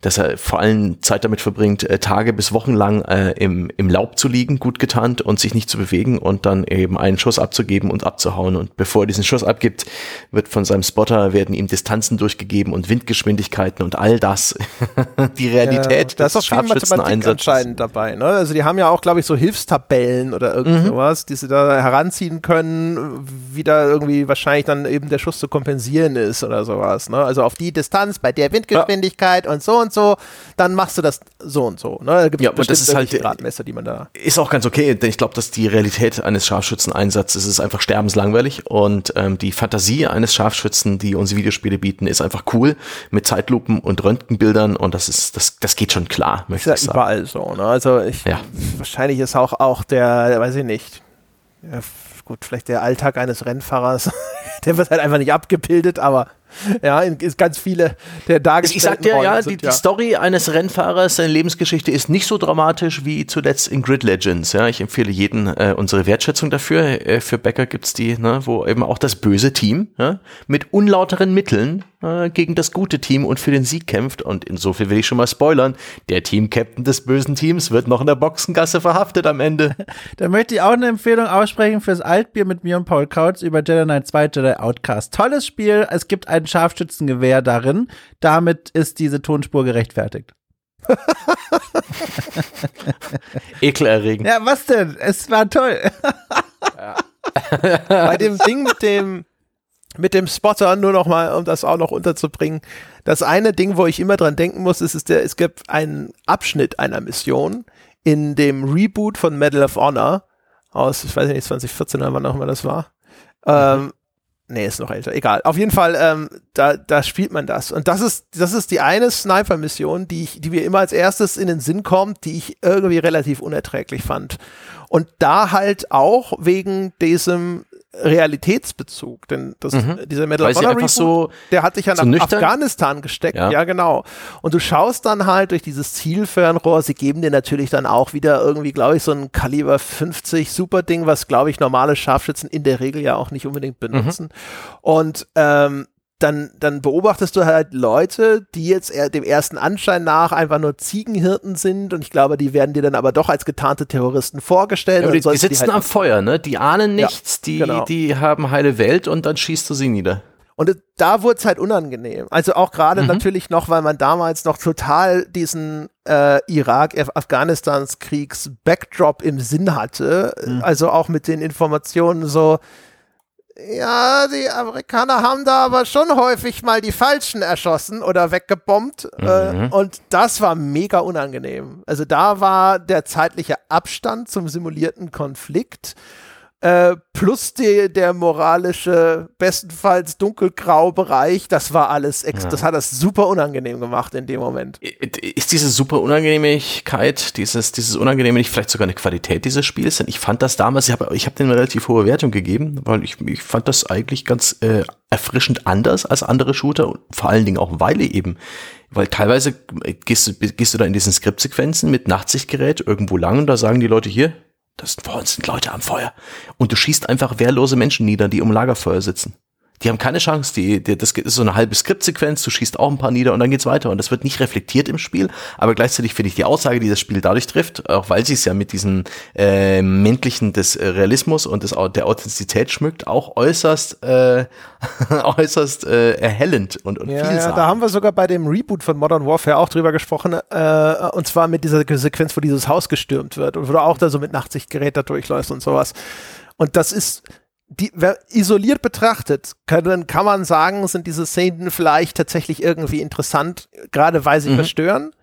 dass er vor allem Zeit damit verbringt, äh, Tage bis Wochen lang äh, im, im Laub zu liegen, gut getarnt und sich nicht zu bewegen und dann eben einen Schuss abzugeben und abzuhauen. Und bevor er diesen Schuss abgibt, wird von seinem Spotter, werden ihm Distanzen durchgegeben und Windgeschwindigkeiten und all das. Die Realität da ist auch des Scharfschützeneinsatzes. anscheinend dabei. Ne? Also die haben ja auch, glaube ich, so Hilfstabellen oder irgend Mhm. die sie da heranziehen können, wie da irgendwie wahrscheinlich dann eben der Schuss zu kompensieren ist oder sowas. Ne? Also auf die Distanz bei der Windgeschwindigkeit und so und so, dann machst du das so und so. Ne? Da gibt Ja, und das ist halt- Gradmesser, die man da. Ist auch ganz okay, denn ich glaube, dass die Realität eines Scharfschützeneinsatzes ist einfach sterbenslangweilig und ähm, die Fantasie eines Scharfschützen, die unsere Videospiele bieten, ist einfach cool mit Zeitlupen und Röntgenbildern und das ist das das geht schon klar, Ist möchte ja ich sagen. überall so. Ne? Also ich, Ja. wahrscheinlich ist auch, auch der, weiß ich nicht, ja, gut, vielleicht der Alltag eines Rennfahrers, der wird halt einfach nicht abgebildet, aber ja, ist ganz viele der Ich dargestellten sag dir, ja, die, sind die Story eines Rennfahrers, seine Lebensgeschichte ist nicht so dramatisch wie zuletzt in Grid Legends. Ja, ich empfehle jeden äh, unsere Wertschätzung dafür. Äh, für Becker gibt's die, ne, wo eben auch das böse Team ja, mit unlauteren Mitteln äh, gegen das gute Team und für den Sieg kämpft. Und insofern will ich schon mal spoilern: Der Team-Captain des bösen Teams wird noch in der Boxengasse verhaftet am Ende. Da möchte ich auch eine Empfehlung aussprechen fürs Altbier mit mir und Paul Kautz über Jedi Knight 2 Jedi Outcast. Tolles Spiel. Es gibt ein Scharfschützengewehr darin. Damit ist diese Tonspur gerechtfertigt. Ekelerregend. Ja, was denn? Es war toll. bei dem Ding mit dem mit dem Spotter nur noch mal, um das auch noch unterzubringen. Das eine Ding, wo ich immer dran denken muss, ist, ist der, es gibt einen Abschnitt einer Mission in dem Reboot von Medal of Honor aus, ich weiß nicht, 2014 oder wann auch immer das war. Ähm, nee, ist noch älter. Egal. Auf jeden Fall, ähm, da, da spielt man das. Und das ist, das ist die eine Sniper-Mission, die die mir immer als erstes in den Sinn kommt, die ich irgendwie relativ unerträglich fand. Und da halt auch wegen diesem Realitätsbezug, denn das, dieser Medal Weil of Honor Reboot, so der hat dich ja so nach nüchtern? Afghanistan gesteckt, Ja. ja. genau. Und du schaust dann halt durch dieses Zielfernrohr, sie geben dir natürlich dann auch wieder irgendwie, glaube ich, so ein Kaliber 50 Super-Ding, was, glaube ich, normale Scharfschützen in der Regel ja auch nicht unbedingt benutzen. Und ähm, dann, dann beobachtest du halt Leute, die jetzt dem ersten Anschein nach einfach nur Ziegenhirten sind und ich glaube, die werden dir dann aber doch als getarnte Terroristen vorgestellt. Ja, die, die sitzen halt am Feuer, ne? Die ahnen Ja, nichts, die, genau. die haben heile Welt und dann schießt du sie nieder. Und da wurde es halt unangenehm. Also auch gerade natürlich noch, weil man damals noch total diesen äh, Irak-Afghanistans-Kriegs-Backdrop im Sinn hatte. Also auch mit den Informationen so, ja, die Amerikaner haben da aber schon häufig mal die Falschen erschossen oder weggebombt. Äh, und das war mega unangenehm. Also da war der zeitliche Abstand zum simulierten Konflikt äh, plus die, der moralische, bestenfalls dunkelgrau Bereich, das war alles, ex das hat das super unangenehm gemacht in dem Moment. Ist diese super Unangenehmigkeit, dieses, dieses Unangenehme nicht vielleicht sogar eine Qualität dieses Spiels? Denn ich fand das damals, ich habe ich hab denen eine relativ hohe Wertung gegeben, weil ich, ich fand das eigentlich ganz äh, erfrischend anders als andere Shooter und vor allen Dingen auch Weile eben. Weil teilweise äh, gehst du, gehst du da in diesen Skriptsequenzen mit Nachtsichtgerät irgendwo lang und da sagen die Leute hier, das vor uns sind Leute am Feuer. Und du schießt einfach wehrlose Menschen nieder, die um Lagerfeuer sitzen. Die haben keine Chance. Die, die, das ist so eine halbe Skriptsequenz, du schießt auch ein paar nieder und dann geht's weiter. Und das wird nicht reflektiert im Spiel. Aber gleichzeitig finde ich die Aussage, die das Spiel dadurch trifft, auch weil sie es ja mit diesem äh, männlichen des äh, Realismus und des, der Authentizität schmückt, auch äußerst, äh, äußerst äh, erhellend und, und Ja, vielsagend. ja, da haben wir sogar bei dem Reboot von Modern Warfare auch drüber gesprochen, äh, und zwar mit dieser Sequenz, wo dieses Haus gestürmt wird und wo du auch da so mit Nachtsichtgerät da durchläufst und sowas. Und das ist, die, isoliert betrachtet, können, kann man sagen, sind diese Szenen vielleicht tatsächlich irgendwie interessant, gerade weil sie Mhm. verstören.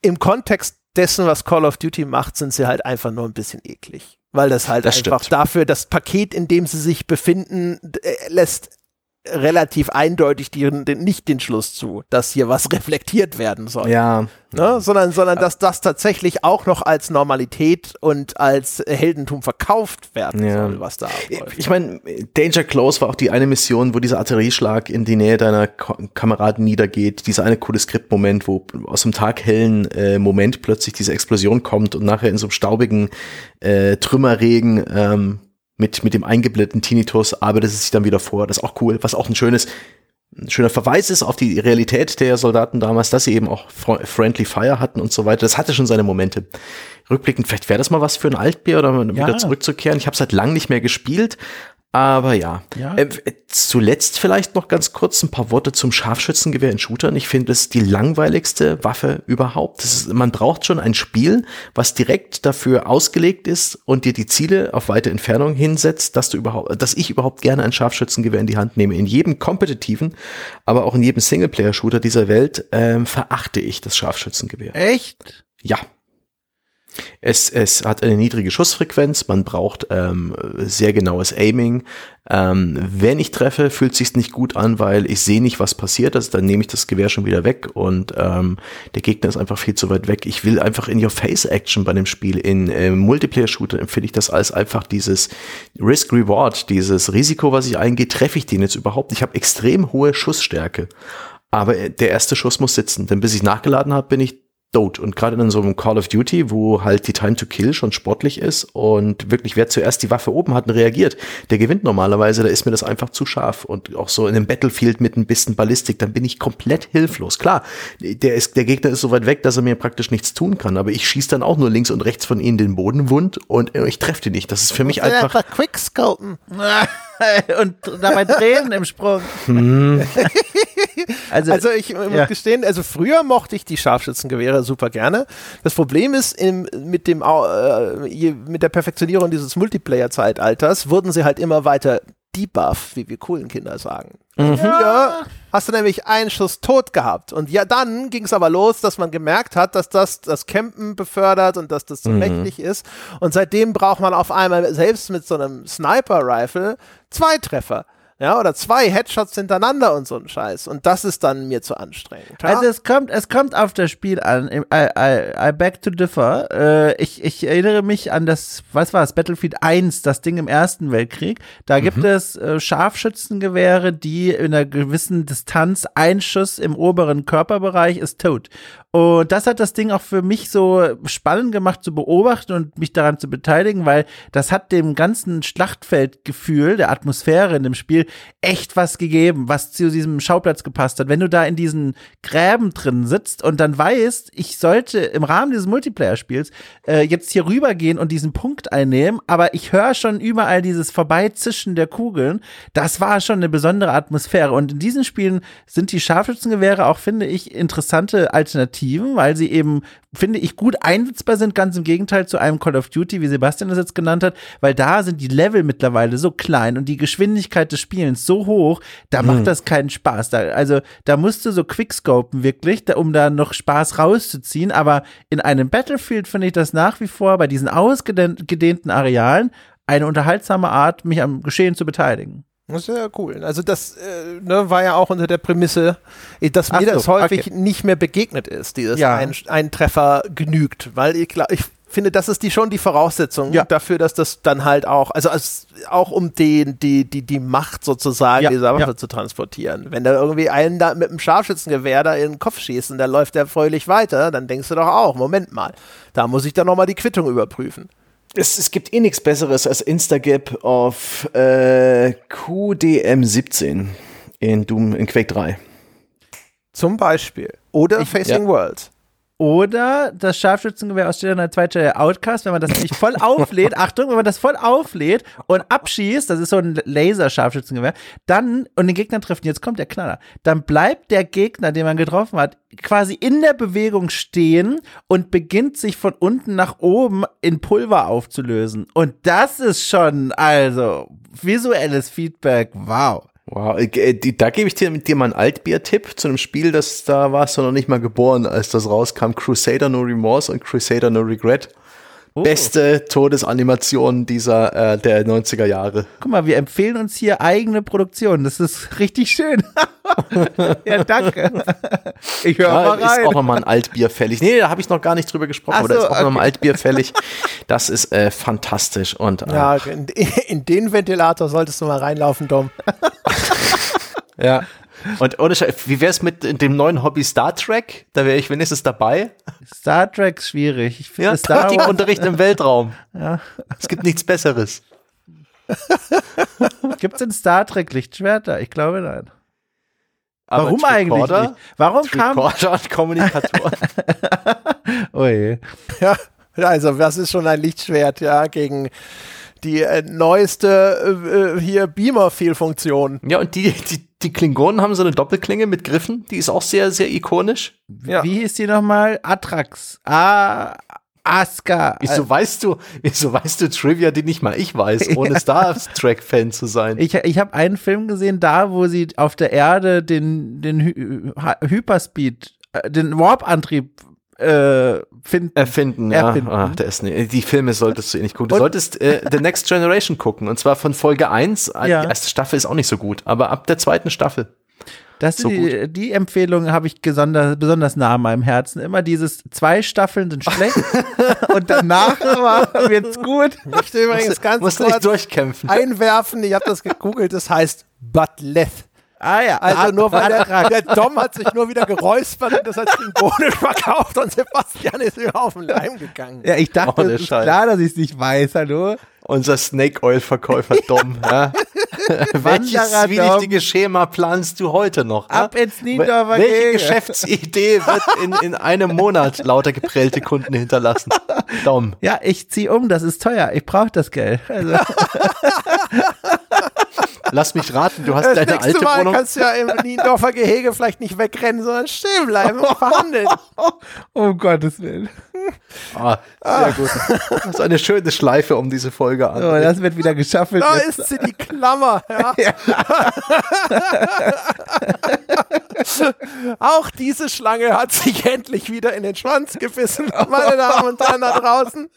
Im Kontext dessen, was Call of Duty macht, sind sie halt einfach nur ein bisschen eklig. Weil das halt Das einfach stimmt. dafür, das Paket, in dem sie sich befinden, äh, lässt relativ eindeutig die, den, nicht den Schluss zu, dass hier was reflektiert werden soll. ja, Ne? Sondern, sondern dass das tatsächlich auch noch als Normalität und als Heldentum verkauft werden Ja. soll, was da abläuft. Ich meine, Danger Close war auch die eine Mission, wo dieser Artillerieschlag in die Nähe deiner Ko Kameraden niedergeht. Dieser eine coole Skriptmoment, wo aus dem taghellen äh, Moment plötzlich diese Explosion kommt und nachher in so einem staubigen äh, Trümmerregen ähm, mit, mit dem eingeblätteten Tinnitus arbeitet es sich dann wieder vor. Das ist auch cool. Was auch ein schönes, ein schöner Verweis ist auf die Realität der Soldaten damals, dass sie eben auch fr- Friendly Fire hatten und so weiter. Das hatte schon seine Momente. Rückblickend, vielleicht wäre das mal was für ein Altbier oder wieder Ja. zurückzukehren. Ich habe seit langem nicht mehr gespielt, aber ja. Ja. Äh, zuletzt vielleicht noch ganz kurz ein paar Worte zum Scharfschützengewehr in Shootern. Ich finde es die langweiligste Waffe überhaupt. Ist, man braucht schon ein Spiel, was direkt dafür ausgelegt ist und dir die Ziele auf weite Entfernung hinsetzt, dass du überhaupt, dass ich überhaupt gerne ein Scharfschützengewehr in die Hand nehme. In jedem kompetitiven, aber auch in jedem Singleplayer-Shooter dieser Welt ähm, verachte ich das Scharfschützengewehr. Echt? Ja. Es, es hat eine niedrige Schussfrequenz, man braucht ähm, sehr genaues Aiming. Ähm, wenn ich treffe, fühlt sich's nicht gut an, weil ich sehe nicht, was passiert ist. Dann nehme ich das Gewehr schon wieder weg und ähm, der Gegner ist einfach viel zu weit weg. Ich will einfach in your face Action bei dem Spiel. In ähm, Multiplayer-Shooter empfinde ich das als einfach dieses Risk-Reward, dieses Risiko, was ich eingehe, treffe ich den jetzt überhaupt. Ich habe extrem hohe Schussstärke. Aber äh, der erste Schuss muss sitzen, denn bis ich nachgeladen habe, bin ich tot. Und gerade in so einem Call of Duty, wo halt die Time to Kill schon sportlich ist und wirklich wer zuerst die Waffe oben hat und reagiert, der gewinnt normalerweise, da ist mir das einfach zu scharf. Und auch so in einem Battlefield mit ein bisschen Ballistik, dann bin ich komplett hilflos. Klar, der, ist, der Gegner ist so weit weg, dass er mir praktisch nichts tun kann, aber ich schieße dann auch nur links und rechts von ihnen den Boden wund und äh, ich treffe den nicht. Das ist für mich einfach Quickscopen. Und dabei Tränen im Sprung. also, Also ich muss Ja. gestehen, also früher mochte ich die Scharfschützengewehre super gerne. Das Problem ist, im, mit, dem, äh, mit der Perfektionierung dieses Multiplayer-Zeitalters wurden sie halt immer weiter debuff, wie wir coolen Kinder sagen. Früher hast du nämlich einen Schuss tot gehabt. Und ja, dann ging es aber los, dass man gemerkt hat, dass das das Campen befördert und dass das so mächtig ist. Und seitdem braucht man auf einmal selbst mit so einem Sniper-Rifle zwei Treffer. Ja, oder zwei Headshots hintereinander und so ein Scheiß. Und das ist dann mir zu anstrengend. Ja? Also es kommt, es kommt auf das Spiel an. I, I, I beg to differ. Äh, ich, ich erinnere mich an das, was war es, Battlefield 1, das Ding im Ersten Weltkrieg. Da gibt es äh, Scharfschützengewehre, die in einer gewissen Distanz ein Schuss im oberen Körperbereich ist tot. Und das hat das Ding auch für mich so spannend gemacht zu beobachten und mich daran zu beteiligen, weil das hat dem ganzen Schlachtfeldgefühl, der Atmosphäre in dem Spiel echt was gegeben, was zu diesem Schauplatz gepasst hat. Wenn du da in diesen Gräben drin sitzt und dann weißt, ich sollte im Rahmen dieses Multiplayer-Spiels äh, jetzt hier rübergehen und diesen Punkt einnehmen, aber ich höre schon überall dieses Vorbeizischen der Kugeln, das war schon eine besondere Atmosphäre. Und in diesen Spielen sind die Scharfschützengewehre auch, finde ich, interessante Alternativen, weil sie eben, finde ich, gut einsetzbar sind, ganz im Gegenteil zu einem Call of Duty, wie Sebastian das jetzt genannt hat, weil da sind die Level mittlerweile so klein und die Geschwindigkeit des Spielens so hoch, da macht das keinen Spaß. Da, also da musst du so quickscopen wirklich, da, um da noch Spaß rauszuziehen, aber in einem Battlefield finde ich das nach wie vor bei diesen ausgedehnten Arealen eine unterhaltsame Art, mich am Geschehen zu beteiligen. Das ist ja cool. Also das äh, ne, war ja auch unter der Prämisse, äh, dass Ach mir das so, häufig okay. nicht mehr begegnet ist, dieses Ja. ein, ein Treffer genügt, weil ich, glaub- ich finde, das ist die schon die Voraussetzung Ja. dafür, dass das dann halt auch, also als, auch um den, die, die, die Macht sozusagen Ja, dieser Waffe ja. zu transportieren. Wenn da irgendwie einen da mit einem Scharfschützengewehr da in den Kopf schießt und der läuft der fröhlich weiter, dann denkst du doch auch, Moment mal, da muss ich dann nochmal die Quittung überprüfen. es, es gibt eh nichts Besseres als Instagip auf äh, QDM17 in Doom in Quake 3. Zum Beispiel. Oder Ich- Facing ja. World. Oder das Scharfschützengewehr aus Jedi Knight 2 Jedi Outcast, wenn man das nämlich voll auflädt, Achtung, wenn man das voll auflädt und abschießt, das ist so ein Laser-Scharfschützengewehr, dann, und den Gegner trifft, jetzt kommt der Knaller, dann bleibt der Gegner, den man getroffen hat, quasi in der Bewegung stehen und beginnt sich von unten nach oben in Pulver aufzulösen. Und das ist schon, also, visuelles Feedback, wow. Wow, äh, die, da gebe ich dir, dir mal einen Altbier-Tipp zu einem Spiel, das da warst du noch nicht mal geboren, als das rauskam. Crusader No Remorse und Crusader No Regret. Beste Todesanimation dieser äh, der 90er Jahre. Guck mal, wir empfehlen uns hier eigene Produktion. Das ist richtig schön. ja, danke. Ich höre Ja, mal ist auch rein. nochmal ein Altbier fällig. Nee, da habe ich noch gar nicht drüber gesprochen, Ach aber da ist auch nochmal okay. ein Altbier fällig. Das ist äh, fantastisch und äh, Ja, in, in den Ventilator solltest du mal reinlaufen, Dom. ja. Und ohne Scheiß, wie wär's mit dem neuen Hobby Star Trek? Da wäre ich wenigstens dabei. Star Trek ist schwierig. Ich finde Ja, Star. Taktikunterricht im Weltraum. Ja. Es gibt nichts Besseres. Gibt es in Star Trek Lichtschwerter? Ich glaube nein. Aber Warum eigentlich nicht? Warum kam. Recorder und Kommunikatoren. Oh je. Ja, also das ist schon ein Lichtschwert, ja, gegen die äh, neueste äh, hier Beamer-Fehlfunktion. ja, und die, die, die Klingonen haben so eine Doppelklinge mit Griffen. Die ist auch sehr, sehr ikonisch. Ja. Wie hieß die nochmal? Atrax. Ah, Aska. Wieso weißt du, wieso weißt du Trivia, die nicht mal ich weiß, ohne Star Trek-Fan zu sein? Ich, ich habe einen Film gesehen, da, wo sie auf der Erde den, den Hy Hy- Hyperspeed, äh, den Warp-Antrieb äh, finden. Erfinden, ja. Erfinden. Ah, der ist nicht, die Filme solltest du eh nicht gucken. Du Und- solltest äh, The Next Generation gucken. Und zwar von Folge 1. Ah, Ja. Die erste Staffel ist auch nicht so gut, aber ab der zweiten Staffel. Das So die, die Empfehlung habe ich besonders, besonders nah an meinem Herzen. Immer dieses zwei Staffeln sind schlecht und danach aber wird's gut. Ich möchte übrigens ganz Musst kurz durchkämpfen. einwerfen, ich habe das gegoogelt, das heißt Butleth. Ah ja, Also nur weil der, der Dom hat sich nur wieder geräuspert und das als symbolisch verkauft und Sebastian ist ihm auf den Leim gegangen. Ja, ich dachte, Ohne es ist klar, dass ich es nicht weiß. Hallo? Unser Snake Oil Verkäufer Dom. ja. Welches zwielichtige Schema planst du heute noch? Ab ja? ins Niendorfer Welche. Geschäftsidee wird in, in einem Monat lauter geprellte Kunden hinterlassen? Dom. Ja, ich zieh um, das ist teuer. Ich brauche das Geld. Also, Lass mich raten, du hast Das deine alte Mal Wohnung. kannst du ja im Niendorfer Gehege vielleicht nicht wegrennen, sondern stehen bleiben und verhandeln. um Gottes Willen. Ah, sehr gut. Das ist eine schöne Schleife um diese Folge an. So, das wird wieder geschaffelt. Da Jetzt- ist sie, die Klammer. Ja. Auch diese Schlange hat sich endlich wieder in den Schwanz gebissen, meine Damen und Herren da draußen.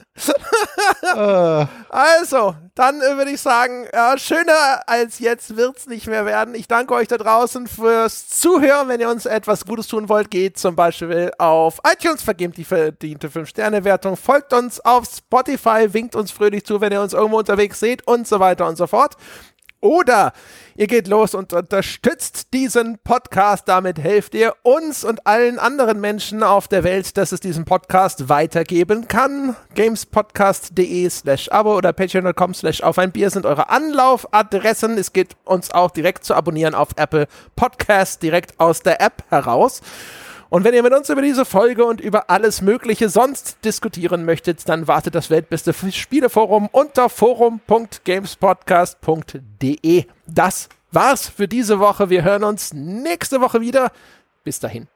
Also, dann würde ich sagen, ja, schöner als jetzt wird's nicht mehr werden. Ich danke euch da draußen fürs Zuhören. Wenn ihr uns etwas Gutes tun wollt, geht zum Beispiel auf iTunes, vergebt die verdiente 5-Sterne-Wertung, folgt uns auf Spotify, winkt uns fröhlich zu, wenn ihr uns irgendwo unterwegs seht und so weiter und so fort. Oder ihr geht los und unterstützt diesen Podcast. Damit helft ihr uns und allen anderen Menschen auf der Welt, dass es diesen Podcast weitergeben kann. Gamespodcast.de slash abo oder patreon.com slash auf ein Bier sind eure Anlaufadressen. Es geht uns auch direkt zu abonnieren auf Apple Podcast, direkt aus der App heraus. Und wenn ihr mit uns über diese Folge und über alles Mögliche sonst diskutieren möchtet, dann wartet das weltbeste Spieleforum unter forum.gamespodcast.de. Das war's für diese Woche. Wir hören uns nächste Woche wieder. Bis dahin.